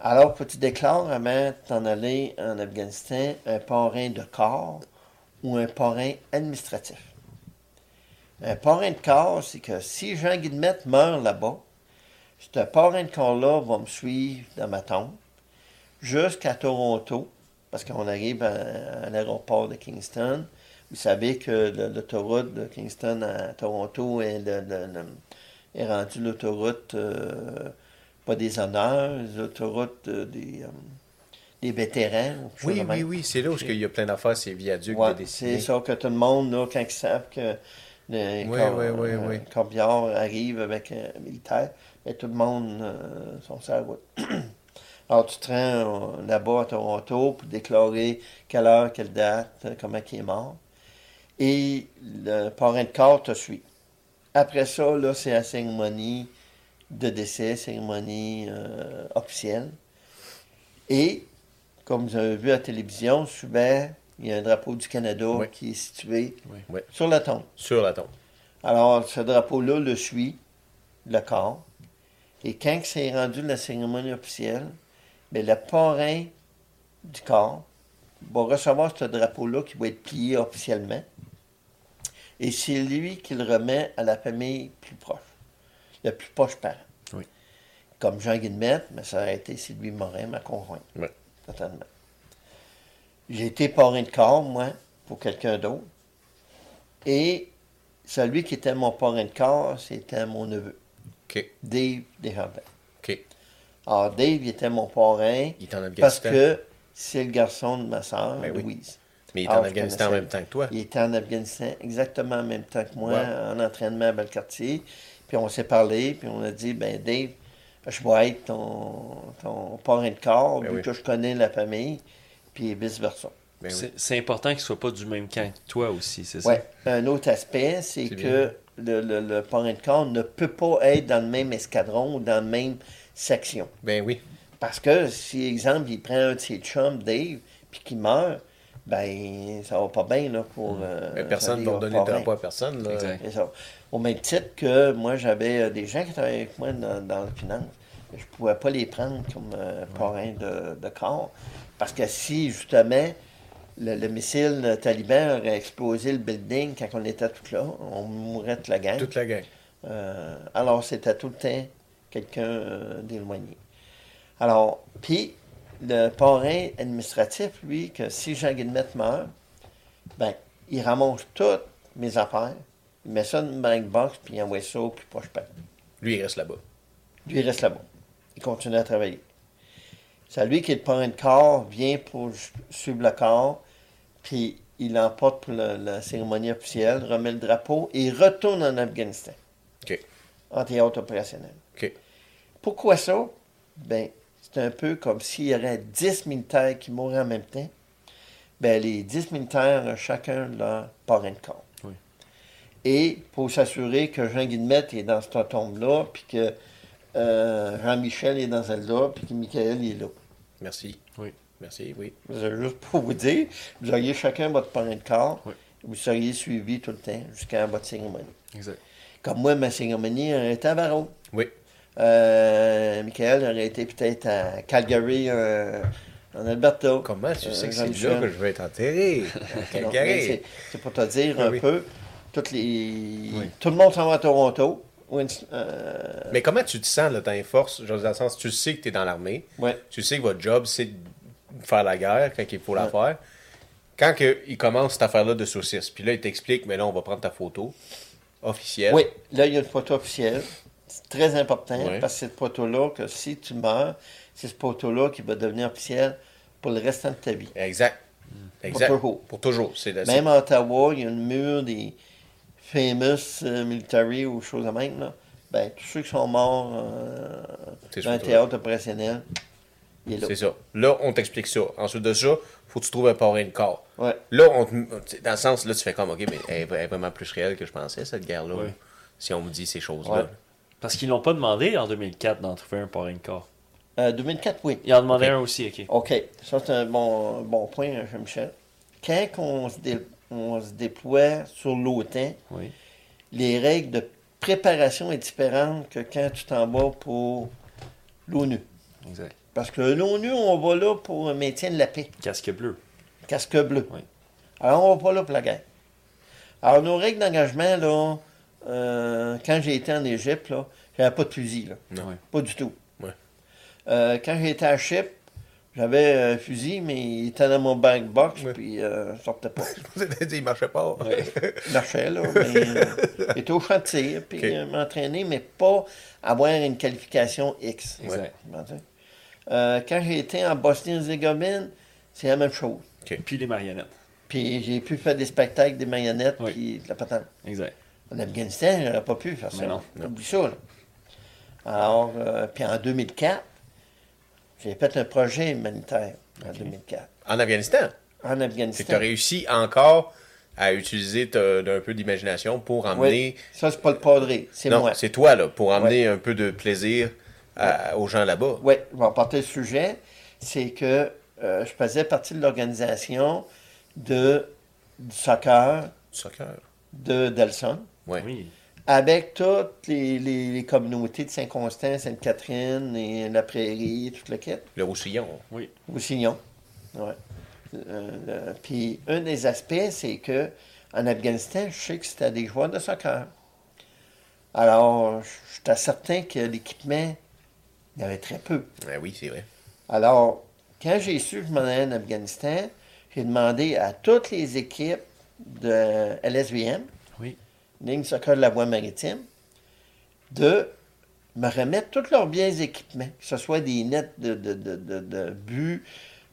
Alors que tu déclares avant de t'en aller en Afghanistan un parrain de corps ou un parrain administratif. Un parrain de corps, c'est que si Jean Guillemette meurt là-bas, ce parrain de corps-là va me suivre dans ma tombe jusqu'à Toronto, parce qu'on arrive à, à l'aéroport de Kingston. Vous savez que l'autoroute de Kingston à Toronto est, le- le- le- est rendue l'autoroute, euh, pas des honneurs, l'autoroute euh, des, euh, des vétérans. Oui, oui, oui, c'est là où il y a plein d'affaires, c'est viaducs Ouais, de c'est ça que tout le monde, là, quand ils savent que le Oui, cor- oui, oui, oui. corbillard arrive avec un militaire, mais tout le monde sont sur la route. Alors, tu te rends euh, là-bas à Toronto pour déclarer quelle heure, quelle date, euh, comment il est mort. Et le parrain de corps te suit. Après ça, là, c'est la cérémonie de décès, cérémonie euh, officielle. Et, comme vous avez vu à la télévision, souvent, il y a un drapeau du Canada Oui. qui est situé Oui. sur la tombe. Sur la tombe. Alors, ce drapeau-là le suit, le corps. Et quand c'est rendu la cérémonie officielle, bien, le parrain du corps va recevoir ce drapeau-là qui va être plié officiellement. Et c'est lui qui le remet à la famille plus proche, le plus proche parent. Oui. Comme Jean Guillemette, mais ça a été Sylvie Morin, ma conjointe. Oui. Totalement. J'ai été parrain de corps, moi, pour quelqu'un d'autre. Et celui qui était mon parrain de corps, c'était mon neveu, OK, Dave Desjardins. Alors, Dave, il était mon parrain Il est en parce Afghanistan. que c'est le garçon de ma soeur, Ben oui. Louise. Mais il est Ah, en je Afghanistan en même temps que toi. Il était en Afghanistan exactement en même temps que moi, Wow. en entraînement à Bellecartier. Puis on s'est parlé, puis on a dit, ben Dave, je vais être ton, ton parrain de corps, Ben vu oui. que je connais la famille, puis vice-versa. Ben oui. C'est- important qu'il soit pas du même camp que toi aussi, c'est Oui. ça? Un autre aspect, c'est que le, le, le parrain de corps ne peut pas être dans le même escadron ou dans la même section. Ben oui. Parce que si, exemple, il prend un de ses chums, Dave, puis qu'il meurt, ben, ça va pas bien là, pour. euh, Mais personne ne va donner parrain. drapeau à personne. Là. Exact. Ça. Au même titre que moi, j'avais euh, des gens qui travaillaient avec moi dans, dans la finance. Je ne pouvais pas les prendre comme euh, parrain de, de corps. Parce que si, justement, le, le missile taliban aurait explosé le building quand on était tous là, on mourrait toute la gang. Toute la gang. Euh, alors, c'était tout le temps quelqu'un euh, d'éloigné. Alors, puis, le parrain administratif, lui, que si Jean Guillemette meurt, ben, il ramasse toutes mes affaires, il met ça dans une bank box, puis il envoie ça au plus proche parent. Lui, il reste là-bas. Lui, il reste là-bas. Il continue à travailler. C'est lui qui est le parrain de corps, vient pour suivre le corps, puis il l'emporte pour la, la cérémonie officielle, remet le drapeau et il retourne en Afghanistan, OK. En théâtre opérationnel. Pourquoi ça? Ben, c'est un peu comme s'il y aurait 10 militaires qui mouraient en même temps. Ben, les 10 militaires ont chacun leur parrain de corps. Oui. Et pour s'assurer que Jean Guillemette est dans cette tombe-là, puis que euh, Jean-Michel est dans celle-là, puis que Michael est là. Merci. Oui. Merci, oui. C'est juste pour vous dire, vous auriez chacun votre parrain de corps, Oui. vous seriez suivi tout le temps jusqu'à votre cérémonie. Exact. Comme moi, ma cérémonie aurait été à Varro. Oui. Euh, Michael aurait été peut-être à Calgary, euh, en Alberta. Comment tu Euh, sais que c'est là que je vais être enterré? Calgary. C'est pour te dire Oui, un oui. peu, toutes les... Oui. tout le monde s'en va à Toronto. Mais comment tu te sens là, dans les forces? Dans le sens, tu sais que tu es dans l'armée. Tu sais que votre job, c'est de faire la guerre quand il faut la faire. Quand que, il commence cette affaire-là de saucisse, puis là, il t'explique, mais là, on va prendre ta photo officielle. Oui, là, il y a une photo officielle. C'est très important parce que cette photo-là, que si tu meurs, c'est cette photo-là qui va devenir officielle pour le restant de ta vie. Exact. Exact. toujours. Pour toujours. C'est la- Même à Ottawa, il y a une mur des famous euh, military ou choses de même. Là. Ben, tous ceux qui sont morts euh, C'est dans un théâtre opérationnel. C'est ça. Là, on t'explique ça. Ensuite de ça, faut que tu trouves un parrain de corps. Ouais. Là, on te- dans le sens, là, tu fais comme, OK, mais elle est vraiment plus réelle que je pensais, cette guerre-là. Ouais. Si on me dit ces choses-là. Ouais. Parce qu'ils l'ont pas demandé en 2004 d'en trouver un parrain de corps. Euh, 2004, oui. Ils en demandaient Ok. un aussi, ok. OK. Ça, c'est un bon, bon point, hein, Jean-Michel. Quand on se, dé- on se déploie sur l'OTAN, Oui. les règles de préparation est différente que quand tu t'en vas pour l'ONU. Exact. Parce que l'ONU, on va là pour le maintien de la paix. Casque bleu. Casque bleu. Oui. Alors, on va pas là pour la guerre. Alors, nos règles d'engagement, là, euh, quand j'ai été en Égypte, là, j'avais pas de fusil, là. Non. Pas du tout. Ouais. Euh, quand j'ai été à Chypre, j'avais un fusil, mais il était dans mon back box, Ouais. puis euh, sortait pas. il marchait pas. Ouais. Il marchait, là, mais euh, il était au champ de tir, puis Ok. euh, m'entraîner, mais pas avoir une qualification X. Exact. Euh, quand j'ai été en Bosnie-Herzégovine, c'est la même chose. Puis les marionnettes. Puis j'ai pu faire des spectacles, des marionnettes, Oui. puis de la patente. Exact. En Afghanistan, j'aurais pas pu faire ça. Mais non. Oublie ça, là. Alors, euh, puis en 2004, j'ai fait un projet humanitaire en 2004. En Afghanistan? En C'est que tu as Afghanistan. réussi encore à utiliser d'un peu d'imagination pour emmener. Ça, c'est pas le padré, c'est non, moi. c'est toi, là, pour emmener un peu de plaisir à- aux gens là-bas. Oui, je vais emporter le sujet. C'est que euh, je faisais partie de l'organisation de, du soccer Soccer. de Delson, Ouais. Oui. avec toutes les, les- les communautés de Saint-Constant, Sainte-Catherine et la Prairie, toute le kit. Le Roussillon. Roussillon. Ouais. Euh, le- puis un des aspects, c'est que en Afghanistan, je sais que c'était des joueurs de soccer. Alors, j'étais certain que l'équipement, il y avait très peu. Ah oui, c'est vrai. Alors, quand j'ai su que je m'en allais en Afghanistan, j'ai demandé à toutes les équipes de LSVM, Oui. Ligne Soccer de la Voie maritime, de me remettre tous leurs biens équipements, que ce soit des nets de, de, de, de, de but,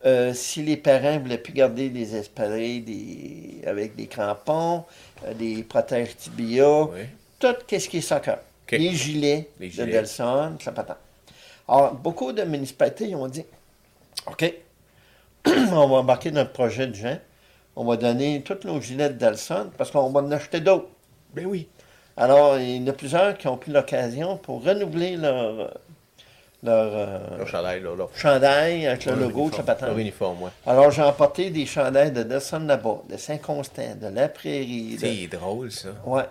euh, si les parents voulaient plus garder des espadrilles des, avec des crampons, euh, des protèges tibia, Oui. tout ce qui est soccer. Les gilets Les de gilets. Delson, ça patate. Alors, beaucoup de municipalités ils ont dit OK, on va embarquer dans le projet de gens, on va donner tous nos gilets de Delson parce qu'on va en acheter d'autres. Ben oui. Alors, il y en a plusieurs qui ont pris l'occasion pour renouveler leur, leur euh, Leur chandail. Leur, chandail avec le logo de uniforme. la patente. Leur uniforme, ouais. Alors, j'ai emporté des chandails de Delson là-bas, de Saint-Constant, de La Prairie. de- C'est drôle, ça. Ouais.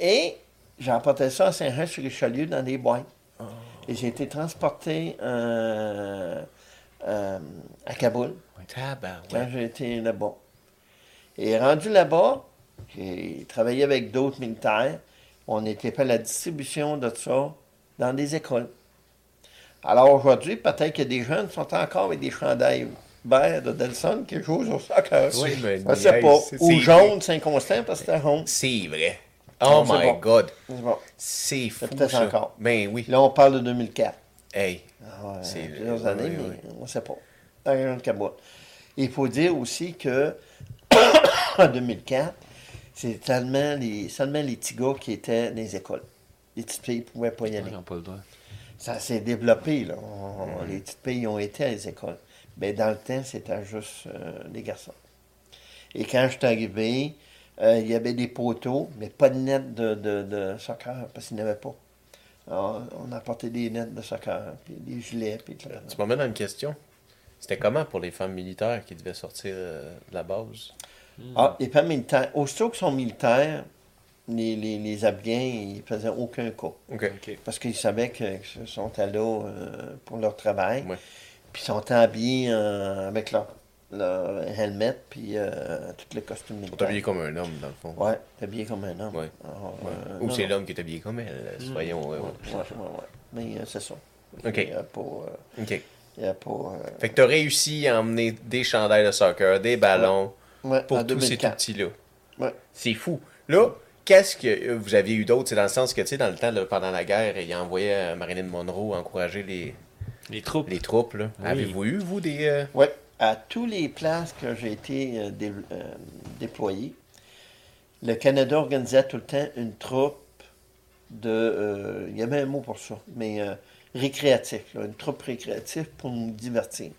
Et j'ai emporté ça à Saint-Jean-sur-Richelieu dans des boîtes. Et j'ai été transporté euh, euh, à Kaboul Tabarouette. quand j'ai été là-bas. Et rendu là-bas, j'ai travaillé avec d'autres militaires. On était fait la distribution de ça dans des écoles. Alors aujourd'hui, peut-être que des jeunes sont encore avec des chandails verts de Delson qui jouent au soccer. Oui, mais Je sais pas. Ou C'est- jaune Saint-Constant parce que rond. C'est vrai. Oh my bon. God. C'est bon. C'est fou, peut-être encore. Ben oui. Là, on parle de 2004. Hey. Ah ouais, C'est- plusieurs années, oui, mais oui. on ne sait pas. Il faut dire aussi que en 2004, c'est tellement les, seulement les petits gars qui étaient dans les écoles. Les petites filles ne pouvaient pas y aller. Ils n'ont pas le droit. Ça s'est développé, là. On- Les petites filles ont été à les écoles. Mais dans le temps, c'était juste euh, les garçons. Et quand je suis arrivé, euh, il y avait des poteaux, mais pas de net de, de, de soccer, parce qu'il n'y avait pas. Alors, on a apporté des nets de soccer, puis des gilets, puis tout. Tu m'emmènes dans une question. C'était comment pour les femmes militaires qui devaient sortir euh, de la base? Ah, les femmes militaires. Aussitôt qu'ils sont militaires, les, les, les Afghans, ils faisaient aucun cas. Parce qu'ils savaient qu'ils sont allés euh, pour leur travail. Ouais. Puis ils sont habillés euh, avec leur, leur helmet, puis euh, tout le costume Pour militaire. t'habiller comme un homme, dans le fond. Ouais, habillé comme un homme. Ouais. Alors, Ouais. euh, Ou c'est l'homme qui est habillé comme elle, euh, soyons. ouais, Ouais, ouais. ouais. Mais euh, c'est ça. OK. Il n'y a pas. euh, OK. il y a pas euh, Fait que t'as réussi à emmener des chandails de soccer, des ballons, Ouais, pour tous ces tout 2004. petits-là. Ouais. C'est fou. Là, qu'est-ce que euh, vous aviez eu d'autre? C'est dans le sens que, tu sais, dans le temps, là, pendant la guerre, il envoyait euh, Marilyn Monroe encourager les, Les troupes. les troupes. Là. Oui. Avez-vous eu, vous, des... euh, Ouais, à tous les places que j'ai été euh, euh, déployé, le Canada organisait tout le temps une troupe de. euh, il y avait un mot pour ça, mais récréatif, une troupe récréative pour nous divertir.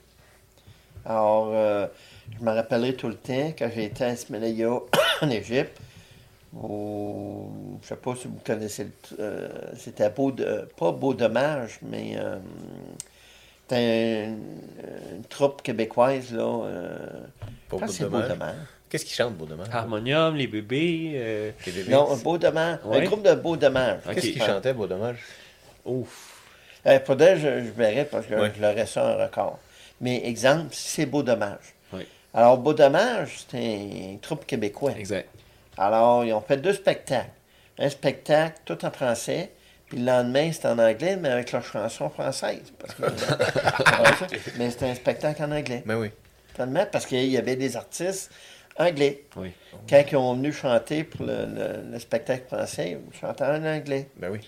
Alors, je me rappellerai tout le temps quand été à Ismaïlia en Égypte. Au, je sais pas si vous connaissez c'était pas beau dommage, mais c'était une, une troupe québécoise, là. Euh, que c'est Beau beau. Qu'est-ce qu'ils chantent, Beau Dommage? Harmonium, les bébés. euh, Les bébés? Non, un beau. Ouais. Un groupe de beau. Qu'est-ce qu'ils chantaient, Beau Dommage? Ouf. Euh, faudrait que je, je verrais parce que Ouais. je l'aurais ça un record. Mais exemple, c'est Beau Dommage. Oui. Alors, Beau Dommage, c'est un troupe québécois. Exact. Alors, ils ont fait deux spectacles. Un spectacle tout en français, puis le lendemain, c'était en anglais, mais avec leur chanson française. Parce que, mais c'était un spectacle en anglais. Ben oui. Totalement, parce qu'il y avait des artistes anglais. Oui. Quand ils ont venu chanter pour le, le- le spectacle français, ils chantaient en anglais. Ben oui.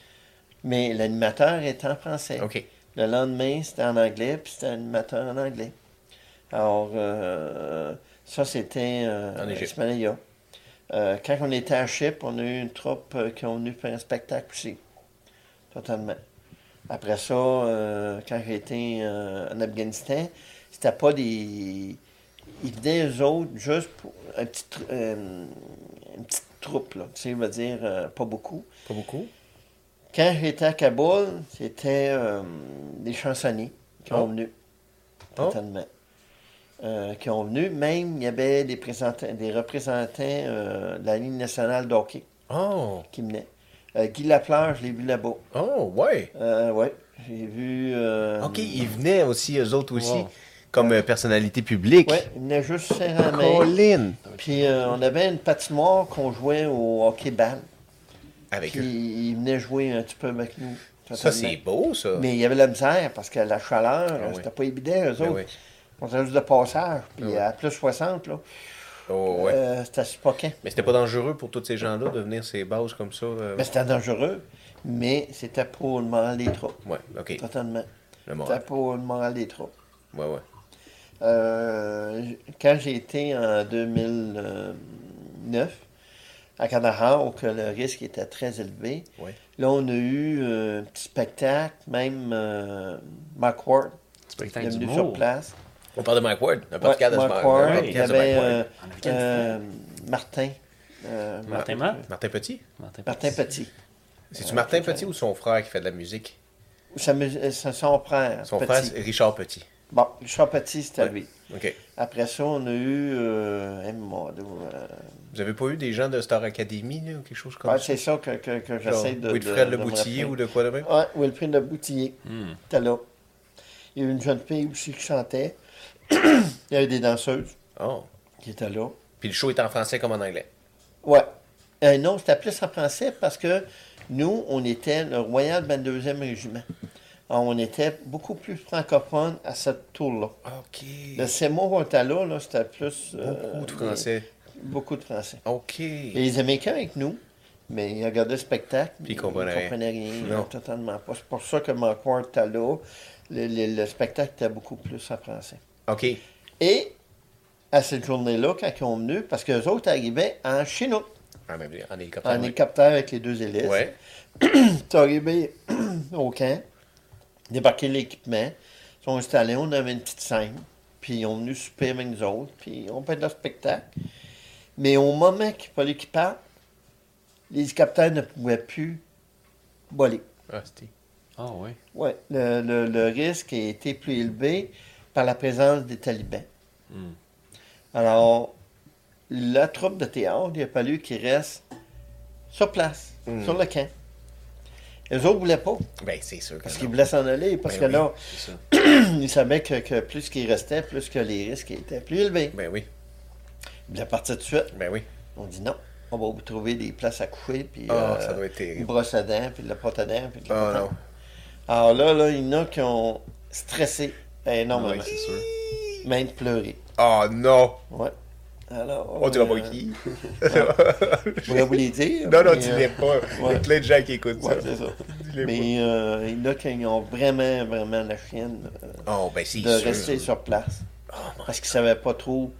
Mais l'animateur était en français. OK. Le lendemain, c'était en anglais, puis c'était un animateur en anglais. Alors, euh, ça, c'était euh, En Égypte. Euh, quand on était à Chypre, on a eu une troupe euh, qui ont venu faire un spectacle aussi. Totalement. Après ça, euh, quand j'ai été euh, en Afghanistan, c'était pas des. Ils venaient eux autres juste pour un petit, euh, une petite troupe, là. Tu sais, je veux dire, euh, pas beaucoup. Pas beaucoup? Quand j'étais à Kaboul, c'était des chansonniers qui ont Oh. venu. Oh. Totalement. Qui ont venu. Même, il y avait des, des représentants de la Ligue nationale de hockey Oh! qui venaient. Euh, Guy Lafleur, je l'ai vu là-bas. Oh, ouais! Euh, ouais, j'ai vu... euh, OK, ils venaient aussi, eux autres aussi, Wow. comme euh, personnalité publique. Ouais, ils venaient juste serrer la main. Puis on avait une patinoire qu'on jouait au hockey-ball. Avec Puis eux. ils venaient jouer un petit peu avec nous. Ça, c'est beau, ça. Mais il y avait la misère parce que la chaleur, Ah oui. c'était pas évident, eux Ben autres. oui. On était juste de passage. Puis Ah oui. à plus 60, là, Oh, ouais. euh, c'était. Mais c'était pas dangereux pour tous ces gens-là de venir ces bases comme ça? euh? Mais c'était dangereux, mais c'était pour le moral des troupes. Ouais, OK. Totalement. Le C'était pour le moral des troupes. Ouais, ouais. Euh, quand j'ai été en 2009 à Kandahar, où que le risque était très élevé, Ouais. là, on a eu un petit spectacle, même euh, Mark Ward est Spectacle venu d'humour. sur place. On parle de Mike Ward, un Ouais, podcast de Mike- Ward, il y avait euh, Ward. En Afghanistan. euh, Martin. euh, Martin Matt? Martin Petit? Martin Martin Petit. C'est-tu Euh, Martin Petit ou son frère qui fait de la musique? Euh, C'est son frère. Son Petit. frère, c'est Richard Petit. Bon, Richard Petit, c'était Ouais. lui. Après ça, on a eu. Euh, hey, mon Dieu, euh, Vous avez pas eu des gens de Star Academy, là, ou quelque chose comme ouais, ça? c'est ça que, que, que j'essaie de. Wilfred de- Le Boutillier ou de quoi de même? Ouais, Wilfrid Le Boutillier. Hmm. C'était là. Il y a eu une jeune fille aussi qui chantait. Il y avait des danseuses Oh. qui étaient là. Puis le show est en français comme en anglais. Ouais. Euh, non, c'était plus en français parce que nous, on était le Royal 22e Régiment. Alors, on était beaucoup plus francophone à cette tour-là. OK. Le CEMO Rotala, là, c'était plus. euh, Beaucoup de français. Beaucoup de français. OK. Et les Américains avec nous, mais ils regardaient le spectacle. Puis ils comprenaient rien. rien. Non. Totalement pas. C'est pour ça que Ward était là. Le, le- le spectacle était beaucoup plus en français. OK. Et à cette journée-là, quand ils sont venus, parce qu'eux autres arrivaient en Chinook, En en hélicoptère. en oui. hélicoptère avec les deux hélices. Ouais. Ils sont arrivés au camp, débarqué l'équipement, ils sont installés, on avait une petite scène, puis ils ont venu souper avec nous autres, puis on fait leur spectacle. Mais au moment qu'il fallait qu'ils partent, les hélicoptères ne pouvaient plus voler. Ah, c'était. Ah oui. Ouais, le, le- le risque a été plus élevé par la présence des talibans. Hmm. Alors, la troupe de théâtre, il a fallu qu'ils restent sur place, Mm. sur le camp. Les autres ne voulaient pas, Ben, c'est sûr parce qu'ils voulaient s'en aller, parce Ben que là, ils savaient que, que plus qu'ils restaient, plus que les risques étaient plus élevés. Ben oui. Ils voulaient partir tout de suite. Ben oui. On dit non, on va vous trouver des places à coucher, puis euh, ça doit être une brosse à dents, puis de la pâte à dents, puis de la non. Alors là, là, il y en a qui ont stressé énormément, Ouais, c'est sûr. même pleuré. Ah, non. Ouais. Alors, On dira pas euh, qui? Je pourrais vous les dire. Non, non, tu euh, l'es pas. Il y a plein de gens qui écoutent Ouais, ça. c'est ça. Dis-les Mais euh, il y en a qui ont vraiment, vraiment la chienne euh. Oh, ben de sûr. rester sur place. parce qu'ils ne savaient pas trop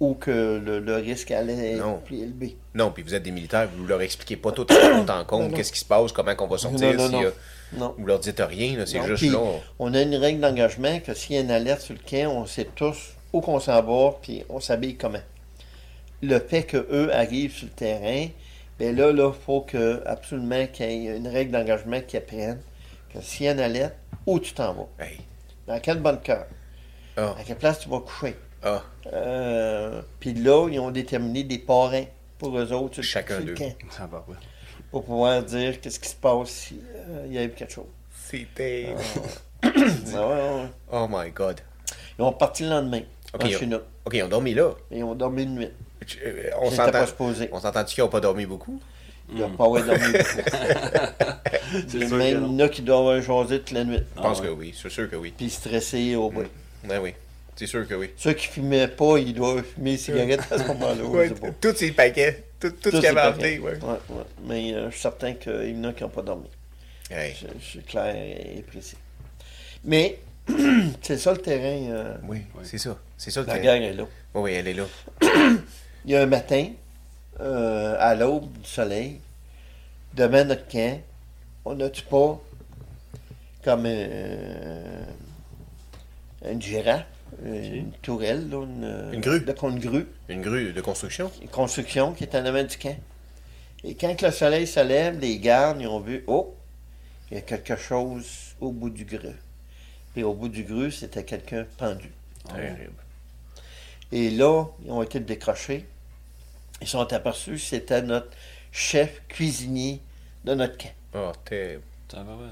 où que le, le risque allait être Non. plus élevé. Non, puis vous êtes des militaires, vous leur expliquez pas tout en compte qu'est-ce qui se passe, comment qu'on va sortir, Non, non, a- Non. Vous leur dites rien, là, c'est Non, juste puis là. On a une règle d'engagement que s'il y a une alerte sur le quai, on sait tous où qu'on s'en va, puis on s'habille comment. Le fait qu'eux arrivent sur le terrain, bien là, il faut que, absolument qu'il y ait une règle d'engagement qu'ils apprennent que s'il y a une alerte, où tu t'en vas? Hey. Dans quel bunker. Ah. À quelle place tu vas coucher? Ah, Euh, puis là, ils ont déterminé des parrains pour eux autres sur, Chacun d'eux. Ça va, ouais. Pour pouvoir dire qu'est-ce qui se passe s'il y a eu quelque chose. c'était. Ah ouais, ouais. Oh my god. Ils ont parti le lendemain, Ok, en on- Chinook. Ok, on dormi là. Et ils ont dormi une nuit. Euh, On Ils s'entend. On s'entend-tu qu'ils n'ont pas dormi beaucoup? Ils n'ont pas dormi beaucoup. C'est même il y en a qui doivent avoir jasé toute la nuit. Je pense Ah ouais. que oui, c'est sûr que oui. Puis stressés au bout. Ben oui, c'est sûr que oui. Ceux qui fumaient pas, ils doivent fumer des cigarettes à ce moment-là. Ouais, tous ces paquets, tout, tout ce qu'il avait amené, paquets. ouais. Ouais, ouais. Mais euh, je suis certain qu'il y en a qui n'ont pas dormi. Hey, Je, je suis clair et précis. Mais, c'est ça le terrain. euh, oui, c'est ça. C'est ça le la terrain. guerre est là. Oui, oui, elle est là. Il y a un matin, euh, à l'aube du soleil, devant notre camp, on n'a-tu pas comme euh, une girafe, une tourelle, là, une, Une grue. de- une grue, Une grue de construction. une construction qui est en avant du camp. Et quand le soleil se lève, les gardes, ils ont vu, oh, il y a quelque chose au bout du grue. Et au bout du grue, c'était quelqu'un pendu. Terrible. Et là, ils ont été décrochés. Ils sont aperçus que c'était notre chef cuisinier de notre camp. Oh, terrible. Ça va, ouais.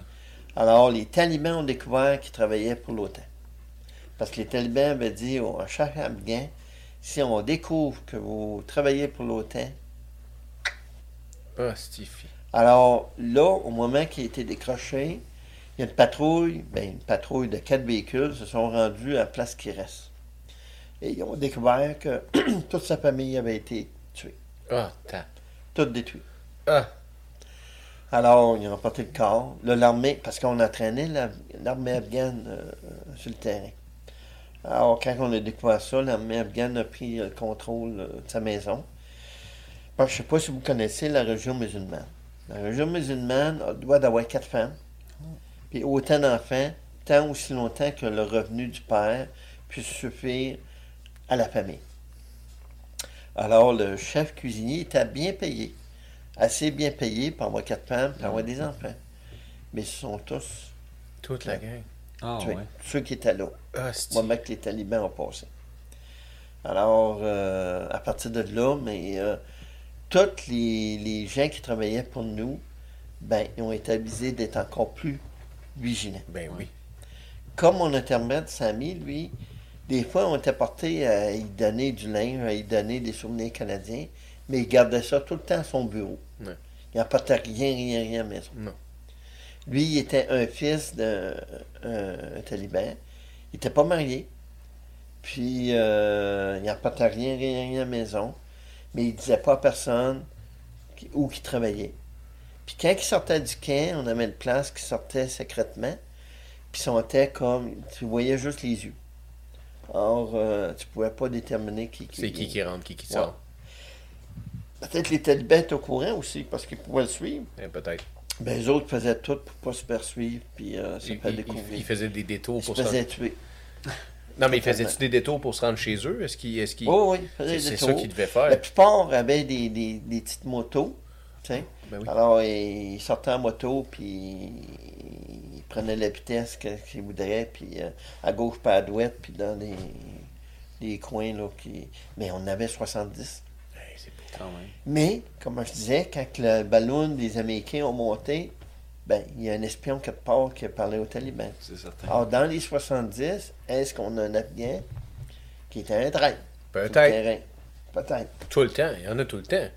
Alors, les talibans ont découvert qu'ils travaillaient pour l'OTAN. Parce que les talibans avaient dit au chef afghan, si on découvre que vous travaillez pour l'OTAN, Ah, Stiffy. alors là, au moment qu'il a été décroché, il y a une patrouille, ben, une patrouille de quatre véhicules se sont rendus à la place qui reste. Et ils ont découvert que toute sa famille avait été tuée, Ah, ta. toute détruite. Ah, Alors, ils ont emporté le corps. L'armée, parce qu'on entraînait la- l'armée afghane euh, sur le terrain. Alors, quand on a découvert ça, l'armée afghane a pris le contrôle de sa maison. Parce que je ne sais pas si vous connaissez la région musulmane. La région musulmane doit d'avoir quatre femmes, puis autant d'enfants, tant aussi longtemps que le revenu du père puisse suffire à la famille. Alors, le chef cuisinier était bien payé assez bien payé pour avoir quatre femmes, pour avoir des enfants. Mais ce sont tous toute la gang. Ah, ouais. ceux qui étaient là, Ah, au moment que les talibans ont passé. Alors, euh, à partir de là, mais euh, tous les, les gens qui travaillaient pour nous, ben, ils ont été avisés d'être encore plus vigilants. Ben oui. Comme mon intermède, Samy, lui, des fois, on était porté à y donner du linge, à y donner des souvenirs canadiens, mais il gardait ça tout le temps à son bureau. Ouais. Il n'apportait rien, rien, rien à la maison. Non. Lui, il était un fils d'un un- un taliban. Il n'était pas marié. Puis, euh, il n'apportait rien, rien, rien à la maison. Mais il ne disait pas à personne qui- où il travaillait. Puis quand il sortait du camp, on avait une place qui sortait secrètement. Puis était comme, tu voyais juste les yeux. Or, euh, tu pouvais pas déterminer qui C'est qui qui rentre, qui qui Ouais. sort. Peut-être les talibans étaient au courant aussi, parce qu'ils pouvaient le suivre. Eh, Peut-être. Ben, les autres faisaient tout pour pas se faire suivre, puis euh, se faire découvrir. il faisait des détours Ils pour se rendre. faisaient tuer. Non, mais il faisait-tu des détours pour se rendre chez eux? Est-ce qu'il. Est-ce qu'il... Oui, oui, ils faisaient c'est ça tours. qu'il devait faire. La plupart avaient des, des, des petites motos, sais. Ben oui. Alors, ils sortaient en moto, puis ils prenaient la vitesse qu'ils voudraient, puis euh, à gauche, pas à droite, puis dans des, des coins, là, qui... Mais on avait 70. Hey, c'est beau. Quand même. Mais, comme je disais, quand le ballon des Américains ont monté, ben, il y a un espion quelque part qui a parlé aux talibans. C'est certain. Alors, dans les 70, est-ce qu'on a un Afghan qui était un traître? Peut-être. Peut-être. Tout le temps. Il y en a tout le temps.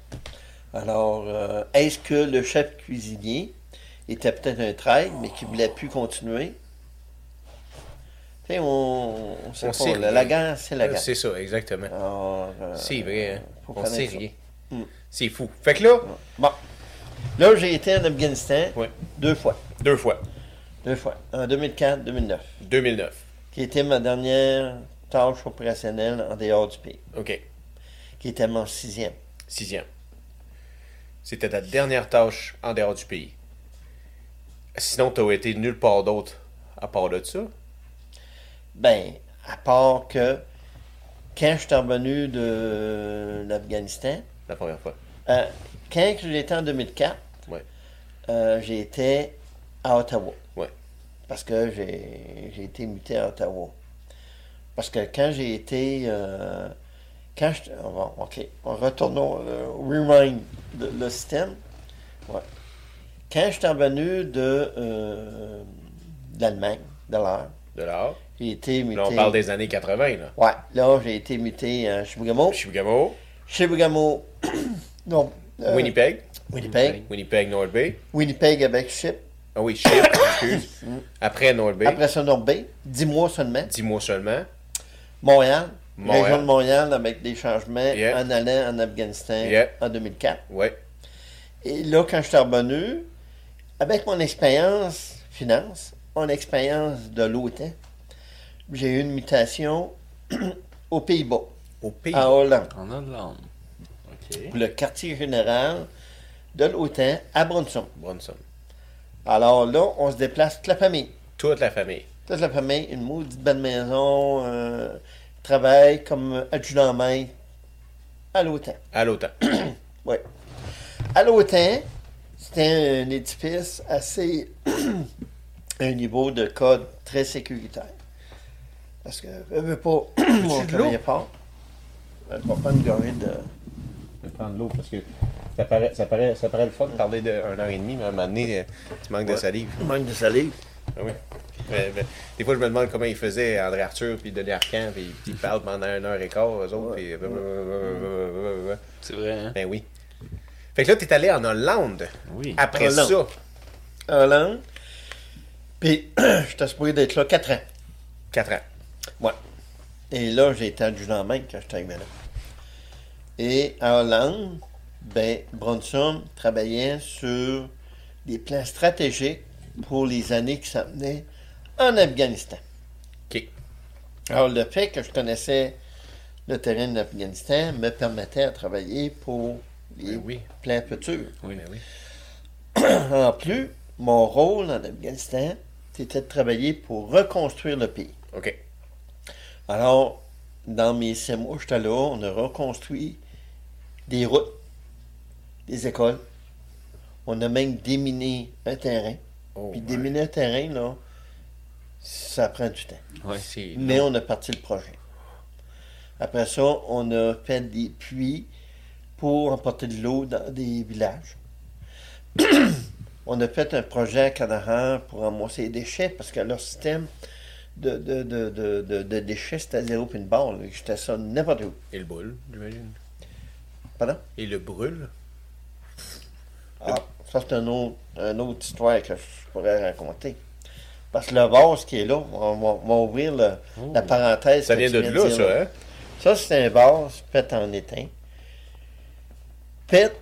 Alors, euh, est-ce que le chef cuisinier était peut-être un traître, mais qui ne voulait plus continuer? Tu sais, on, on sait On pas, sait la, guerre, c'est la guerre. C'est ça, exactement. Alors, euh, C'est vrai, hein. On sait rien. Mm. C'est fou. Fait que là, Bon. Là, j'ai été en Afghanistan deux fois. deux fois. Deux fois. En 2004-2009. 2009. Qui était ma dernière tâche opérationnelle en dehors du pays. OK. Qui était mon sixième. Sixième. C'était ta dernière tâche en dehors du pays. Sinon, t'as été nulle part d'autre à part de ça? Ben, à part que quand je suis revenu de l'Afghanistan, La première fois. euh, quand j'étais en 2004, Ouais. euh, j'étais à Ottawa. Ouais. Parce que j'ai été muté à Ottawa. Parce que quand j'ai été. euh, quand je. on va- OK. On retournons. euh, rewind le, le système. Ouais. Quand je suis revenu de, l'Allemagne, de l'heure, De l'art. j'ai été muté. Là, on parle des années 80, là. Ouais, là, j'ai été muté à Chibougamau. Chibougamau, Chibougamau. non. euh, Winnipeg, Winnipeg. Winnipeg, North Bay. Winnipeg avec Chip. Ah oui, Chip, excuse. Après North Bay, Après ça, North Bay. Dix mois seulement. dix mois seulement. Montréal. Montréal. Région de Montréal avec des changements Yeah. en allant en Afghanistan Yeah. en 2004. Ouais. Et là, quand je suis revenu, avec mon expérience finance, mon expérience de l'OTAN, j'ai eu une mutation aux Pays-Bas, Au pays. à Hollande, En Hollande. OK. pour le quartier général de l'OTAN à Brunson. Bronson. Alors là, on se déplace toute la famille. Toute la famille. Toute la famille, une maudite belle maison, euh, travaille comme adjudant maître à l'OTAN. À l'OTAN. Oui. À l'OTAN, c'était un édifice assez. un niveau de code très sécuritaire. Parce que, je veux pas, on travaillait fort. Je vais prendre une gorgée de. Je vais prendre l'eau parce que ça paraît, ça paraît, ça paraît le fun de parler d'une heure et demie, mais à un moment donné, euh, tu manques de salive. Manque de salive. Ah oui. Euh, des fois, je me demande comment ils faisaient André Arthur puis Denis Arcand, puis ils parlent pendant une heure et quart, eux autres, puis... euh, C'est vrai, hein? Ben oui. Fait que là, t'es allé en Hollande. Oui. Après Hollande. ça, Hollande. Puis, j'étais supposé d'être là 4 ans. 4 ans. Ouais. Et là, j'ai été adjudant maître quand j'étais arrivé là. Et à Hollande, ben, Bronson travaillait sur des plans stratégiques pour les années qui s'en venaient en Afghanistan. OK. Alors, le fait que je connaissais le terrain de l'Afghanistan me permettait de travailler pour les Ben oui. plans futurs. Oui. Ben oui. En plus, mon rôle en Afghanistan, c'était de travailler pour reconstruire le pays. OK. Alors, dans mes six mois, j'étais là, on a reconstruit des routes, des écoles. On a même déminé un terrain. Oh, Puis ouais. déminer un terrain, là, ça prend du temps. Ouais. Mais on a parti le projet. Après ça, on a fait des puits pour emporter de l'eau dans des villages. on a fait un projet à Canara pour ramasser les déchets parce que leur système de, de, de, de, déchets, c'était zéro là. J'étais ça n'importe où. Et le brûle, j'imagine. Pardon? Et le brûle? Ah, ça, c'est un autre, une autre histoire que je pourrais raconter. Parce que le vase qui est là, on va, on va ouvrir le- la parenthèse. Ça vient de là, dire, ça, hein? Ça, c'est un vase fait en étain. Fait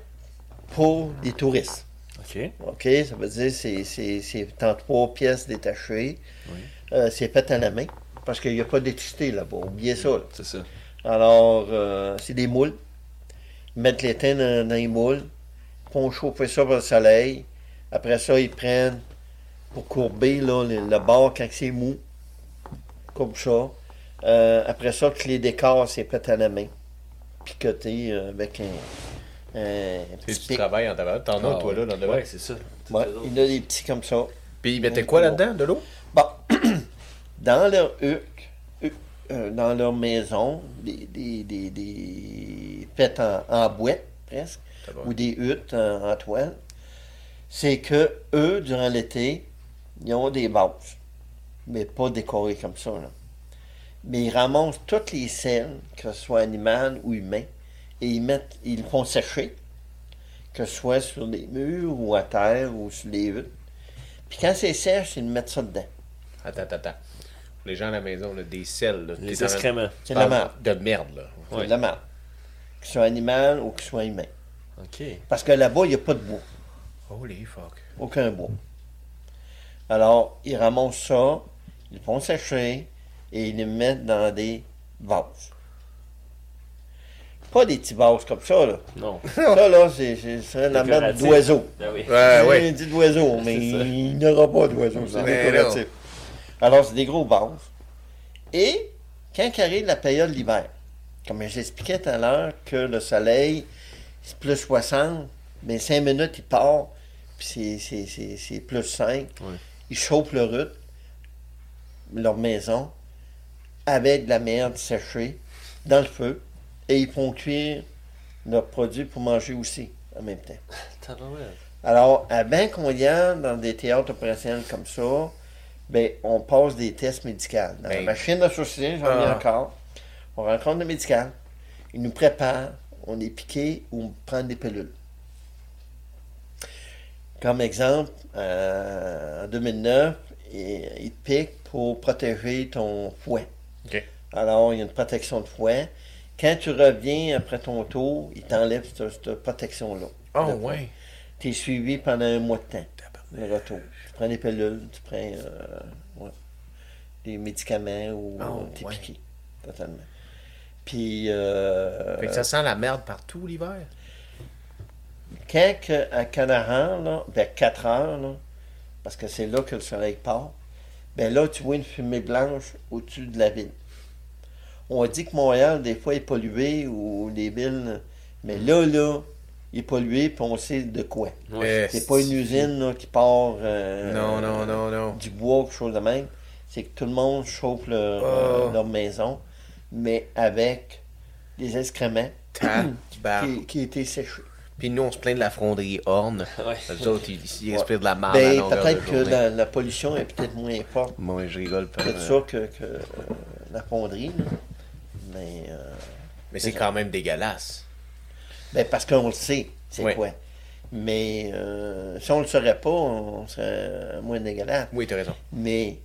pour des touristes. OK. OK? Ça veut dire c'est en trois pièces détachées. Oui. Euh, c'est fait à la main. Parce qu'il n'y a pas d'électricité là-bas. Oubliez ça. là. C'est ça. Alors, euh, c'est des moules. Ils mettent l'étain dans, dans les moules. Ils font chauffer ça par le soleil. Après ça, ils prennent pour courber là, le, le bord quand c'est mou. Comme ça. Euh, après ça, que les décors, c'est fait à la main. Picoté euh, avec un, petit du pic. travail en tabac. T'en as, Ah, toi, là, dans le devant. Ouais, c'est ça. Ouais, il y en a des petits comme ça. Puis ils mettaient quoi là-dedans? De l'eau? Dans leur huc, euh, dans leur maison, des, des, des, des faites en, en boîte, presque, va. ou des huttes en, en toile, c'est que eux, durant l'été, ils ont des bases, mais pas décorées comme ça. là. Mais ils ramassent toutes les selles, que ce soit animales ou humains, et ils mettent, ils font sécher, que ce soit sur les murs ou à terre ou sur les huttes. Puis quand c'est sèche, ils mettent ça dedans. Attends, attends, attends. Les gens à la maison, là, des selles. Là, Les excréments. C'est de la merde. De merde, là. C'est Ouais. de la merde. Qu'il soit animal ou qu'il soit humain. Ok. Parce que là-bas, il n'y a pas de bois. Holy fuck. Aucun bois. Alors, ils ramassent ça, ils le font sécher et ils le mettent dans des vases. Pas des petits vases comme ça, là. Non. Ça, là, c'est c'est- c'est la merde Décoratif. d'oiseau. Ben oui. Ouais, dit d'oiseau, mais il n'y aura pas d'oiseau, c'est Mais décoratif. Alors, c'est des gros vases. Et quand arrive la période d'hiver, comme j'expliquais tout à l'heure que le soleil, c'est plus 60, mais 5 minutes, il part, puis c'est- c'est- c'est c'est plus 5. Ouais. Ils chauffent leur route, leur maison, avec de la merde séchée dans le feu, et ils font cuire leurs produits pour manger aussi en même temps. Alors, avant qu'on y aille dans des théâtres opérationnels comme ça, ben, on passe des tests médicaux. Dans la Ben. machine à saucisser, j'en ai Ah. encore. On rencontre le médical. Il nous prépare. On est piqué ou on prend des pilules. Comme exemple, euh, en 2009, il, il te pique pour protéger ton fouet. OK. Alors, il y a une protection de fouet. Quand tu reviens après ton tour, il t'enlève cette, cette protection-là. Oh, De ouais. tu es suivi pendant un mois de temps, le retour. Tu prends des pilules, tu prends euh, ouais, des médicaments ou Oh, tu ouais. piqué, totalement. Puis, euh, Fait que ça sent la merde partout l'hiver? quand que, à Canaran, là, vers 4 heures, là, parce que c'est là que le soleil part, ben là, tu vois une fumée blanche au-dessus de la ville. On dit que Montréal, des fois, est pollué ou les villes, mais là, là, il est pollué, puis on sait de quoi. C'est pas une usine là, qui part euh, Non, non, non, non. du bois ou quelque chose de même. C'est que tout le monde chauffe leur, euh, leur maison, mais avec des excréments qui, qui étaient séchés. Puis nous, on se plaint de la fronderie Horn. Ouais. Les autres, ils, ils respirent de la merde à Ben, peut-être que la, la pollution est peut-être moins forte Moi, je rigole pas. de ça que, que, euh, la fonderie. là. Mais euh, Mais c'est quand même dégueulasse. Ben, parce qu'on le sait, c'est quoi. Mais euh, si on le saurait pas, on serait moins dégueulasse. Oui, t'as raison. Mais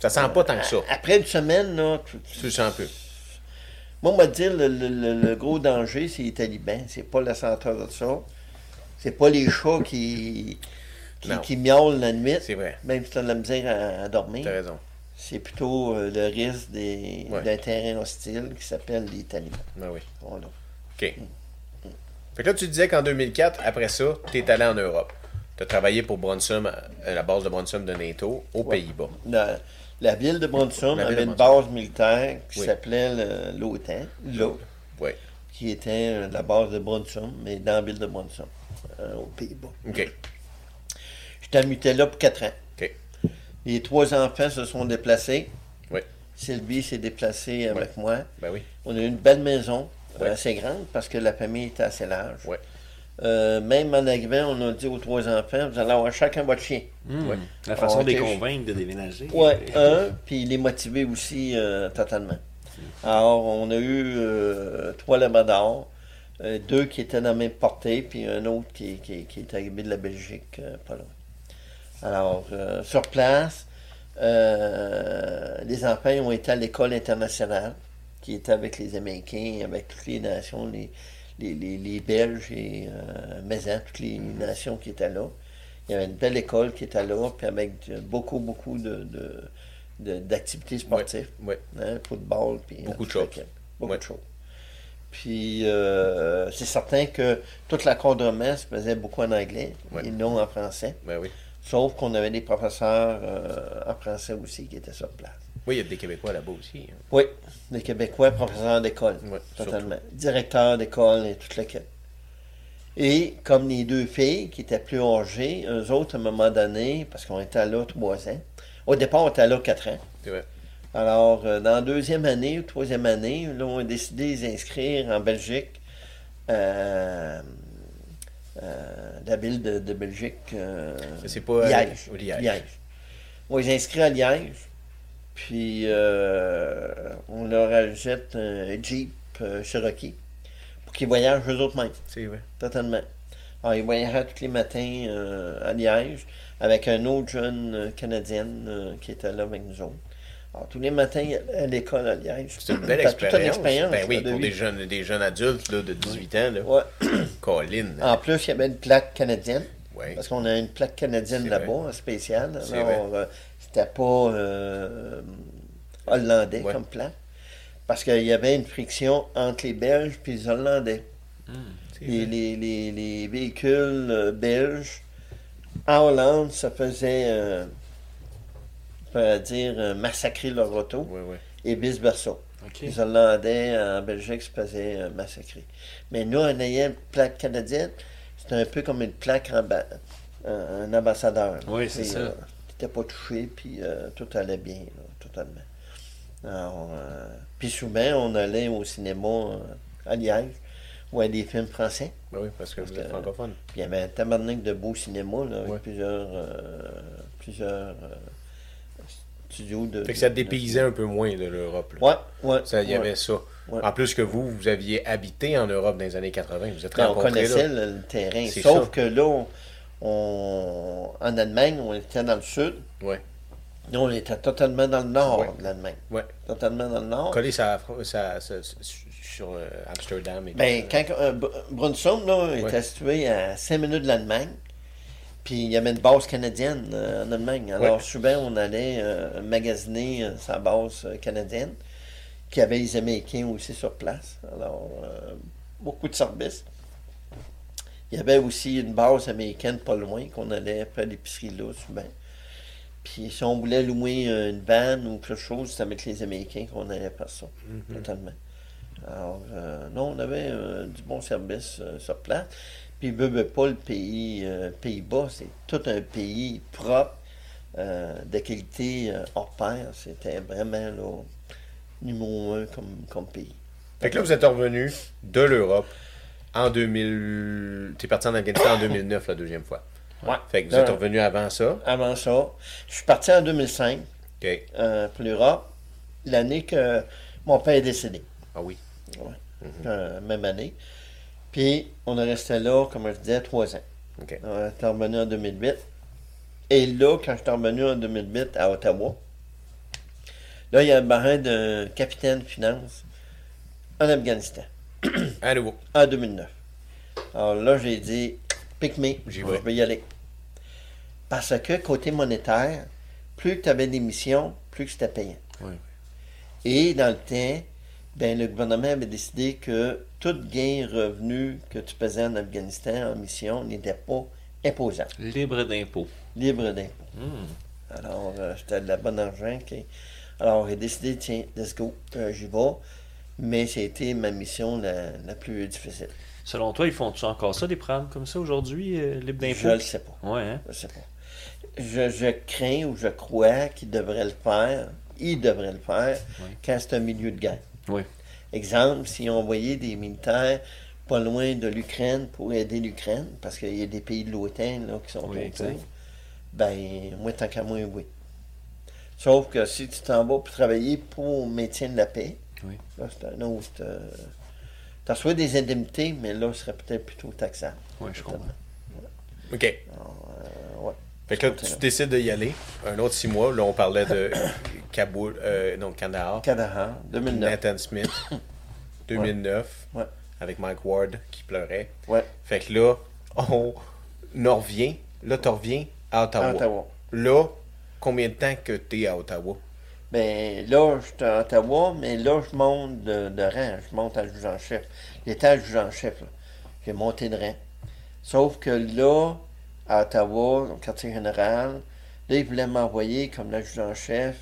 Ça sent pas tant que ça. après une semaine, là, tu- tu- Tu le sens un peu. Moi, on va dire, le, le- le- le gros danger, c'est les talibans. C'est pas la senteur de ça. C'est pas les chats qui, qui, miaulent la nuit, C'est vrai. même si tu as de la misère à, à dormir. T'as raison. C'est plutôt euh, le risque des- Ouais. d'un terrain hostile qui s'appelle les talibans. Ben oui. Voilà. OK. Fait que là, tu disais qu'en 2004, après ça, tu es allé en Europe. Tu as travaillé pour Bronsum, à la base de Bronsum de NATO, aux Ouais. Pays-Bas. La, la ville de Bronsum avait de une base militaire qui Oui. s'appelait l'OTAN, l'O, Oui. qui était euh, la base de Bronsum, mais dans la ville de Bronsum, euh, aux Pays-Bas. OK. J'étais muté là pour quatre ans. OK. Les trois enfants se sont déplacés. Oui. Sylvie s'est déplacée avec moi. Ben oui. On a eu une belle maison, euh, Ouais. assez grande, parce que la famille était assez large. Ouais. Euh, même en arrivant, on a dit aux trois enfants, vous allez avoir chacun votre chien. Hmm. Ouais. La façon Ok. de les convaincre de déménager. Ouais, un, puis les motiver aussi euh, totalement. Alors, on a eu euh, trois labradors, euh, deux qui étaient dans la même portée, puis un autre qui, qui, qui est arrivé de la Belgique, euh, pas loin. Alors, euh, sur place, euh, les enfants ont été à l'école internationale, qui était avec les Américains, avec toutes les nations, les, les, les, les Belges et euh, toutes les nations qui étaient là. Il y avait une belle école qui était là, puis avec beaucoup, beaucoup de, de- de- d'activités sportives. Oui. Hein, football, puis Beaucoup de choses. Beaucoup de choses. Puis, euh, c'est certain que toute l'encadrement se faisait beaucoup en anglais Ouais. et non en français. Ben oui. Sauf qu'on avait des professeurs euh, en français aussi qui étaient sur place. Oui, il y a des Québécois là-bas aussi. hein. Oui, des Québécois, professeurs d'école, Ouais, totalement. Directeurs d'école et toute l'équipe. Et comme les deux filles qui étaient plus âgées, eux autres, à un moment donné, parce qu'on était là trois ans, au départ, on était là quatre ans. C'est vrai. Alors, euh, dans la deuxième année ou troisième année, là, on a décidé de les inscrire en Belgique, euh, euh, la ville de, de Belgique. C'est pas. Liège. Liège. Liège. On les inscrit à Liège, puis euh, on leur ajoute un Jeep euh, Cherokee pour qu'ils voyagent eux autres mêmes, C'est vrai. totalement. Alors, ils voyageaient tous les matins euh, à Liège avec un autre jeune Canadienne euh, qui était là avec nous autres. Alors, tous les matins, à l'école à Liège. C'est une belle toute une expérience. expérience Ben oui, de pour des jeunes, des jeunes adultes là, de 18 ans. Là. Ouais. Colin. En plus, il y avait une plaque canadienne. Ouais. Parce qu'on a une plaque canadienne là-bas, spéciale. Alors, c'était pas euh, hollandais Ouais. comme plaque. Parce qu'il y avait une friction entre les Belges et les Hollandais. C'est Les, les- les- les véhicules euh, belges en Hollande se faisaient, euh, on dire, euh, massacrer leur auto et vice-versa. Les Hollandais en Belgique se faisaient massacrer. Mais nous, en ayant une plaque canadienne, c'était un peu comme une plaque en ambassadeur. Oui, c'est ça. euh, T'étais pas touché, puis euh, tout allait bien, là, totalement. Alors, euh, puis souvent, on allait au cinéma euh, à Liège, voir des films français. Ben oui, parce que vous êtes francophone. Puis il y avait un tabarnak de beaux cinémas, là, avec Ouais. plusieurs, euh, plusieurs euh, studios de... Fait que ça de- dépaysait un peu moins de l'Europe. ouais. Ça, il y avait ça. Ouais. En plus que vous, vous aviez habité en Europe dans les années 80. Vous êtes Ben, on rencontrés connaissait là. le, le terrain. Sauf ça. que là, on, on- en Allemagne, on était dans le sud. Ouais. Nous, on était totalement dans le nord Ouais. de l'Allemagne. Ouais. Totalement dans le nord. Collé ça, ça, ça- sur euh, Amsterdam. Et Ben, tout, quand euh, Brunsum là, était situé à 5 minutes de l'Allemagne, puis il y avait une base canadienne euh, en Allemagne. Alors, souvent, on allait euh, magasiner euh, sa base euh, canadienne, qui avait les Américains aussi sur place. Alors, euh, beaucoup de services. Il y avait aussi une base américaine pas loin, qu'on allait après l'épicerie là, souvent. Puis si on voulait louer une vanne ou quelque chose, c'était avec les Américains qu'on allait faire ça, Mhm. totalement. Alors, euh, non, on avait euh, du bon service euh, sur place. Puis, veut pas, le pays, Pays-Bas, c'est tout un pays propre, de qualité hors pair. C'était vraiment là, numéro un comme, comme pays. Fait que là, vous êtes revenu de l'Europe en 2000. T'es parti en Afghanistan en 2009 la deuxième fois. Ouais. Fait que vous êtes revenu avant ça. Avant ça, je suis parti en 2005 OK. euh, pour l'Europe, l'année que mon père est décédé. Ah oui. Euh, même année. Puis, on est resté là, comme je disais, trois ans. OK. On est revenu en 2008. Et là, quand je suis revenu en 2008 à Ottawa, là, il y a un besoin d'un capitaine de finance en Afghanistan, À nouveau. en 2009. Alors là, j'ai dit, pick me, je vais. y aller. Parce que, côté monétaire, plus tu avais des missions, plus que c'était payant. Oui. Et dans le temps, ben, le gouvernement avait décidé que tout gain revenu que tu faisais en Afghanistan en mission n'était pas imposable, Libre d'impôt. libre d'impôt. Hmm. Alors, euh, c'était de la bonne argent. qui- Alors, j'ai décidé, tiens, let's go, euh, j'y vais. Mais c'était ma mission la, la plus difficile. Selon toi, ils font-tu encore ça, des programmes comme ça aujourd'hui, euh, libre Je d'impôt? ne le sais pas. Ouais, hein? Je sais pas. Je, je crains ou je crois qu'ils devraient le faire. Ils devraient le faire Oui. quand c'est un milieu de guerre. Oui. Exemple, si on envoyait des militaires pas loin de l'Ukraine pour aider l'Ukraine, parce qu'il y a des pays de l'OTAN là, qui sont Oui, autour, ben, moi, tant qu'à moi, oui. Sauf que si tu t'en vas pour travailler pour le maintien de la paix, Oui. là, c'est un autre. Euh, tu reçois des indemnités, mais là, ce serait peut-être plutôt taxable. Oui, je comprends. OK. Euh, ouais. Fait que là, tu décides d'y aller. Un autre six mois. Là, on parlait de Kaboul, euh, non, Kandahar. Kandahar, 2009. Nathan Smith. 2009. Ouais. Avec Mike Ward qui pleurait. Ouais, Fait que là, on en revient. Là, tu reviens à Ottawa. à Ottawa. Là, combien de temps que tu es à Ottawa? Ben là, je suis à Ottawa, mais là, je monte de, de rang. Je monte à juge en chef. L'état juge en chef, là. J'ai monté de rang. Sauf que là, à Ottawa, au quartier général, là, ils voulaient m'envoyer comme juge en chef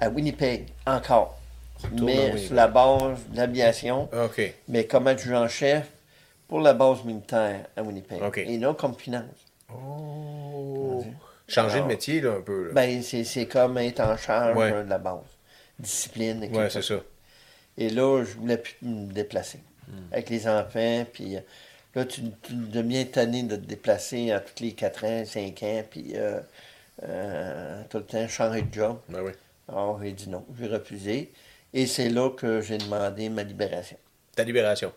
à Winnipeg, encore. Retourne à Mais sur la base de l'aviation, OK. mais comme adjudant en chef pour la base militaire à Winnipeg. Et non comme finance. Oh. Changer de métier, là, un peu. là. Ben, c'est comme être en charge Ouais. euh, de la base. Discipline. tout c'est ça. Et là, je voulais plus me déplacer avec les enfants. Puis euh, là, tu, tu deviens tanné de te déplacer à tous les 4 ans, 5 ans. Puis euh, euh, tout le temps, changer de job. Ben oui. Alors, j'ai dit non, j'ai refusé. Et c'est là que j'ai demandé ma libération Ta libération.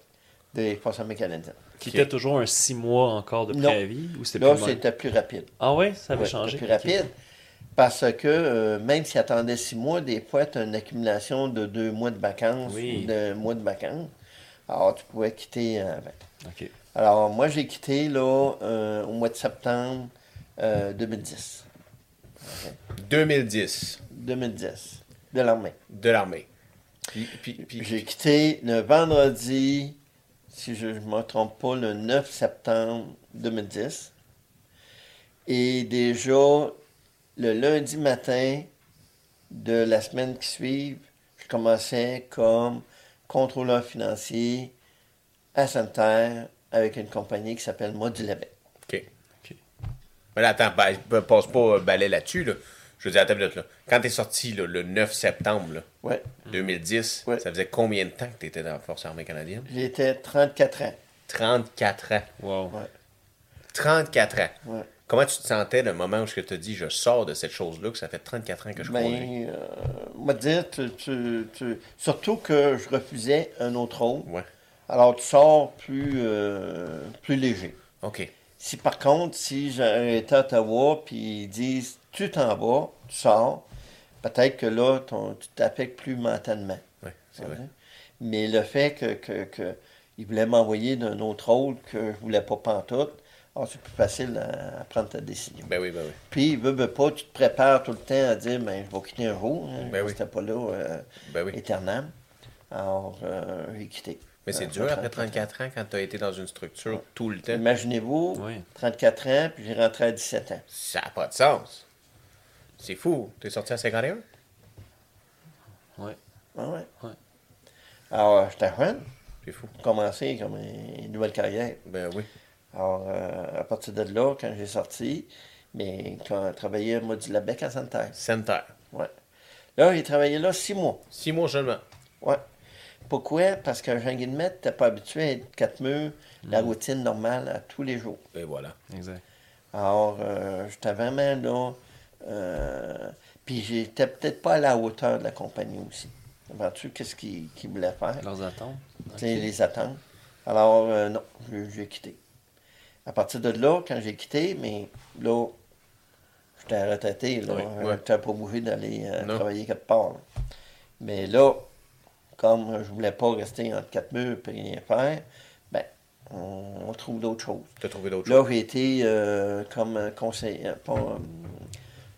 des forces armées canadiennes. Qui était toujours un six mois encore de Non. préavis? Ou c'était Là, plus de c'était plus rapide. Ah ouais, ça avait Ouais, changé? c'était plus rapide. Parce que euh, même s'il attendait six mois, des fois, tu as une accumulation de deux mois de vacances Oui. ou d'un mois de vacances. Alors, tu pouvais quitter avant. Ok. Alors, moi, j'ai quitté là, euh, au mois de septembre euh, 2010. 2010, 2010, de l'armée. de l'armée. Puis, puis, puis- J'ai quitté le vendredi, si je ne me trompe pas, le 9 septembre 2010. Et déjà, le lundi matin de la semaine qui suit, je commençais comme contrôleur financier à Sainte-Terre avec une compagnie qui s'appelle Modulabet. OK. Ok. Mais là, attends, ben, passe pas euh, balai là-dessus. Là. Je veux dire, attends une minute, là. Quand t'es sorti là, le 9 septembre là, Ouais, 2010, Ouais. ça faisait combien de temps que tu étais dans la Force armée canadienne? j'étais 34 ans. 34 ans. Wow. 34 ans. Ouais. Comment tu te sentais le moment où je te dis je sors de cette chose-là, que ça fait 34 ans que je conduis? Ben, euh, on va te dire, tu- tu- tu- surtout que je refusais un autre rôle. Ouais. Alors, tu sors plus, euh, plus léger. OK. Si par contre, si j'étais à Ottawa, puis ils disent, tu t'en vas, tu sors, peut-être que là, ton- tu t'affectes plus mentalement. Ouais, c'est vrai. Mais le fait que, que, m'envoyer d'un autre rôle que je voulais pas pantoute, alors c'est plus facile à, à prendre ta décision. Ben oui, ben oui. Puis, veux, veux pas, tu te prépares tout le temps à dire, ben, je vais quitter un jour. Hein, Ben oui. C'était pas là euh, Ben oui. éternellement. Alors, euh, j'ai quitté. Mais c'est Euh, dur après 34 ans quand tu as été dans une structure tout le temps. Imaginez-vous, Oui. 34 ans, puis j'ai rentré à 17 ans. Ça n'a pas de sens. C'est fou. T'es sorti à 51? Ouais. Ah ouais? Ouais. Alors, euh, j'étais jeune, C'est fou. j'ai commencé comme une nouvelle carrière. Ben oui. Alors, euh, à partir de là, quand j'ai sorti, mais quand je travaillais à Modulabec à Santerre. Center. Ouais. Là, j'ai travaillé là six mois. Six mois seulement. Ouais. Pourquoi? Parce que Jean Guillemette n'était pas habitué à être quatre murs, la routine normale à tous les jours. Et voilà. Exact. Alors, euh, j'étais vraiment là. euh, puis j'étais peut-être pas à la hauteur de la compagnie aussi. Vois-tu qu'est-ce qu'ils qu'ils voulaient faire? Leurs attentes. Tu sais, les attentes. Alors, euh, non, j'ai- quitté. À partir de là, quand j'ai quitté, mais là, j'étais retraité, là. Oui, Je ouais. n'étais pas obligé d'aller euh, travailler quelque part. là. Mais là, comme je voulais pas rester entre quatre murs et rien faire, ben, on, on trouve d'autres choses. Tu as trouvé d'autres Là, choses. j'ai été euh, comme euh, conseiller pas, euh,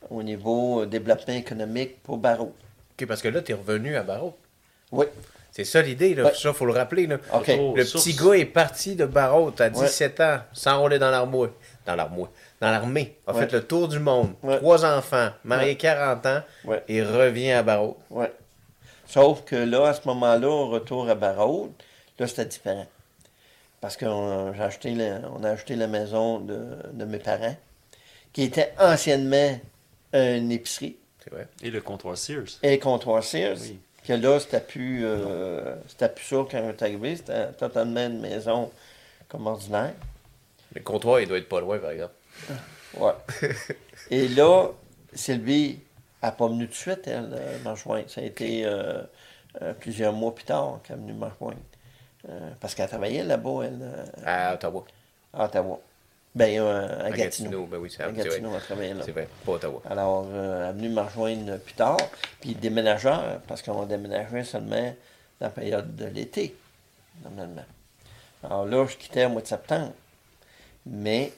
au niveau euh, développement économique pour Barreau. OK, parce que là, tu es revenu à Barreau. Oui, C'est ça l'idée, là. Ouais. Ça, faut le rappeler, là. OK. Oh, Le source. petit gars est parti de Barreau à 17 ans, s'enrôler dans l'armée. Dans l'armée. Dans l'armée. A Ouais. fait le tour du monde. Ouais. Trois enfants, marié Ouais. 40 ans Ouais. et revient à Barreau. oui. Sauf que là, à ce moment-là, au retour à Barreau, là, c'était différent. Parce qu'on j'ai acheté la- on a acheté la maison de, de mes parents, qui était anciennement une épicerie C'est vrai. Et le comptoir Sears. et comptoir Sears. Oui. Que là, c'était plus, euh, c'était plus ça quand on est arrivé. C'était totalement une maison comme ordinaire. Le comptoir, il doit être pas loin, par exemple. Ouais. Et là, Sylvie n'a pas venu tout de suite, elle, euh, me rejoindre. Ça a été euh, euh, plusieurs mois plus tard qu'elle est venue me rejoindre. Euh, parce qu'elle travaillait là-bas, elle, À Ottawa. à Ottawa. Ben, à, À Gatineau. Gatineau. Ben oui, c'est À vrai. Gatineau, elle travaillait là. C'est vrai. Pas Ottawa. Alors, elle est venue me rejoindre plus tard. Puis déménageur, parce qu'on déménageait seulement dans la période de l'été, normalement. Alors là, je quittais au mois de septembre. Mais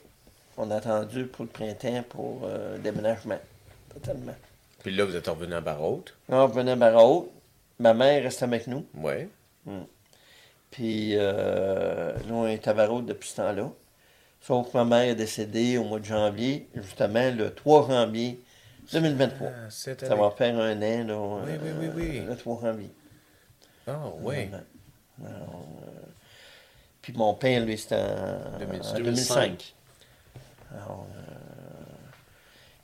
on a attendu pour le printemps pour déménagement. Totalement. Puis là, vous êtes revenu à Barraud. Là, on venait à Barraud. Ma mère restait avec nous. Ouais. Puis euh, là, on est à Barraud depuis ce temps-là. Sauf que ma mère est décédée au mois de janvier, justement le 3 janvier 2023. Ah, Ça va faire un an, là. Oui, oui, oui, oui. Le 3 janvier. Ah, oui. Alors, euh, puis mon père, lui, c'était en, 2005. en 2005. Alors, euh,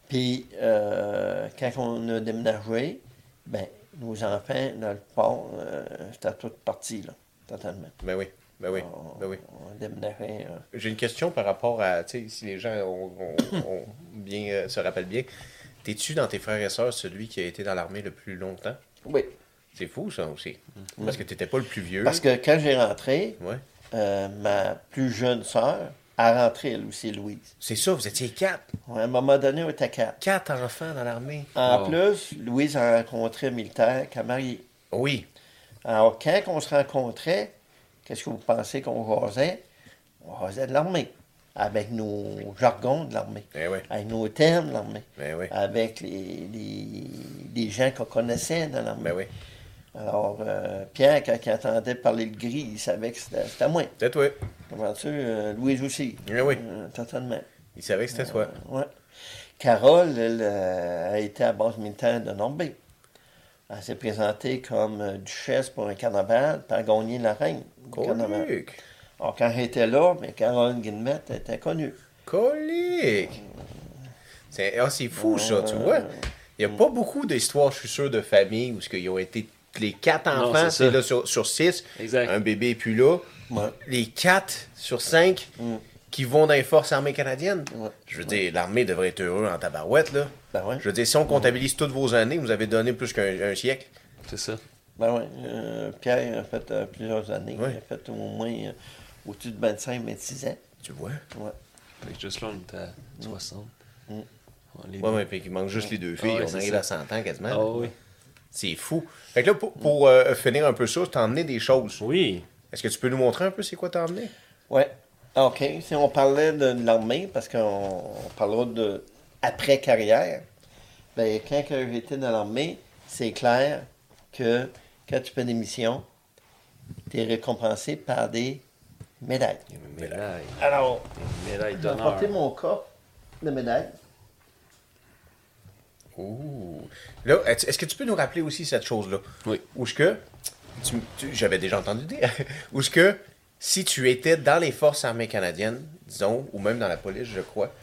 puis, euh, quand on a déménagé, ben, nos enfants, le port, euh, c'était tout parti, là, totalement. Ben oui. Ben oui. On, Ben oui. euh, J'ai une question par rapport à, tu sais, si les gens ont, ont- ont bien, euh, se rappellent bien. T'es-tu dans tes frères et sœurs celui qui a été dans l'armée le plus longtemps? Oui, C'est fou, ça aussi. Parce que t'étais pas le plus vieux. parce que quand j'ai rentré, Ouais. euh, ma plus jeune sœur À rentrer, elle aussi, Louise. C'est ça, vous étiez quatre. Ouais, à un moment donné, on était quatre. Quatre enfants dans l'armée. En Oh. plus, Louise a rencontré un militaire qu'elle a marié. Oui. Alors, quand on se rencontrait, qu'est-ce que vous pensez qu'on jasait? On jasait de l'armée. Avec nos jargons de l'armée. Eh oui. Avec nos termes de l'armée. Eh oui. Avec les, les, les gens qu'on connaissait dans l'armée. Ben oui. Alors, euh, Pierre, quand il entendait parler le gris, il savait que c'était moi. C'était toi. Comprends-tu? Euh, Louise aussi. Eh oui. Euh, totalement. Il savait que c'était toi. Ouais. Carole, elle, euh, a été à base militaire de Normandie. Elle s'est présentée comme euh, duchesse pour un carnaval, puis a gagné la reine du carnaval. Colique. Alors, quand elle était là, mais Caroline Guillemette était connue. Colique. C'est ah, c'est fou, ça, tu vois. Il n'y a pas beaucoup d'histoires, je suis sûr, de famille où ils ont été les quatre enfants, c'est là sur, sur six. Exact. Un bébé est plus là. Ouais. Les quatre sur cinq Mm. qui vont dans les forces armées canadiennes. Ouais. Je veux dire, l'armée devrait être heureux en tabarouette, là. Ben ouais. Je veux dire, si on comptabilise toutes vos années, vous avez donné plus qu'un un siècle. C'est ça. Ben ouais. Euh, Pierre a fait euh, plusieurs années. Ouais. Il a fait au moins euh, au-dessus de 25-26 ans. Tu vois? Ouais. Fait que juste là, on était à 60. Mm. Ouais, ouais, puis il manque juste les deux filles. Ah ouais, on arrive ça. à 100 ans quasiment. Ah oui. C'est fou. Fait que là, pour, pour, euh, finir un peu ça, t'as emmené des choses. Oui. Est-ce que tu peux nous montrer un peu c'est quoi t'as emmené? Ouais. OK. Si on parlait de, de l'armée, parce qu'on on parlera de après-carrière, ben, quand j'étais dans l'armée, c'est clair que quand tu fais des missions, tu es récompensé par des médailles. Médaille. Alors, Médaille j'ai apporté mon coffre de médailles. Ouh. Là, est- est-ce que tu peux nous rappeler aussi cette chose-là? Oui. Où ce que, j'avais déjà entendu dire, où ce que, si tu étais dans les forces armées canadiennes, disons, ou même dans la police, je crois,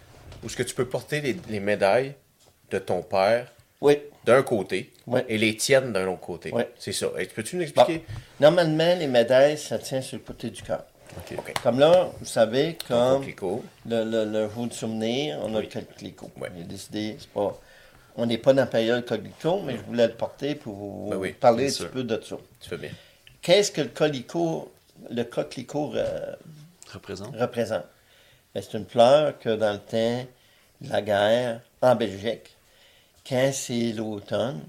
où ce que tu peux porter les, les médailles de ton père Oui. d'un côté et les tiennes d'un autre côté? Ouais. C'est ça. Et Peux-tu nous Bon. expliquer? Normalement, les médailles, ça tient sur le côté du cœur. OK. OK. Comme là, vous savez, comme le, le, le jour souvenir, on a Oui. le coquelicot. Ouais. J'ai décidé, c'est pas... On n'est pas dans la période coquelicot, mais je voulais le porter pour vous Ben oui, parler un petit peu de ça. Tu fais bien. Qu'est-ce que le coquelicot, le coquelicot euh, Représente? représente? Ben, c'est une fleur que dans le temps de la guerre, en Belgique, quand c'est l'automne,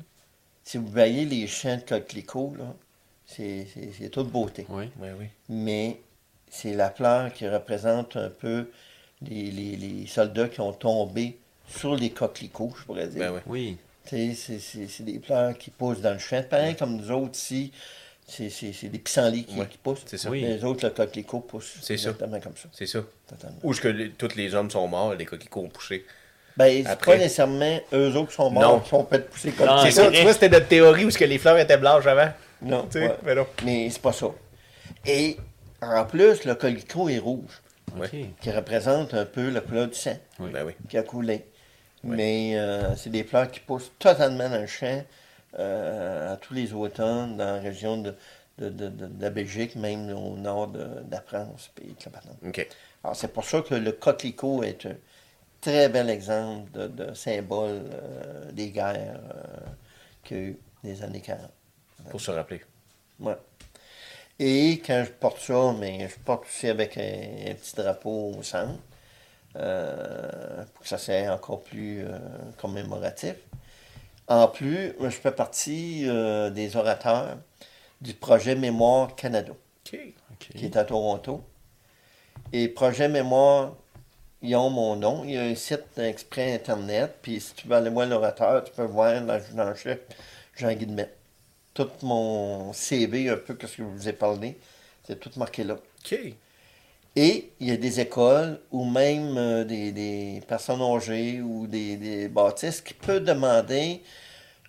si vous voyez les champs de coquelicots, là, c'est, c'est, c'est toute beauté. Oui. Oui, oui. Mais c'est la fleur qui représente un peu les, les- les soldats qui ont tombé sur les coquelicots, je pourrais dire. Ben oui. Oui. Tu sais, C'est, c'est- c'est des fleurs qui poussent dans le champ. Pareil comme nous autres ici, c'est, c'est- c'est des pissenlits qui, Ouais, qui poussent. c'est ça. Oui. Les autres, le coquelicot pousse C'est ça. exactement comme ça. C'est ça. Totalement. Où ce que les- tous les hommes sont morts, les coquelicots ont poussé. Ben, c'est Après- pas nécessairement eux autres qui sont morts Non. qui sont peut-être poussés comme Non, C'est ça. ça, tu vois, c'était notre théorie où ce que les fleurs étaient blanches avant. Non, Tu sais, ouais. mais non. mais c'est pas ça. Et en plus, le coquelicot est rouge, OK. qui représente un peu la couleur du sang. Oui. Ben oui. qui a coulé. Mais euh, c'est des fleurs qui poussent totalement dans le champ euh, à tous les automnes dans la région de, de, de- de- de la Belgique, même au nord de, la France. Puis de la. Alors c'est pour ça que le coquelicot est un très bel exemple de, symbole euh, des guerres qu'il y a eu des années 40. Pour se rappeler. Ouais. Et quand je porte ça, mais je porte aussi avec un, un petit drapeau au centre, euh, pour que ça soit encore plus euh, commémoratif. En plus, moi, je fais partie euh, des orateurs du projet Mémoire Canada, qui est à Toronto. Et projet Mémoire, ils ont mon nom. Il y a un site exprès Internet. Puis si tu veux aller voir l'orateur, tu peux voir l'adjudant chef Jean Guillemette. Tout mon CV, un peu que ce que je vous ai parlé, c'est tout marqué là. OK. Et il y a des écoles ou même euh, des, des personnes âgées ou des, des bâtisses qui peuvent demander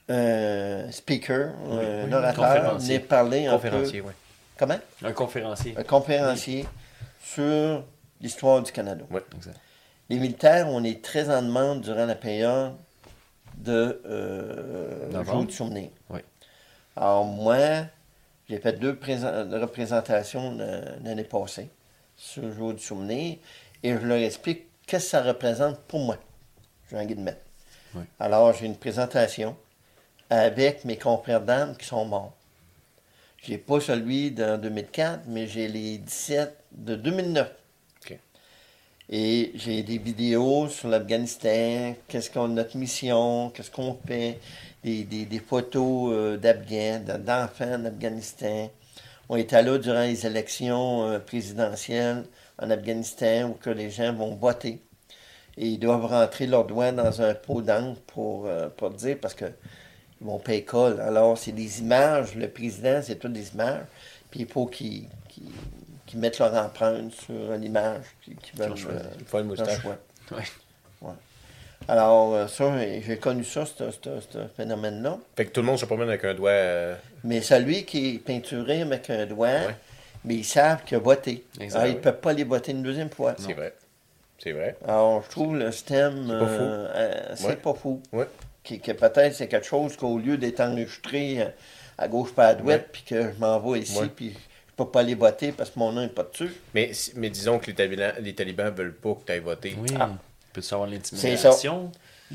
un speaker, un oui, orateur, venir parler un Conférencier, peu. oui. Comment? Un conférencier. Un conférencier sur l'histoire du Canada. Exact. Les militaires, on est très en demande durant la période de euh, jour de souvenir. Oui. Alors moi, j'ai fait deux présen- représentations euh, l'année passée sur le jour du souvenir et je leur explique qu'est-ce que ça représente pour moi, Jean Guillemette. Oui. Alors j'ai une présentation avec mes confrères d'armes qui sont morts. J'ai pas celui de 2004, mais j'ai les 17 de 2009. OK. Et j'ai des vidéos sur l'Afghanistan, qu'est-ce qu'on notre mission, qu'est-ce qu'on fait, des, des, des photos euh, d'Afghans, de- d'enfants d'Afghanistan. On était là durant les élections euh, présidentielles en Afghanistan où que les gens vont voter. Et ils doivent rentrer leurs doigts dans un pot d'encre pour, euh, pour dire, parce que ils vont payer col. Alors, c'est des images. Le président, c'est toutes des images. Puis il faut qu'ils mettent leur empreinte sur l'image. Qu'ils veulent choisir. euh, Il faut le moustache. choix. Ouais. Alors, euh, ça, j'ai connu ça, ce, ce- ce phénomène-là. Fait que tout le monde se promène avec un doigt. euh, Mais celui qui est peinturé avec un doigt, Ouais. mais ils savent qu'il a voté. Exact. Alors, ils ne peuvent pas les voter une deuxième fois. C'est vrai. C'est vrai. Alors, je trouve le système, C'est pas fou. euh, euh, c'est Ouais. pas fou. Ouais. Qui- Que, peut-être c'est quelque chose qu'au lieu d'être enregistré euh, à gauche pas à droite, puis que je m'en vais ici, Ouais. puis je peux pas aller voter parce que mon nom n'est pas dessus. Mais, si- mais disons que les talibans, les talibans veulent pas que tu ailles voter. Oui. Ah. Peux-tu avoir l'intimidation?